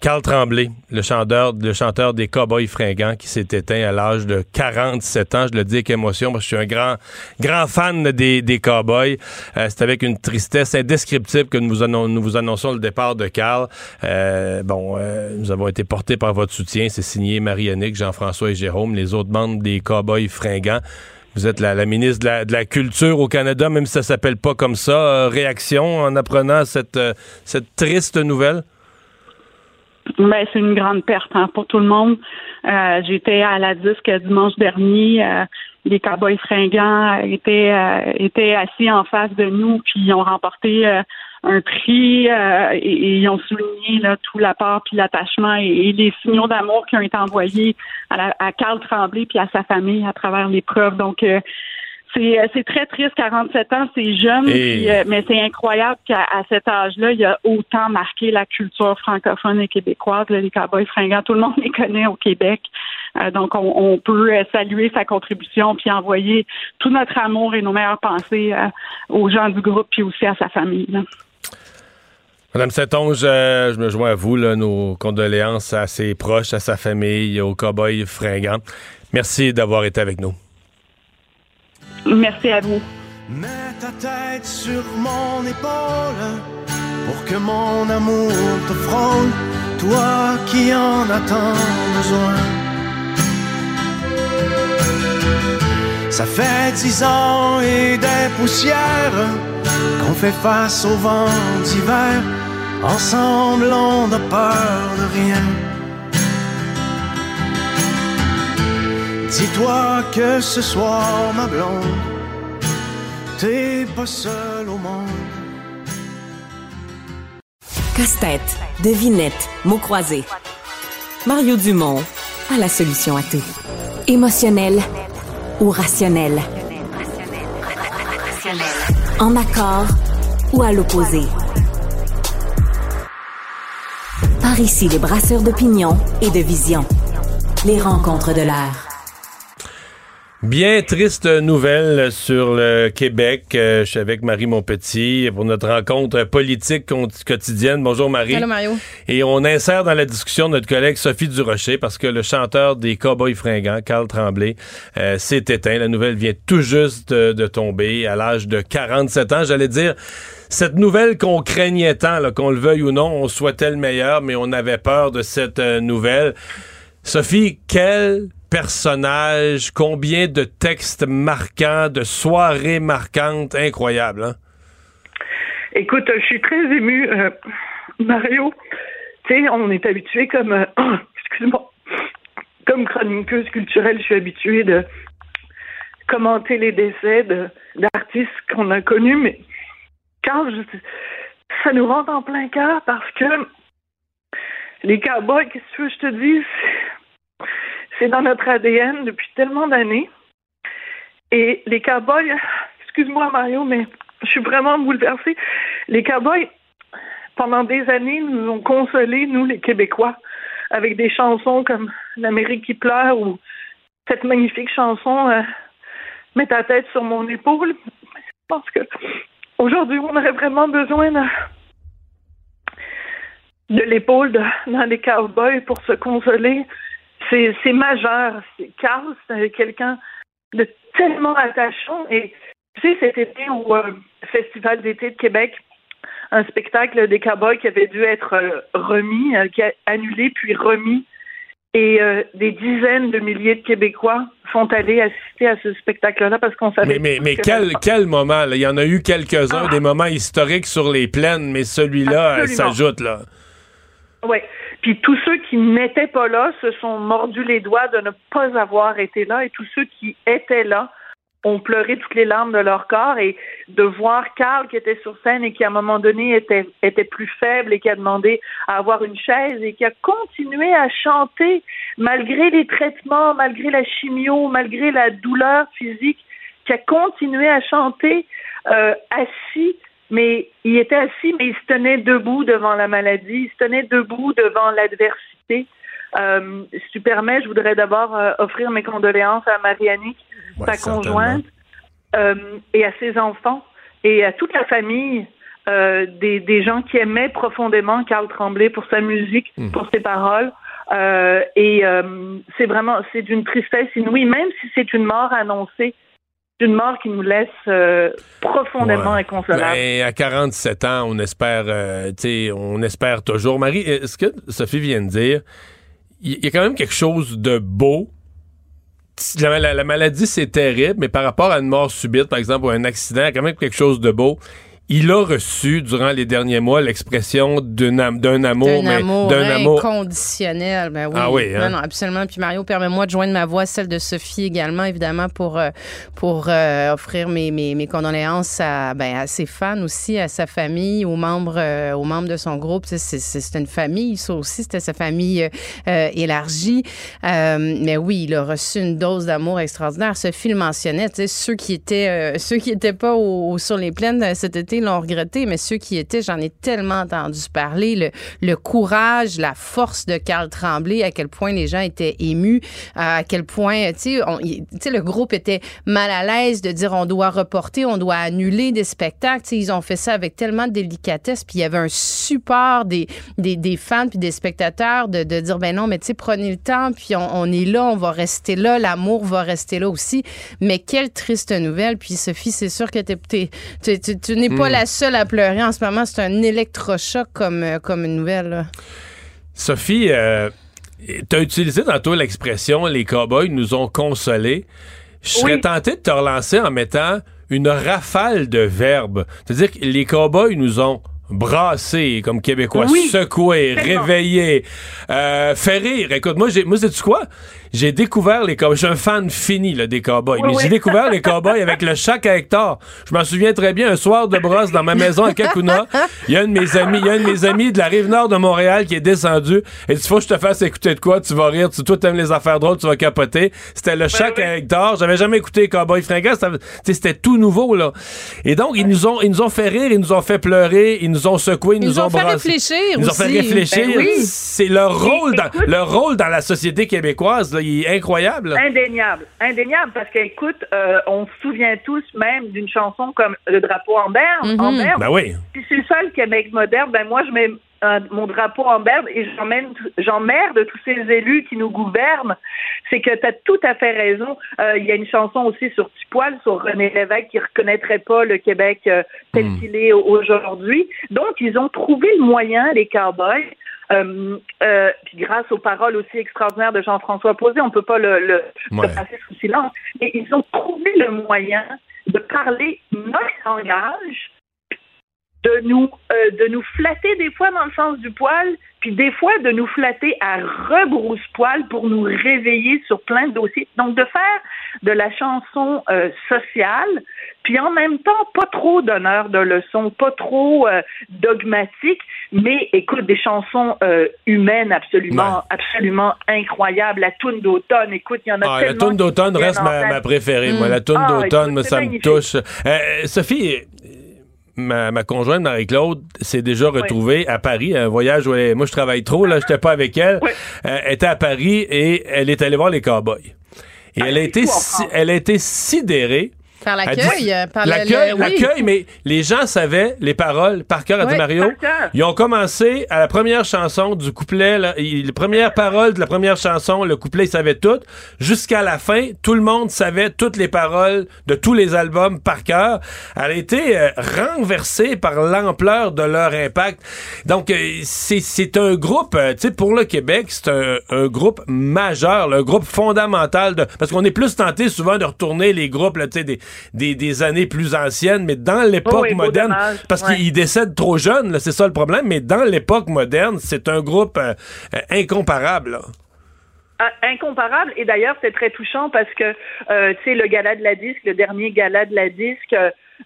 Carl Tremblay, le chanteur, le chanteur des Cowboys fringants, qui s'est éteint à l'âge de 47 ans. Je le dis avec émotion parce que je suis un grand, grand fan des, des Cowboys. Euh, c'est avec une tristesse indescriptible que nous vous, annonçons le départ de Carl. Euh, bon, euh, nous avons été portés par votre soutien. C'est signé Marie-Annick, Jean-François et Jérôme, les autres membres des Cowboys fringants. Vous êtes la, ministre de la, de la, Culture au Canada, même si ça s'appelle pas comme ça. réaction en apprenant cette, cette triste nouvelle? Ben, c'est une grande perte hein, pour tout le monde. Euh, J'étais à la disque dimanche dernier. Euh, les Cowboys fringants étaient, euh, étaient assis en face de nous, puis ils ont remporté euh, un prix et, ils ont souligné là, tout l'apport puis l'attachement et, les signaux d'amour qui ont été envoyés à, à Carl Tremblay puis à sa famille à travers l'épreuve. Donc euh, c'est très triste, 47 ans, c'est jeune, euh, mais c'est incroyable qu'à cet âge-là, il y a autant marqué la culture francophone et québécoise. les cowboys fringants, tout le monde les connaît au Québec. Euh, donc, on, peut saluer sa contribution puis envoyer tout notre amour et nos meilleures pensées aux gens du groupe puis aussi à sa famille. Madame Saint-Onge, je me joins à vous, nos condoléances à ses proches, à sa famille, aux cowboys fringants. Merci d'avoir été avec nous. Merci à vous. Mets ta tête sur mon épaule pour que mon amour te frôle, toi qui en as tant besoin. Ça fait dix ans et des poussières qu'on fait face au vent d'hiver. Ensemble, on n'a peur de rien. Dis-toi que ce soir, ma blonde, t'es pas seule au monde. Casse-tête, devinette, mots croisés. Mario Dumont a la solution à tout. Émotionnel ou rationnel? En accord ou à l'opposé? Par ici, les brasseurs d'opinion et de vision. Les rencontres de l'air. Bien triste nouvelle sur le Québec. Euh, je suis avec Marie Monpetit pour notre rencontre politique quotidienne. Bonjour Marie. Hello Mario. Et on insère dans la discussion notre collègue Sophie Durocher parce que le chanteur des Cowboys fringants, Carl Tremblay, euh, s'est éteint. La nouvelle vient tout juste de, tomber à l'âge de 47 ans. J'allais dire, cette nouvelle qu'on craignait tant, qu'on le veuille ou non, on souhaitait le meilleur, mais on avait peur de cette euh, nouvelle. Sophie, quelle personnages, combien de textes marquants, de soirées marquantes, incroyables. Hein? Écoute, je suis très ému, euh, Mario. Tu sais, on est habitué comme, euh, excuse-moi, comme chroniqueuse culturelle, je suis habituée de commenter les décès d'artistes qu'on a connus, mais quand ça nous rentre en plein cœur parce que les cowboys, qu'est-ce que je te dise? C'est dans notre ADN depuis tellement d'années. Et les cowboys, excuse-moi Mario, mais je suis vraiment bouleversée. Les cowboys, pendant des années, nous ont consolés, nous les Québécois, avec des chansons comme L'Amérique qui pleure ou cette magnifique chanson euh, Mets ta tête sur mon épaule. Je pense que aujourd'hui, on aurait vraiment besoin de, de l'épaule dans les cowboys pour se consoler c'est majeur. Carl, c'est quelqu'un de tellement attachant. Et tu sais, cet été au euh, Festival d'été de Québec, un spectacle des Cowboys qui avait dû être euh, remis, euh, qui a annulé puis remis. Et des dizaines de milliers de Québécois sont allés assister à ce spectacle-là parce qu'on savait. Mais, mais, mais quel, quel moment, là? Il y en a eu quelques-uns, ah. des moments historiques sur les plaines, mais celui-là s'ajoute, là. Oui. Puis tous ceux qui n'étaient pas là se sont mordus les doigts de ne pas avoir été là et tous ceux qui étaient là ont pleuré toutes les larmes de leur corps et de voir Carl qui était sur scène et qui à un moment donné était, était plus faible et qui a demandé à avoir une chaise et qui a continué à chanter malgré les traitements, malgré la chimio, malgré la douleur physique, qui a continué à chanter euh, assis mais il était assis, mais il se tenait debout devant la maladie, il se tenait debout devant l'adversité. Euh, si tu permets, je voudrais d'abord euh, offrir mes condoléances à Marianique, sa conjointe, euh, et à ses enfants, et à toute la famille euh, des, des, gens qui aimaient profondément Carl Tremblay pour sa musique, hmm. pour ses paroles. et c'est vraiment, c'est d'une tristesse inouïe, même si c'est une mort annoncée d'une mort qui nous laisse euh, profondément inconsolable. Ben, à 47 ans, on espère, euh, on espère toujours. Marie, est-ce que Sophie vient de dire, il y, a quand même quelque chose de beau. La, maladie, c'est terrible, mais par rapport à une mort subite, par exemple, ou un accident, il y a quand même quelque chose de beau il a reçu durant les derniers mois l'expression d'un amour, d'un amour, d'un amour inconditionnel. Ben oui. Ah oui, hein? non, absolument. Puis Mario, permets-moi de joindre ma voix, celle de Sophie également, évidemment, pour euh, pour euh, offrir mes, mes, mes, condoléances à, ben, à ses fans aussi, à sa famille, aux membres euh, aux membres de son groupe. C'est une famille, ça aussi, c'était sa famille élargie. mais oui, il a reçu une dose d'amour extraordinaire. Sophie le mentionnait, ceux qui étaient ceux qui étaient pas au, sur les plaines cet été l'ont regretté, mais ceux qui étaient, j'en ai tellement entendu parler, le, courage, la force de Carl Tremblay, à quel point les gens étaient émus, à quel point, tu sais, le groupe était mal à l'aise de dire on doit reporter, on doit annuler des spectacles. ils ont fait ça avec tellement de délicatesse, puis il y avait un support des, des, fans puis des spectateurs de, dire ben non, mais tu sais, prenez le temps, puis on, est là, on va rester là, l'amour va rester là aussi. Mais quelle triste nouvelle. Puis Sophie, c'est sûr que tu n'es pas Hmm. la seule à pleurer en ce moment. C'est un électrochoc comme, euh, comme une nouvelle. Sophie, euh, tu as utilisé tantôt l'expression les cowboys nous ont consolés. Je serais tenté de te relancer en mettant une rafale de verbes. C'est-à-dire que les cowboys nous ont brassés comme québécois, secoués, réveillés, euh, fait rire. Écoute, moi, j'ai, moi, sais-tu quoi? J'ai découvert les cowboys. Je suis un fan fini là, des cowboys. mais j'ai découvert les cowboys avec le chac à Hector. Je m'en souviens très bien, un soir de brosse dans ma maison à Kakuna. Il y a un de mes amis, il y a un de mes amis de la rive nord de Montréal qui est descendu. Et il faut que je te fasse écouter de quoi, tu vas rire. Tu, toi, t'aimes les affaires drôles, tu vas capoter. C'était le ben chac à Hector. J'avais jamais écouté les cowboys fringants. C'était tout nouveau, là. Et donc, ils nous ont, ils nous ont fait rire, ils nous ont fait pleurer, ils nous ont secoués, ils nous, ont, fait réfléchir Ils nous ont fait réfléchir. Ben C'est leur rôle, dans, leur rôle dans la société québécoise, là, il est incroyable. Indéniable. Indéniable, parce qu'écoute, euh, on se souvient tous même d'une chanson comme Le drapeau en berne. Mhm. en berne. Ben oui. Puis c'est ça le Québec moderne. Ben moi, je mets un- mon drapeau en berne et j'emmène, j'emmerde tous ces élus qui nous gouvernent. C'est que tu as tout à fait raison. Euh, Il y a une chanson aussi sur Petit Poil, sur René Lévesque, qui reconnaîtrait pas le Québec euh, tel qu'il est aujourd'hui. Donc, ils ont trouvé le moyen, les cowboys, euh, euh, puis grâce aux paroles aussi extraordinaires de Jean-François Posé, on peut pas le, le, passer sous silence. Et ils ont trouvé le moyen de parler notre langage, de nous euh, de nous flatter des fois dans le sens du poil, puis des fois de nous flatter à rebrousse-poil pour nous réveiller sur plein de dossiers. Donc de faire de la chanson sociale, puis en même temps pas trop d'honneur de leçons, pas trop euh, dogmatique, mais écoute des chansons euh, humaines absolument absolument incroyables. La toune d'automne, écoute, il y en a Ah, la tellement. toune d'automne reste ma, préférée. Moi, Mm. la toune Ah, d'automne, ça me touche. Euh, Sophie, ma, ma conjointe Marie-Claude s'est déjà retrouvée à Paris, un voyage où elle- moi je travaille trop, là, j'étais pas avec elle. Euh, elle était à Paris et elle est allée voir les cowboys. Et elle a été, si- elle a été sidérée. Par l'accueil, euh, par le- l'accueil, le- oui. l'accueil, mais les gens savaient les paroles par cœur, a dit Mario. par cœur. Ils ont commencé à la première chanson du couplet, les premières paroles de la première chanson, le couplet, ils savaient tout. Jusqu'à la fin, tout le monde savait toutes les paroles de tous les albums par cœur. Elle a été euh, renversée par l'ampleur de leur impact. Donc, euh, c'est c'est un groupe, euh, tu sais, pour le Québec, c'est un, un groupe majeur, le groupe fondamental de... Parce qu'on est plus tenté souvent de retourner les groupes, tu sais, des, des, des années plus anciennes, mais dans l'époque Oh oui, moderne, parce Ouais. qu'ils décèdent trop jeunes, c'est ça le problème, mais dans l'époque moderne, c'est un groupe euh, euh, incomparable. là. Ah, incomparable. Et d'ailleurs, c'est très touchant parce que, euh, tu sais, le gala de la disque, le dernier gala de la disque,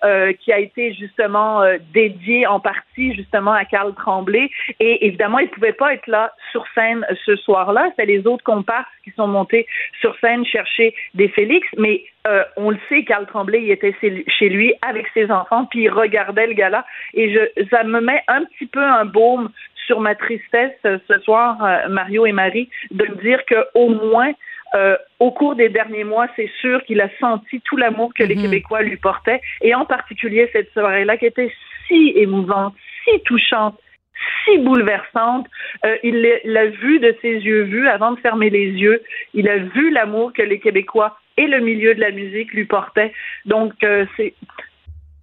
euh, qui a été justement euh, dédié en partie justement à Carl Tremblay. Et évidemment, il ne pouvait pas être là sur scène ce soir-là. C'est les autres comparses qui sont montés sur scène chercher des Félix. Mais euh, on le sait, Carl Tremblay, il était chez- chez lui avec ses enfants, puis il regardait le gala. Et je, ça me met un petit peu un baume sur ma tristesse euh, ce soir, euh, Mario et Marie, de me dire que au moins euh, au cours des derniers mois, c'est sûr qu'il a senti tout l'amour que les Québécois lui portaient, et en particulier cette soirée-là qui était si émouvante, si touchante, si bouleversante. Euh, il l'a- vu de ses yeux vus avant de fermer les yeux. Il a vu l'amour que les Québécois et le milieu de la musique lui portaient. Donc, euh, c'est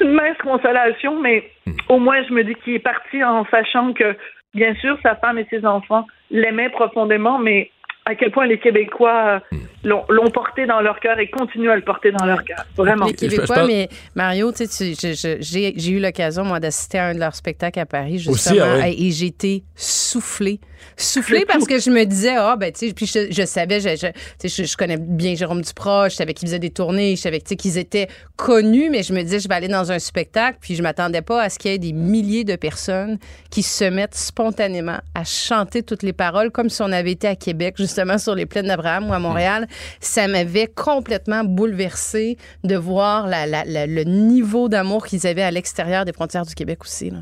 une mince consolation, mais au moins, je me dis qu'il est parti en sachant que, bien sûr, sa femme et ses enfants l'aimaient profondément, mais à quel point les Québécois euh, l'ont l'ont porté dans leur cœur et continuent à le porter dans leur cœur. Vraiment. Les Québécois, mais Mario, tu sais, j'ai eu l'occasion, moi, d'assister à un de leurs spectacles à Paris, justement, ah ouais. et j'ai été soufflée. Soufflée parce que je me disais, ah, ben, tu sais, puis je, je savais, je, je, tu sais, je, je connais bien Jérôme Duprat, je savais qu'il faisait des tournées, je savais tu sais, qu'ils étaient connus, mais je me disais, je vais aller dans un spectacle, puis je m'attendais pas à ce qu'il y ait des milliers de personnes qui se mettent spontanément à chanter toutes les paroles, comme si on avait été à Québec, justement, sur les plaines d'Abraham ou à Montréal. Ça m'avait complètement bouleversée de voir la- la- la- le niveau d'amour qu'ils avaient à l'extérieur des frontières du Québec aussi. Là.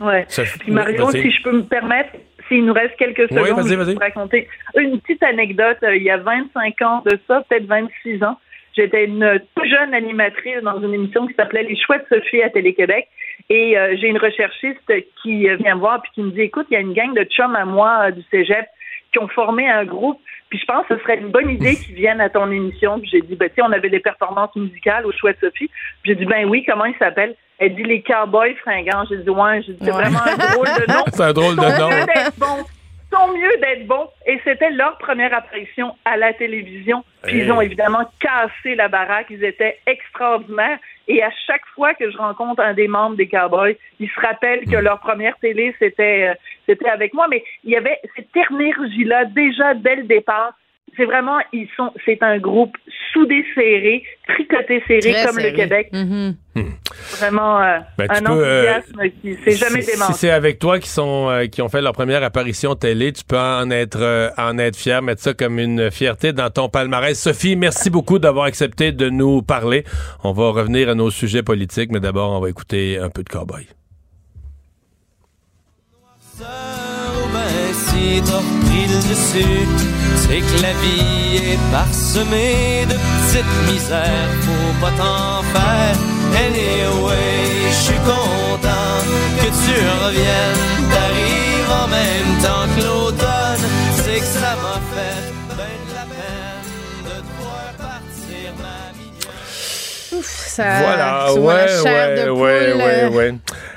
Ouais. Ça- Puis Mario, vas-y. si je peux me permettre, s'il nous reste quelques secondes, vas-y, je vais vous raconter une petite anecdote. Euh, Il y a 25 ans de ça, peut-être 26 ans, j'étais une toute jeune animatrice dans une émission qui s'appelait Les de Sophie à Télé-Québec. Et euh, j'ai une recherchiste qui vient me voir puis qui me dit, écoute, il y a une gang de chums à moi euh, du cégep qui ont formé un groupe. Puis je pense que ce serait une bonne idée qu'ils viennent à ton émission. Puis j'ai dit, ben, tu sais, on avait des performances musicales au choix de Sophie. Puis j'ai dit, ben oui, comment ils s'appellent? Elle dit les Cowboys fringants. J'ai dit, ouais, j'ai dit, c'est Ouais. vraiment un drôle de nom. C'est un drôle de nom. mieux d'être bons. Ils sont mieux d'être bons. Et c'était leur première apparition à la télévision. Puis Hey. ils ont évidemment cassé la baraque. Ils étaient extraordinaires. Et à chaque fois que je rencontre un des membres des Cowboys, ils se rappellent que leur première télé, c'était euh, c'était avec moi. Mais il y avait cette énergie-là déjà dès le départ. C'est vraiment, ils sont, c'est un groupe soudé serré, tricoté serré Très comme serré. le Québec. Mhm. Vraiment euh, Ben, un peux, euh, enthousiasme qui s'est jamais si, démenti. si c'est avec toi qui sont euh, qui ont fait leur première apparition télé, tu peux en être euh, en être fier, mettre ça comme une fierté dans ton palmarès. Sophie, merci beaucoup d'avoir accepté de nous parler. On va revenir à nos sujets politiques, mais d'abord on va écouter un peu de cowboy. si c'est que la vie est parsemée de petites misères, faut pas t'en faire. Anyway, je suis content que tu reviennes, t'arrives en même temps que l'automne, c'est que ça m'a fait ben de la peine de te voir partir ma vie. Ouf, ça. Voilà, ouais, la chair ouais, de ouais, poule, ouais, euh, ouais.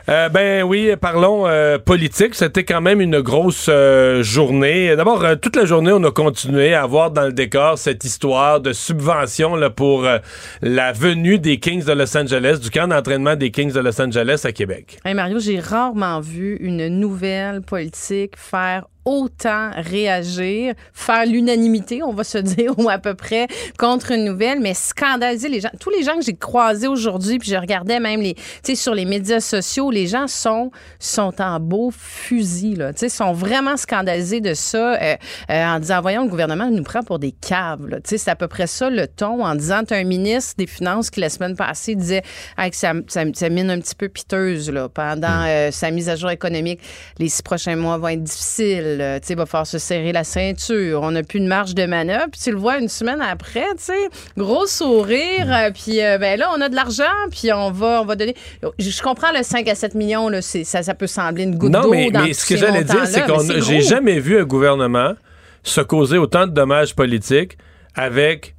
Euh, ben oui, parlons euh, politique. C'était quand même une grosse euh, journée. D'abord, euh, toute la journée, on a continué à avoir dans le décor cette histoire de subvention là, pour euh, la venue des Kings de Los Angeles, du camp d'entraînement des Kings de Los Angeles à Québec. Hey Mario, j'ai rarement vu une nouvelle politique faire autant réagir, faire l'unanimité, on va se dire, ou à peu près, contre une nouvelle, mais scandaliser les gens. Tous les gens que j'ai croisés aujourd'hui, puis je regardais même les, tu sais, sur les médias sociaux, les gens sont, sont en beau fusil, là. Tu sais, sont vraiment scandalisés de ça, euh, euh, en disant, voyons, le gouvernement nous prend pour des caves, là. Tu sais, c'est à peu près ça le ton, en disant, t'as un ministre des Finances qui, la semaine passée, disait hey, que ça, ça, ça mine un petit peu piteuse, là, pendant euh, sa mise à jour économique. Les six prochains mois vont être difficiles. Euh, tu sais, va falloir se serrer la ceinture. On n'a plus de marge de manœuvre. Puis tu le vois une semaine après, tu sais, gros sourire. euh, puis euh, ben là, on a de l'argent, puis on va, on va donner. Je, je comprends le 5 à 7 millions, là, ça, ça peut sembler une goutte Non, d'eau mais, dans mais ce que j'allais dire, c'est c'est j'ai jamais vu un gouvernement se causer autant de dommages politiques avec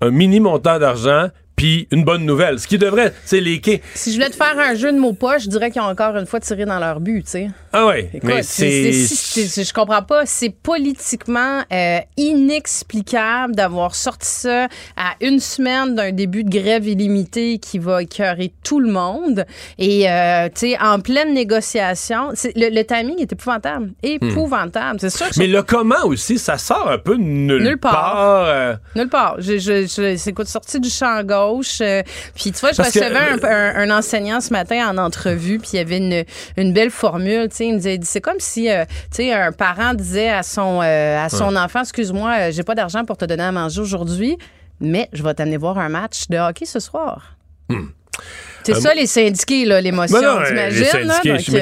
un mini montant d'argent puis une bonne nouvelle. Ce qui devrait, c'est les quais. Si je voulais te faire un jeu de mots poche, je dirais qu'ils ont encore une fois tiré dans leur but, tu sais. Ah ouais, Écoute, mais c'est- je comprends pas. C'est politiquement euh, inexplicable d'avoir sorti ça à une semaine d'un début de grève illimitée qui va écœurer tout le monde. Et, euh, tu sais, en pleine négociation, le, le timing est épouvantable. Épouvantable. C'est sûr que mais le comment aussi, ça sort un peu nulle, Nulle part. part. euh, Nulle part. Je, je, je- c'est quoi, sorti du champ gauche. Euh, puis tu vois, je Parce que, recevais un, euh, un- un enseignant ce matin en entrevue, puis il y avait une, une belle formule. Tu sais, il me disait, c'est comme si, euh, tu sais, un parent disait à son, euh, à son Ouais. enfant, excuse-moi, j'ai pas d'argent pour te donner à manger aujourd'hui, mais je vais t'amener voir un match de hockey ce soir. C'est Euh, ça, les syndiqués, là, l'émotion, Ben t'imagines?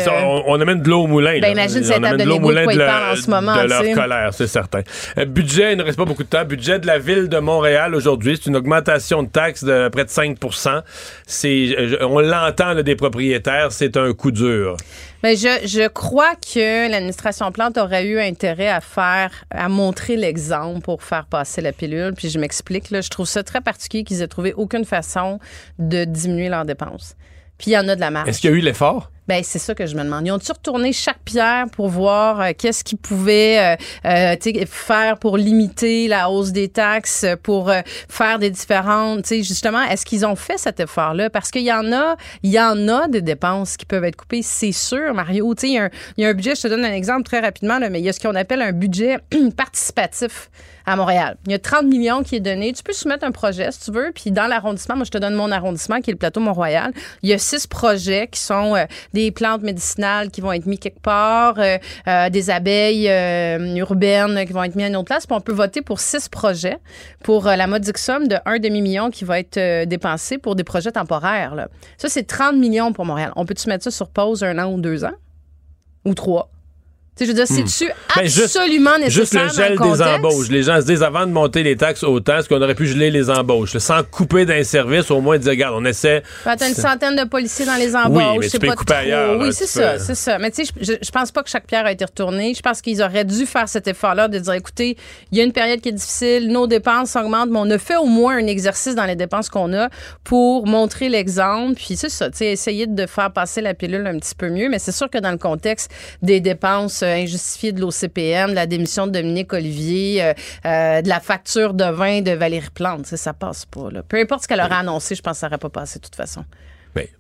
euh, on, on amène de l'eau au moulin. Ben, imagine cette table de de l'eau moulin quoi de, leur- parlent en ce moment, de leur tu sais. colère, c'est certain. Euh, budget, il ne reste pas beaucoup de temps. Budget de la ville de Montréal aujourd'hui, c'est une augmentation de taxes de près de 5 C'est, On l'entend des propriétaires, c'est un coup dur. Mais je, je crois que l'administration Plante aurait eu intérêt à faire, à montrer l'exemple pour faire passer la pilule. Puis je m'explique, là, je trouve ça très particulier qu'ils aient trouvé aucune façon de diminuer leurs dépenses. Puis il y en a de la marge. Est-ce qu'il y a eu l'effort? Ben c'est ça que je me demande. Ils ont-tu retourné chaque pierre pour voir euh, qu'est-ce qu'ils pouvaient euh, euh, faire pour limiter la hausse des taxes, pour faire des différentes, justement, est-ce qu'ils ont fait cet effort-là? Parce qu'il y en a, il y en a des dépenses qui peuvent être coupées, c'est sûr, Mario. Il y, y a un budget. Je te donne un exemple très rapidement, là, mais il y a ce qu'on appelle un budget participatif à Montréal. Il y a 30 millions qui est donné. Tu peux soumettre un projet si tu veux, puis dans l'arrondissement, moi je te donne mon arrondissement qui est le plateau Mont-Royal. Il y a six projets qui sont euh, des plantes médicinales qui vont être mis quelque part, euh, euh, des abeilles urbaines qui vont être mis à une autre place. Puis on peut voter pour six projets pour la modique somme de un demi-million qui va être dépensé pour des projets temporaires. là. Ça, c'est 30 millions pour Montréal. On peut-tu mettre ça sur pause un an ou deux ans? Ou trois? Je veux dire, c'est-tu Ben, juste- absolument nécessaire Juste le dans gel des contexte? embauches. Les gens se disent avant de monter les taxes autant, est-ce qu'on aurait pu geler les embauches? Sans couper d'un service, au moins dire, regarde, on essaie. Ben, t'as une centaine de policiers dans les embauches. Oui, mais tu c'est peux pas couper trop. ailleurs, là, Oui, tu c'est peux- ça, c'est ça. Mais tu sais, je, je- je pense pas que chaque pierre a été retournée. Je pense qu'ils auraient dû faire cet effort-là de dire, écoutez, il y a une période qui est difficile, nos dépenses augmentent, mais on a fait au moins un exercice dans les dépenses qu'on a pour montrer l'exemple. Puis c'est ça, tu sais, essayer de faire passer la pilule un petit peu mieux. Mais c'est sûr que dans le contexte des dépenses euh, injustifiées de l'OCPM, de la démission de Dominique Olivier, euh, euh, de la facture de vin de Valérie Plante, ça passe pas. Là. Peu importe ce qu'elle aurait annoncé, je pense que ça n'aurait pas passé de toute façon. Mais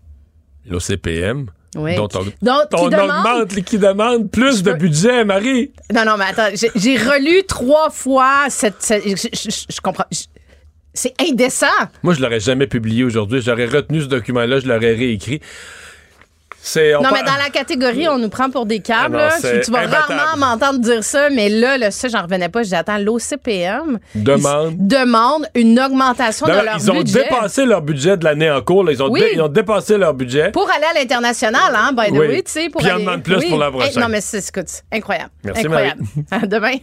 l'OCPM, Oui. dont on, Donc, qui on demande- augmente, qui demande plus de budget, Marie. Non, non, mais attends, j'ai- relu trois fois cette. cette- je, je- comprends. c'est indécent. Moi, je l'aurais jamais publié aujourd'hui. J'aurais retenu ce document-là, je l'aurais réécrit. Non, mais dans la catégorie, on nous prend pour des câbles. Ah tu, vas rarement m'entendre dire ça, mais là, le, ça, j'en revenais pas. J'attends l'OCPM. Demande. demande une augmentation de leur budget. Ils ont dépassé leur budget de l'année en cours. Ils, ont ils ont dépassé leur budget. Pour aller à l'international, hein, by the way, tu sais. Pour Puis aller... en demande plus pour la prochaine. non, mais c'est, écoute, incroyable. Merci, incroyable. Marie. à demain.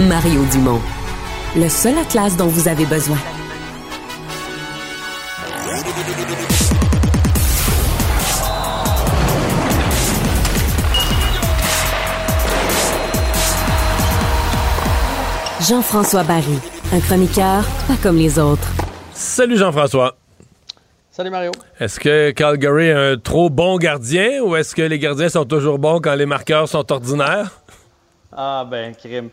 Mario Dumont. Le seul atlas dont vous avez besoin. Jean-François Barry, un chroniqueur pas comme les autres. Salut Jean-François. Salut Mario. Est-ce que Calgary est un trop bon gardien ou est-ce que les gardiens sont toujours bons quand les marqueurs sont ordinaires? Ah ben, crime.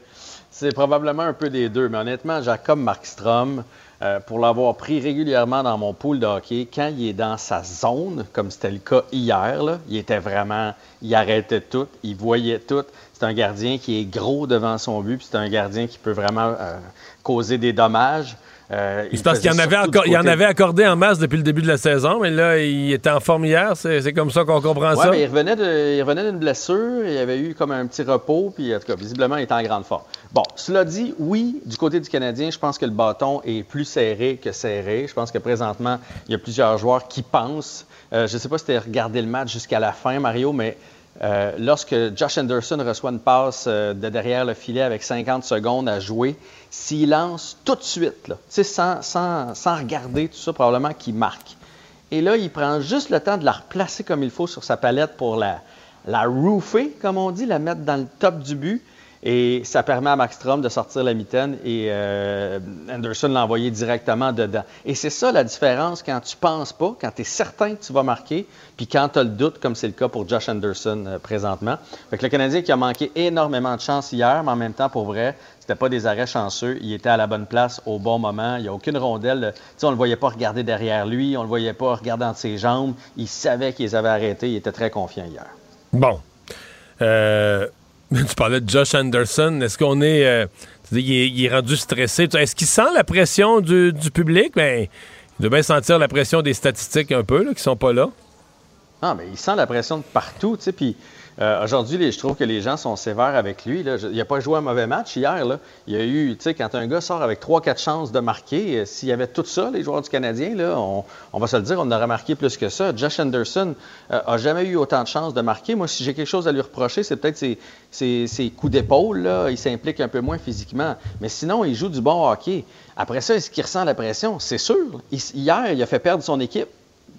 C'est probablement un peu des deux, mais honnêtement, Jacob Markstrom, euh, pour l'avoir pris régulièrement dans mon pool de hockey, quand il est dans sa zone, comme c'était le cas hier, là, il était vraiment, il arrêtait tout, il voyait tout. C'est un gardien qui est gros devant son but, puis c'est un gardien qui peut vraiment euh, causer des dommages. Euh, c'est parce qu'il en, avait il en avait accordé en masse depuis le début de la saison, mais là, il était en forme hier. C'est comme ça qu'on comprend ça. Mais il revenait d'une blessure. Il avait eu comme un petit repos. Puis, en tout cas, visiblement, il était en grande forme. Bon, cela dit, oui, du côté du Canadien, je pense que le bâton est plus serré que serré. Je pense que présentement, il y a plusieurs joueurs qui pensent. Euh, je ne sais pas si tu as regardé le match jusqu'à la fin, Mario, mais euh, lorsque Josh Anderson reçoit une passe euh, de derrière le filet avec 50 secondes à jouer, s'il lance tout de suite, sans regarder tout ça, probablement qu'il marque. Et là, il prend juste le temps de la replacer comme il faut sur sa palette pour la, la roofer, comme on dit, la mettre dans le top du but. Et ça permet à Max Strom de sortir la mitaine et euh, Anderson l'a envoyé directement dedans. Et c'est ça la différence quand tu penses pas, quand tu es certain que tu vas marquer, puis quand tu as le doute, comme c'est le cas pour Josh Anderson euh, présentement. Fait que le Canadien qui a manqué énormément de chance hier, mais en même temps, pour vrai, c'était pas des arrêts chanceux. Il était à la bonne place au bon moment. Il n'y a aucune rondelle. On le voyait pas regarder derrière lui. On le voyait pas regarder entre ses jambes. Il savait qu'ils avaient arrêté. Il était très confiant hier. Bon. Euh, tu parlais de Josh Anderson. Est-ce qu'on est. Euh, il, est, rendu stressé? Est-ce qu'il sent la pression du, public? Ben, il doit bien sentir la pression des statistiques un peu, là, qui sont pas là. Ah, mais il sent la pression de partout, tu sais. Puis euh, aujourd'hui, je trouve que les gens sont sévères avec lui. il n'a pas joué un mauvais match hier. Il y a eu, tu sais, quand un gars sort avec 3-4 chances de marquer, euh, s'il y avait tout ça, les joueurs du Canadien, là, on, va se le dire, on aurait marqué plus que ça. Josh Anderson n'a euh, jamais eu autant de chances de marquer. Moi, si j'ai quelque chose à lui reprocher, c'est peut-être ses, coups d'épaule. Il s'implique un peu moins physiquement. Mais sinon, il joue du bon hockey. Après ça, est-ce qu'il ressent la pression? C'est sûr. hier, il a fait perdre son équipe.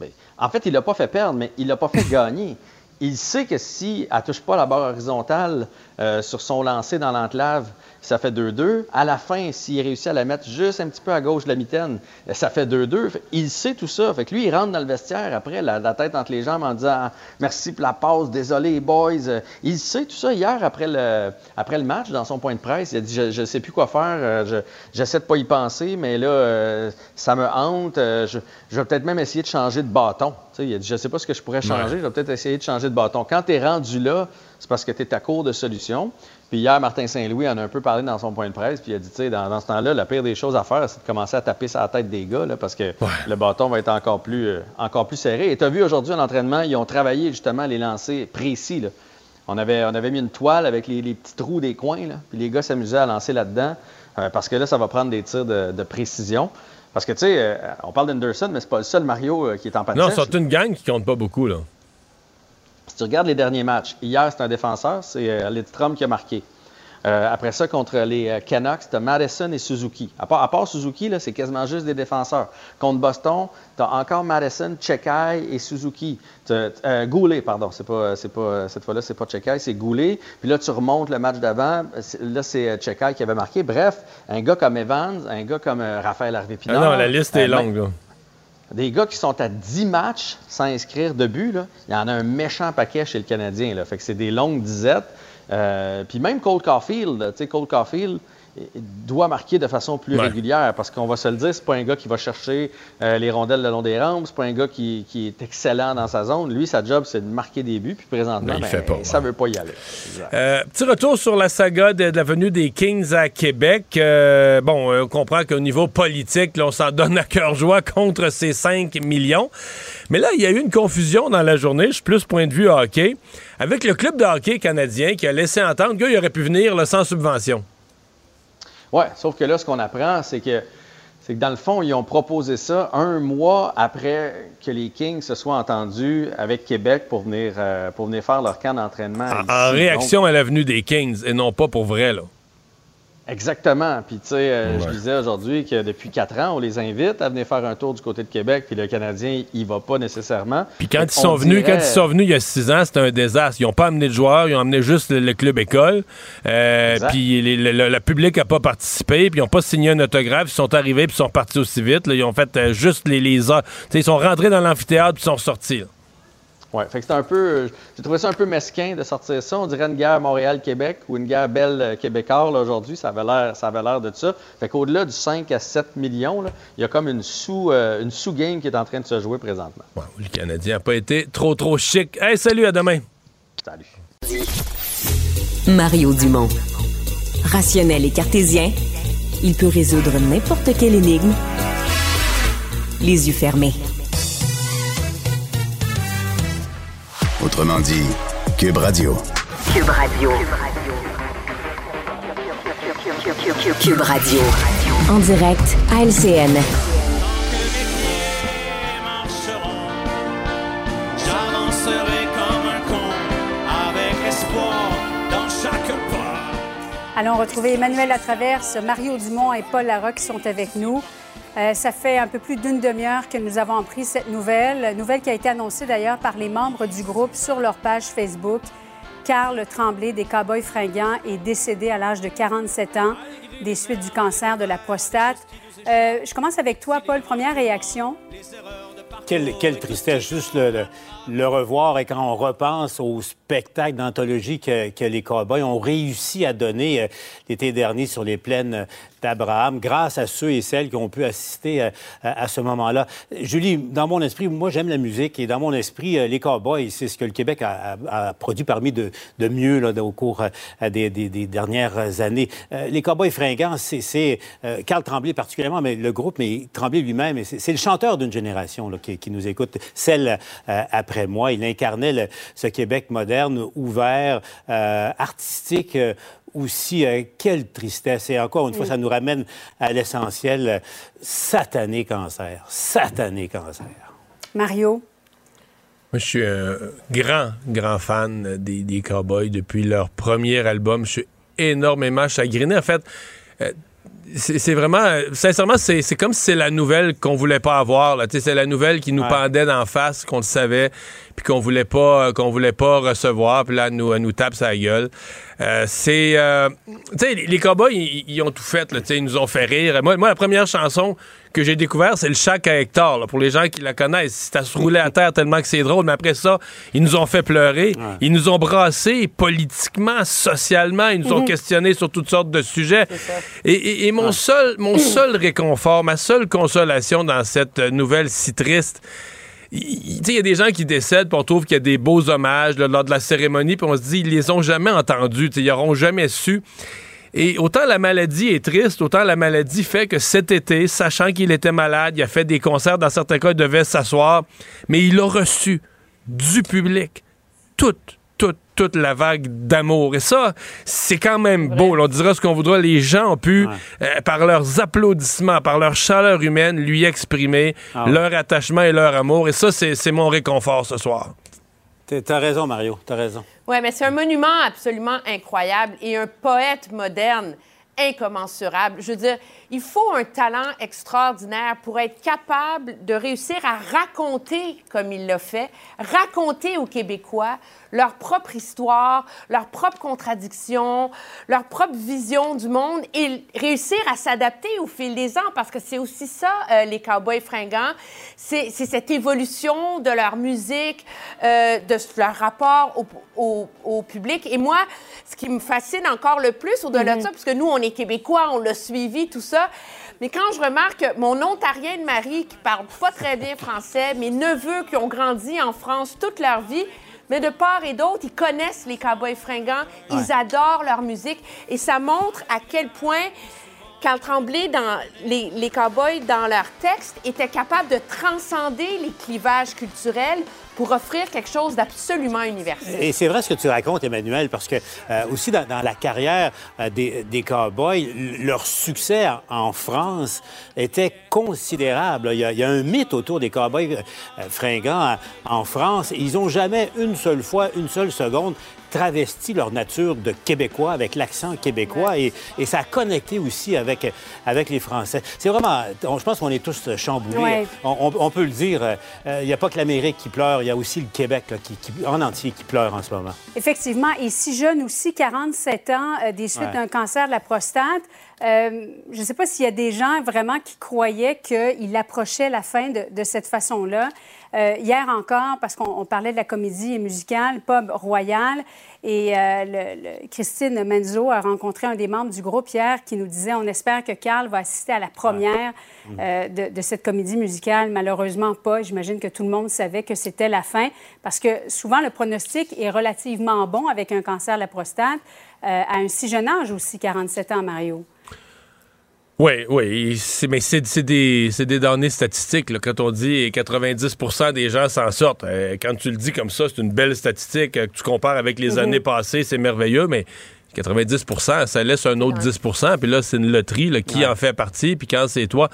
Ben, en fait, il l'a pas fait perdre, mais il l'a pas fait gagner il sait que si elle ne touche pas la barre horizontale euh, sur son lancer dans l'enclave, ça fait 2-2. À la fin, s'il réussit à la mettre juste un petit peu à gauche de la mitaine, ça fait 2-2. Il sait tout ça. Fait que lui, il rentre dans le vestiaire après, la, tête entre les jambes en disant Merci pour la passe, désolé, boys. Il sait tout ça hier après le, après le match, dans son point de presse. Il a dit Je ne sais plus quoi faire, euh, j'essaie de pas y penser, mais là, euh, ça me hante. Je, vais peut-être même essayer de changer de bâton. il a dit Je ne sais pas ce que je pourrais changer, je vais peut-être essayer de changer de bâton. Quand tu es rendu là, c'est parce que tu es à court de solutions. Puis hier, Martin Saint-Louis en a un peu parlé dans son point de presse, puis il a dit, tu sais, dans, ce temps-là, la pire des choses à faire, c'est de commencer à taper sur la tête des gars, parce que le bâton va être encore plus, euh, encore plus serré. Et tu as vu aujourd'hui à l'entraînement, ils ont travaillé justement les lancers précis. On, avait, on avait mis une toile avec les, petits trous des coins, là, puis les gars s'amusaient à lancer là-dedans, euh, parce que là, ça va prendre des tirs de, précision. Parce que, tu sais, euh, on parle d'Anderson, mais c'est pas le seul Mario qui est en patin. Non, c'est une gang qui compte pas beaucoup, là. Tu regardes les derniers matchs, hier, c'est un défenseur, c'est euh, Lidstrom qui a marqué. Euh, après ça, contre les euh, Canucks, tu as Madison et Suzuki. À part, à part Suzuki, c'est quasiment juste des défenseurs. Contre Boston, tu as encore Madison, Chekai et Suzuki. Euh, Goulet, pardon. C'est pas, c'est pas, cette fois-là, c'est pas Chekai, c'est Goulet. Puis là, tu remontes le match d'avant. Là, c'est Chekai qui avait marqué. Bref, un gars comme Evans, un gars comme Raphaël Harvey-Pinard. Ah non, la liste est longue, là. Des gars qui sont à 10 matchs sans inscrire de but, il y en a un méchant paquet chez le Canadien. Là. Fait c'est des longues disettes. Euh, puis même Cole Caulfield, tu sais, Cole Caulfield, doit marquer de façon plus régulière parce qu'on va se le dire, c'est pas un gars qui va chercher euh, les rondelles le long des rampes, c'est pas un gars qui, est excellent dans sa zone. Lui, sa job, c'est de marquer des buts, puis présentement, ben, ça veut pas y aller. Euh, petit retour sur la saga de, la venue des Kings à Québec. Euh, bon, on comprend qu'au niveau politique, on s'en donne à cœur joie contre ces 5 millions. Mais là, il y a eu une confusion dans la journée, je suis plus point de vue hockey, avec le club de hockey canadien qui a laissé entendre qu'il aurait pu venir sans subvention. Oui, sauf que là, ce qu'on apprend, c'est que, c'est que dans le fond, ils ont proposé ça un mois après que les Kings se soient entendus avec Québec pour venir, euh, pour venir faire leur camp d'entraînement. En, réaction à la venue des Kings et non pas pour vrai, là. Exactement. Puis, tu sais, euh, je disais aujourd'hui que depuis quatre ans, on les invite à venir faire un tour du côté de Québec, puis le Canadien, il va pas nécessairement. Puis quand ils sont venus, quand ils sont venus il y a six ans, c'était un désastre. Ils n'ont pas amené de joueurs, ils ont amené juste le, club école. Euh, puis le, public n'a pas participé, puis ils n'ont pas signé un autographe. Ils sont arrivés, puis ils sont partis aussi vite. Ils ont fait euh, juste les, les heures. ils sont rentrés dans l'amphithéâtre, puis ils sont sortis. Oui, fait que c'était un peu. J'ai trouvé ça un peu mesquin de sortir ça. On dirait une guerre Montréal-Québec ou une guerre belle euh, québécoise aujourd'hui. Ça avait l'air, ça avait l'air de ça. Fait qu'au-delà du 5 à 7 millions, il y a comme une sous, euh, une sous-game qui est en train de se jouer présentement. le Canadien n'a pas été trop, trop chic. Hey, salut, à demain. Salut. Mario Dumont. Rationnel et cartésien, il peut résoudre n'importe quelle énigme les yeux fermés. Autrement dit, Cube Radio. Cube Radio. Cube Radio. En direct à LCN. Allons retrouver Emmanuel Latraverse, Mario Dumont et Paul Larocque qui sont avec nous. Euh, ça fait un peu plus d'une demi-heure que nous avons appris cette nouvelle, nouvelle qui a été annoncée d'ailleurs par les membres du groupe sur leur page Facebook. Carl Tremblay des Cowboys fringants est décédé à l'âge de 47 ans des suites du cancer de la prostate. Euh, je commence avec toi, Paul. Première réaction? Quelle, tristesse, juste le, revoir et quand on repense au spectacle d'anthologie que, que, les Cowboys ont réussi à donner euh, l'été dernier sur les plaines d'Abraham, grâce à ceux et celles qui ont pu assister euh, à, ce moment-là. Julie, dans mon esprit, moi j'aime la musique et dans mon esprit, euh, les Cowboys, c'est ce que le Québec a, produit parmi de, de mieux là, au cours des, des, des, dernières années. les Cowboys fringants, c'est Carl Tremblay particulièrement, mais le groupe, mais Tremblay lui-même, c'est le chanteur d'une génération là, qui, qui, nous écoute, celle après moi. Il incarnait ce Québec moderne ouvert, euh, artistique euh, aussi. Euh, quelle tristesse. Et encore une fois, ça nous ramène à l'essentiel. satané cancer. Satané cancer. Mario? Moi, je suis un grand, grand fan des, des Cowboys depuis leur premier album. Je suis énormément chagriné. En fait, c'est vraiment, sincèrement, c'est comme si c'est la nouvelle qu'on voulait pas avoir. C'est la nouvelle qui nous pendait d'en face, qu'on le savait, puis qu'on voulait pas, qu'on voulait pas recevoir. Puis là, elle nous, nous tape sa gueule. Euh, c'est, euh, tu sais, les Cowboys, ils, ont tout fait. Là, ils nous ont fait rire. Moi, moi, la première chanson que j'ai découvert, c'est le Chac à Hector. pour les gens qui la connaissent, ça se roulait à terre tellement que c'est drôle. Mais après ça, ils nous ont fait pleurer. Ils nous ont brassés politiquement, socialement. Ils nous ont mhm. questionnés sur toutes sortes de sujets. Et, mon seul, mon seul réconfort, ma seule consolation dans cette nouvelle si triste, il y a des gens qui décèdent, puis on trouve qu'il y a des beaux hommages lors de la cérémonie, puis on se dit, ils les ont jamais entendus, ils n'auront jamais su. Et autant la maladie est triste, autant la maladie fait que cet été, sachant qu'il était malade, il a fait des concerts, dans certains cas, il devait s'asseoir, mais il a reçu du public toute, toute, la vague d'amour. Et ça, c'est quand même beau. on dira ce qu'on voudra. Les gens ont pu, euh, par leurs applaudissements, par leur chaleur humaine, lui exprimer ah leur attachement et leur amour. Et ça, c'est mon réconfort ce soir. T'as raison, Mario. T'as raison. Oui, mais c'est un monument absolument incroyable et un poète moderne incommensurable. Je veux dire, il faut un talent extraordinaire pour être capable de réussir à raconter comme il l'a fait, raconter aux Québécois leur propre histoire, leur propre contradiction, leur propre vision du monde et réussir à s'adapter au fil des ans parce que c'est aussi ça, euh, les cowboys fringants. C'est cette évolution de leur musique, euh, de leur rapport au, au, public. Et moi, ce qui me fascine encore le plus au-delà de mm-hmm. ça, parce que nous, on est Québécois, on l'a suivi, tout ça, mais quand je remarque mon ontarien de mari qui parle pas très bien français, mes neveux qui ont grandi en France toute leur vie, mais de part et d'autre, ils connaissent les cowboys fringants, ils adorent leur musique et ça montre à quel point Carl Tremblay, dans les, les cowboys, dans leur texte, étaient capables de transcender les clivages culturels pour offrir quelque chose d'absolument universel. Et c'est vrai ce que tu racontes, Emmanuel, parce que euh, aussi dans, la carrière euh, des, cowboys, leur succès en, France était considérable. Il y, a, un mythe autour des cowboys euh, fringants en France. Ils n'ont jamais une seule fois, une seule seconde travesti leur nature de Québécois avec l'accent québécois et, et, ça a connecté aussi avec, avec les Français. C'est vraiment, je pense qu'on est tous chamboulés. On, peut le dire, euh, il n'y a pas que l'Amérique qui pleure, il y a aussi le Québec qui, en entier qui pleure en ce moment. Effectivement, et si jeune aussi, 47 ans, euh, des suites d'un cancer de la prostate. Euh, je ne sais pas s'il y a des gens vraiment qui croyaient qu'il approchait la fin de, de cette façon-là. Euh, hier encore, parce qu'on parlait de la comédie musicale Pub Royal, et euh, Christine Menzo a rencontré un des membres du groupe hier qui nous disait on espère que Carl va assister à la première euh, de, cette comédie musicale. Malheureusement pas. J'imagine que tout le monde savait que c'était la fin parce que souvent le pronostic est relativement bon avec un cancer de la prostate à un si jeune âge aussi, 47 ans, Mario. Oui, oui, mais c'est des, des données statistiques. Là. Quand on dit 90% des gens s'en sortent, euh, quand tu le dis comme ça, c'est une belle statistique. Euh, que tu compares avec les mm-hmm. années passées, c'est merveilleux, mais 90% ça laisse un autre 10% puis là, c'est une loterie, là, qui en fait partie, puis quand c'est toi.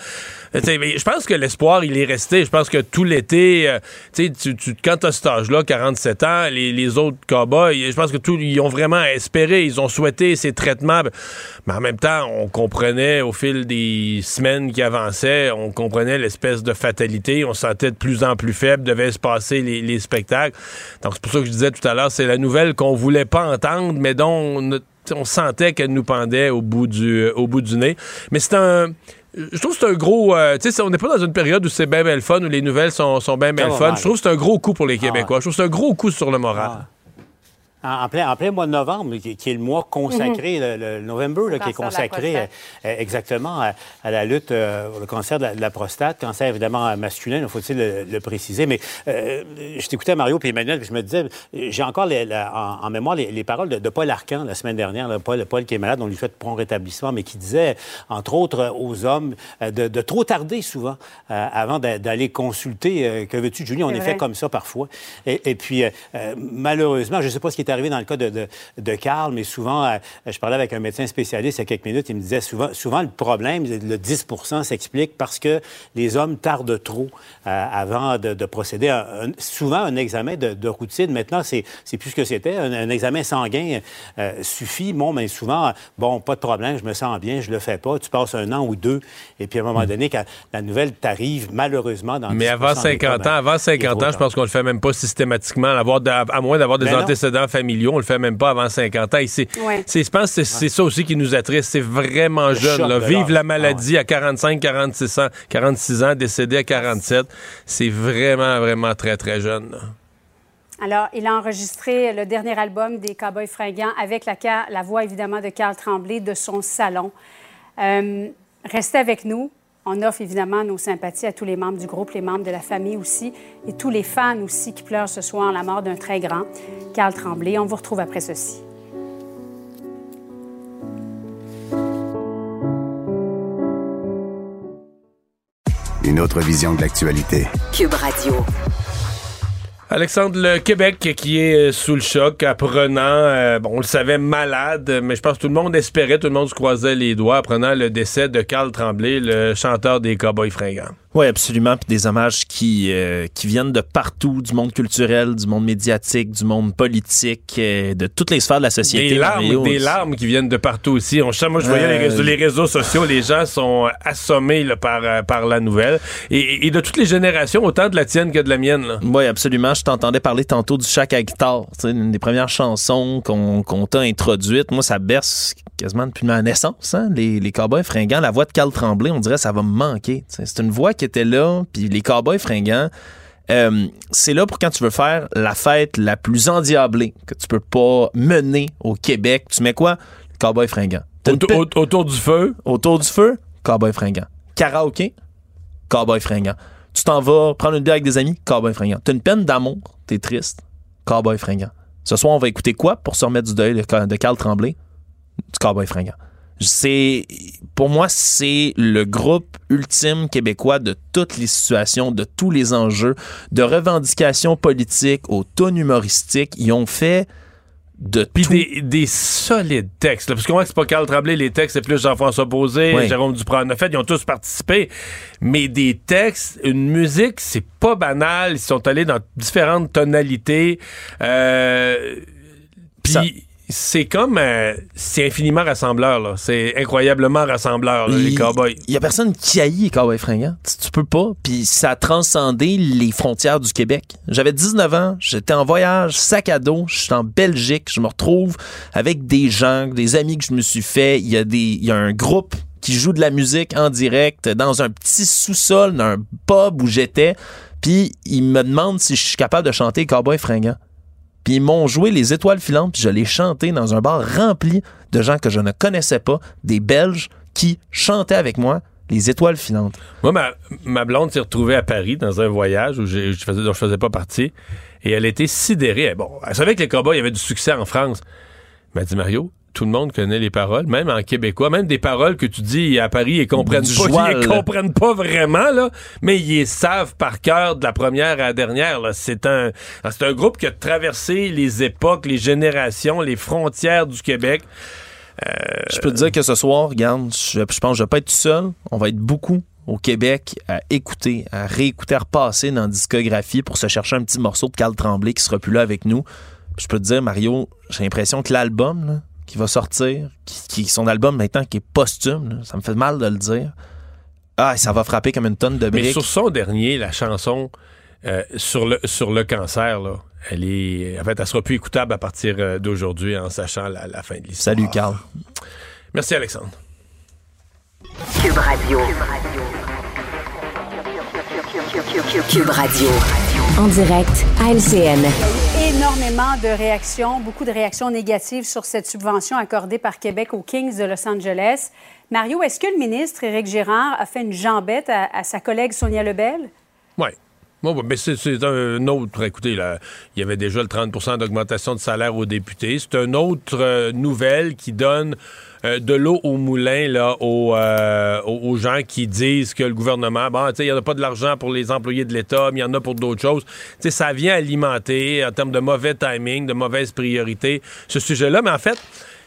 je pense que l'espoir, il est resté. Je pense que tout l'été, euh, tu, tu, quand tu as cet âge-là, 47 ans, les, les autres cowboys, je pense que tout, ils ont vraiment espéré, ils ont souhaité ces traitements. Mais en même temps, on comprenait au fil des semaines qui avançaient, on comprenait l'espèce de fatalité. On sentait de plus en plus faible, devait se passer les, les spectacles. Donc, c'est pour ça que je disais tout à l'heure, c'est la nouvelle qu'on voulait pas entendre, mais dont on sentait qu'elle nous pendait au bout du, au bout du nez. Mais c'est un je trouve que c'est un gros. Euh, tu sais, on n'est pas dans une période où c'est bien, bien le fun, où les nouvelles sont, sont bien, bien le fun. Je trouve que c'est un gros coup pour les ah Québécois. Je trouve que c'est un gros coup sur le moral. Ah en, plein, en, plein, mois de novembre, qui, est le mois consacré, mhm. le, November, qui est consacré euh, euh, exactement à, la lutte euh, le cancer de la, prostate, cancer évidemment masculin, faut-il le, préciser. Mais je t'écoutais Mario et Emmanuel, puis je me disais, j'ai encore en, mémoire les, paroles de, Paul Arcan la semaine dernière, Paul, Paul, qui est malade, on lui fait prompt rétablissement, mais qui disait, entre autres, aux hommes de, trop tarder souvent avant d'aller consulter. que veux-tu, Julie? On est, fait comme ça parfois. Et, et puis, malheureusement, je ne sais pas ce qui est arrivé dans le cas de, de, Carl, mais souvent, euh, je parlais avec un médecin spécialiste il y a quelques minutes, il me disait souvent, souvent le problème, le 10% s'explique parce que les hommes tardent trop euh, avant de, procéder à souvent un examen de, routine. Maintenant, c'est plus ce que c'était. Un, examen sanguin euh, suffit. Bon, mais souvent, bon, pas de problème, je me sens bien, je le fais pas. Tu passes un an ou deux, et puis à un moment hmm. donné, quand la nouvelle t'arrive, malheureusement, dans Mais avant 50 ans, avant 50 ans, je pense qu'on le fait même pas systématiquement, à moins d'avoir des ben antécédents familiaux millions, on le fait même pas avant 50 ans. je pense que c'est ça aussi qui nous attriste. C'est vraiment jeune. Là. Vivre la maladie à 45, 46 ans, 46 ans, décédé à 47, c'est vraiment, vraiment très, très jeune. Alors, il a enregistré le dernier album des Cowboys fringants avec la, la voix, évidemment, de Carl Tremblay de son salon. Euh, restez avec nous. On offre évidemment nos sympathies à tous les membres du groupe, les membres de la famille aussi, et tous les fans aussi qui pleurent ce soir la mort d'un très grand, Carl Tremblay. On vous retrouve après ceci. Une autre vision de l'actualité. Cube Radio. Alexandre, le Québec qui est euh, sous le choc, apprenant, euh, bon, on le savait malade, mais je pense que tout le monde espérait, tout le monde se croisait les doigts, apprenant le décès de Carl Tremblay, le chanteur des Cowboys fringants. Oui, absolument. Puis des hommages qui, euh, qui viennent de partout, du monde culturel, du monde médiatique, du monde politique, euh, de toutes les sphères de la société. Des larmes, des larmes qui viennent de partout aussi. On, moi, je voyais les, réseaux, les, réseaux, sociaux, les gens sont assommés là, par, euh, par la nouvelle. Et, et, de toutes les générations, autant de la tienne que de la mienne. Oui, absolument. Je t'entendais parler tantôt du Chac à guitare. Une des premières chansons qu'on qu'on t'a introduite. Moi, ça berce quasiment depuis ma naissance, hein? les, les Cowboys fringants. La voix de Carl Tremblay, on dirait ça va me manquer. C'est une voix qui était là, puis les Cowboys fringants, euh, c'est là pour quand tu veux faire la fête la plus endiablée que tu peux pas mener au Québec. Tu mets quoi? Cowboy fringant. Autour, du feu? Autour du feu, cowboy fringant. Karaoké, cowboy fringant. Tu t'en vas prendre une bière avec des amis, cowboy fringant. T'as une peine d'amour, t'es triste, cowboy fringant. Ce soir, on va écouter quoi pour se remettre du deuil de, de Carl Tremblay? Du cowboy fringant. C'est, pour moi, c'est le groupe ultime québécois de toutes les situations, de tous les enjeux, de revendications politiques au ton humoristique. Ils ont fait de Puis des, des, solides textes. parce que moi, c'est pas Carl Tremblay, les textes, c'est plus Jean-François Posé, Jérôme Duprat. En fait, ils ont tous participé. Mais des textes, une musique, c'est pas banal. Ils sont allés dans différentes tonalités. Euh, puis c'est comme euh, c'est infiniment rassembleur là. c'est incroyablement rassembleur les cowboys. Il y a personne qui haït les cowboys fringants, tu, peux pas puis ça a transcendé les frontières du Québec. J'avais 19 ans, j'étais en voyage, sac à dos, je suis en Belgique, je me retrouve avec des gens, des amis que je me suis fait, il y a des il y a un groupe qui joue de la musique en direct dans un petit sous-sol d'un pub où j'étais, puis ils me demandent si je suis capable de chanter cowboy fringant. Puis ils m'ont joué les étoiles filantes, puis je l'ai chanté dans un bar rempli de gens que je ne connaissais pas, des Belges qui chantaient avec moi les étoiles filantes. Moi, ma, blonde s'est retrouvée à Paris dans un voyage où je, je faisais pas partie, et elle était sidérée. Bon, elle savait que les Cowboys avaient du succès en France. Elle m'a dit, Mario, tout le monde connaît les paroles, même en québécois, même des paroles que tu dis à Paris, ils comprennent pas, ils comprennent pas vraiment là, mais ils savent par cœur de la première à la dernière. C'est un, c'est un groupe qui a traversé les époques, les générations, les frontières du Québec. Je peux te dire que ce soir, regarde, je, pense que je vais pas être tout seul. On va être beaucoup au Québec à écouter, à réécouter, à repasser dans la discographie pour se chercher un petit morceau de Carl Tremblay qui sera plus là avec nous. je peux te dire, Mario, j'ai l'impression que l'album, qui va sortir, qui, son album maintenant qui est posthume, ça me fait mal de le dire. Ah, ça va frapper comme une tonne de briques. Mais sur son dernier, la chanson euh, sur, le, sur le cancer, là, elle est. En fait, elle sera plus écoutable à partir euh, d'aujourd'hui en sachant la, fin de l'histoire. Salut, Carl. Merci, Alexandre. Cube Radio. Cube Radio. En direct à LCN énormément de réactions, beaucoup de réactions négatives sur cette subvention accordée par Québec aux Kings de Los Angeles. Mario, est-ce que le ministre Éric Girard a fait une jambette à, sa collègue Sonia Lebel? Oui. Bon, mais c'est un autre. Écoutez, là, il y avait déjà le 30 d'augmentation de salaire aux députés. C'est une autre euh, nouvelle qui donne euh, de l'eau au moulin là, euh, aux, aux, gens qui disent que le gouvernement, bon, il n'y en a pas de l'argent pour les employés de l'État, mais il y en a pour d'autres choses. ça vient alimenter, en termes de mauvais timing, de mauvaise priorité, ce sujet-là. Mais en fait,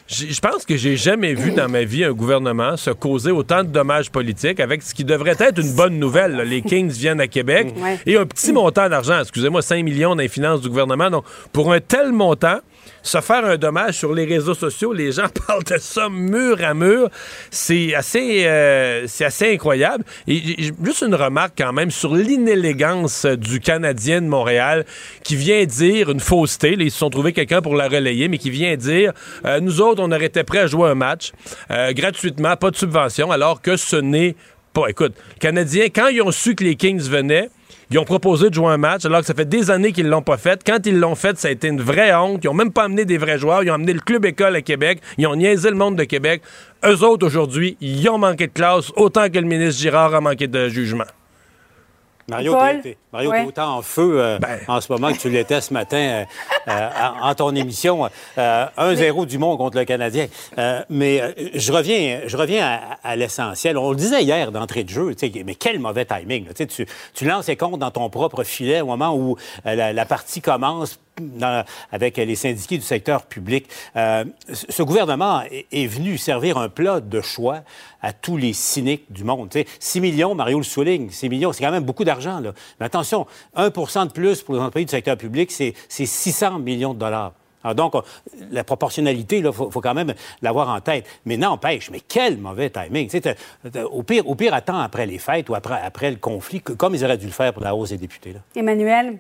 je pense que j'ai jamais vu dans ma vie un gouvernement se causer autant de dommages politiques avec ce qui devrait être une bonne nouvelle. Les Kings viennent à Québec et un petit montant d'argent, excusez-moi, 5 millions dans finances du gouvernement. Donc, pour un tel montant, se faire un dommage sur les réseaux sociaux, les gens parlent de ça mur à mur. C'est assez, euh, c'est assez incroyable. Juste une remarque quand même sur l'inélégance du Canadien de Montréal qui vient dire une fausseté. ils se sont trouvés quelqu'un pour la relayer, mais qui vient dire euh, nous autres, on aurait été prêts à jouer un match euh, gratuitement, pas de subvention, alors que ce n'est pas. Écoute, Canadiens, quand ils ont su que les Kings venaient, ils ont proposé de jouer un match alors que ça fait des années qu'ils l'ont pas fait. Quand ils l'ont fait, ça a été une vraie honte. Ils ont même pas amené des vrais joueurs. Ils ont amené le club école à Québec. Ils ont niaisé le monde de Québec. Eux autres, aujourd'hui, ils ont manqué de classe autant que le ministre Girard a manqué de jugement. Mario, t'es, Mario, autant en feu euh, ben. en ce moment que tu l'étais ce matin euh, euh, en, ton émission. 1-0 du monde contre le Canadien. mais je reviens, je reviens à, l'essentiel. On le disait hier d'entrée de jeu, mais quel mauvais timing. Tu, tu lances les comptes dans ton propre filet au moment où la, partie commence avec les syndiqués du secteur public. Euh, ce gouvernement est, venu servir un plat de choix à tous les cyniques du monde. 6 millions, Mario le souligne, 6 millions, c'est quand même beaucoup d'argent. Mais attention, 1% de plus pour les employés du secteur public, c'est 600 millions de dollars. Alors donc, la proportionnalité, il faut, quand même l'avoir en tête. Mais n'empêche, mais quel mauvais timing. au, pire, au pire, attends après les fêtes ou après, après le conflit, comme ils auraient dû le faire pour la hausse des députés. Emmanuel?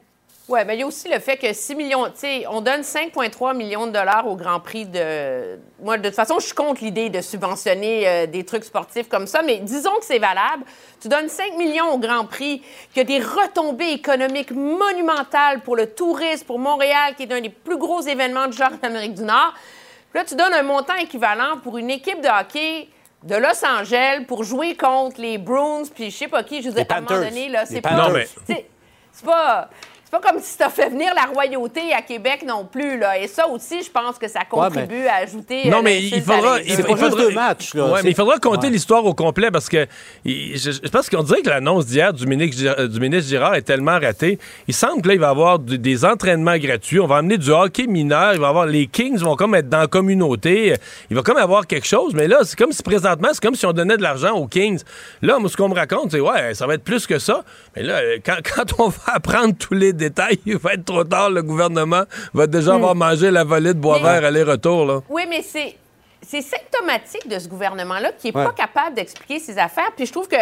Oui, mais il y a aussi le fait que 6 millions, tu sais, on donne 5,3 millions de dollars au Grand Prix de. Moi, de toute façon, je suis contre l'idée de subventionner euh, des trucs sportifs comme ça, mais disons que c'est valable. Tu donnes 5 millions au Grand Prix, qui a des retombées économiques monumentales pour le tourisme, pour Montréal, qui est un des plus gros événements de genre en Amérique du Nord. Puis là, tu donnes un montant équivalent pour une équipe de hockey de Los Angeles pour jouer contre les Bruins, puis je sais pas qui, je vous ai à un moment donné, là, c'est pas. C'est pas pas comme si ça fait venir la royauté à Québec non plus. Là. Et ça aussi, je pense que ça contribue à ajouter. Non, euh, mais il faudra. Il, faudra, match, là. mais il faudra compter l'histoire au complet parce que je, pense qu'on dirait que l'annonce d'hier du ministre, du ministre Girard est tellement ratée. Il semble que là, il va y avoir des entraînements gratuits. On va amener du hockey mineur. Il va avoir les Kings vont comme être dans la communauté. Il va comme avoir quelque chose. Mais là, c'est comme si présentement, c'est comme si on donnait de l'argent aux Kings. Là, moi, ce qu'on me raconte, c'est ouais, ça va être plus que ça. Mais là, quand, quand on va apprendre tous les détails, il va être trop tard. Le gouvernement va déjà hmm. avoir mangé la volée de bois vert aller-retour. Oui, mais c'est, c'est symptomatique de ce gouvernement-là qui n'est pas capable d'expliquer ses affaires. Puis je trouve que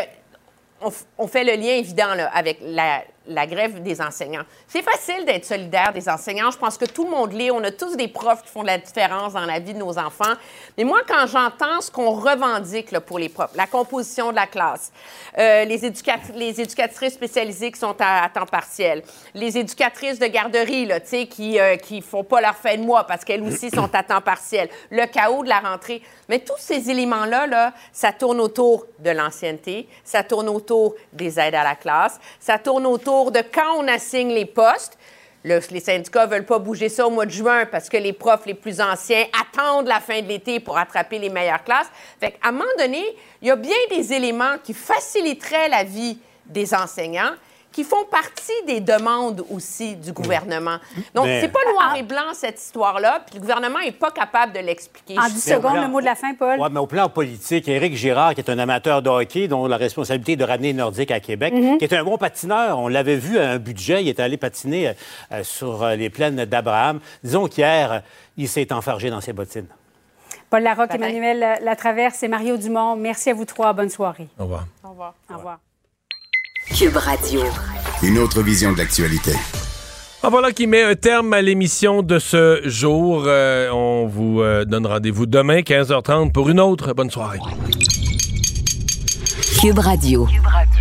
on, fait le lien évident avec la, la grève des enseignants. C'est facile d'être solidaire des enseignants. Je pense que tout le monde l'est. On a tous des profs qui font la différence dans la vie de nos enfants. Mais moi, quand j'entends ce qu'on revendique pour les profs, la composition de la classe, euh, les, éducatrices spécialisées qui sont à, temps partiel, les éducatrices de garderie là, qui ne euh, font pas leur fin de mois parce qu'elles aussi sont à temps partiel, le chaos de la rentrée. Mais tous ces éléments-là, là, ça tourne autour de l'ancienneté, ça tourne autour des aides à la classe, ça tourne autour de quand on assigne les postes. les syndicats ne veulent pas bouger ça au mois de juin parce que les profs les plus anciens attendent la fin de l'été pour attraper les meilleures classes. Fait à un moment donné, il y a bien des éléments qui faciliteraient la vie des enseignants qui font partie des demandes aussi du gouvernement. Donc, c'est pas noir et blanc, cette histoire-là, puis le gouvernement n'est pas capable de l'expliquer. En 10 secondes, le mot de la fin, Paul. Oui, mais au plan politique, Éric Girard, qui est un amateur de hockey, dont la responsabilité est de ramener Nordique à Québec, mhm. qui est un bon patineur, on l'avait vu à un budget, il est allé patiner euh, sur euh, les plaines d'Abraham. Disons qu'hier, il s'est enfargé dans ses bottines. Paul Larocque, Emmanuel Latraverse et Mario Dumont, merci à vous trois. Bonne soirée. Au revoir. Au revoir. Au revoir. Cube Radio. Une autre vision de l'actualité. Ah, voilà qui met un terme à l'émission de ce jour. Euh, on vous euh, donne rendez-vous demain, 15h30, pour une autre. Bonne soirée. Cube Radio. Cube Radio.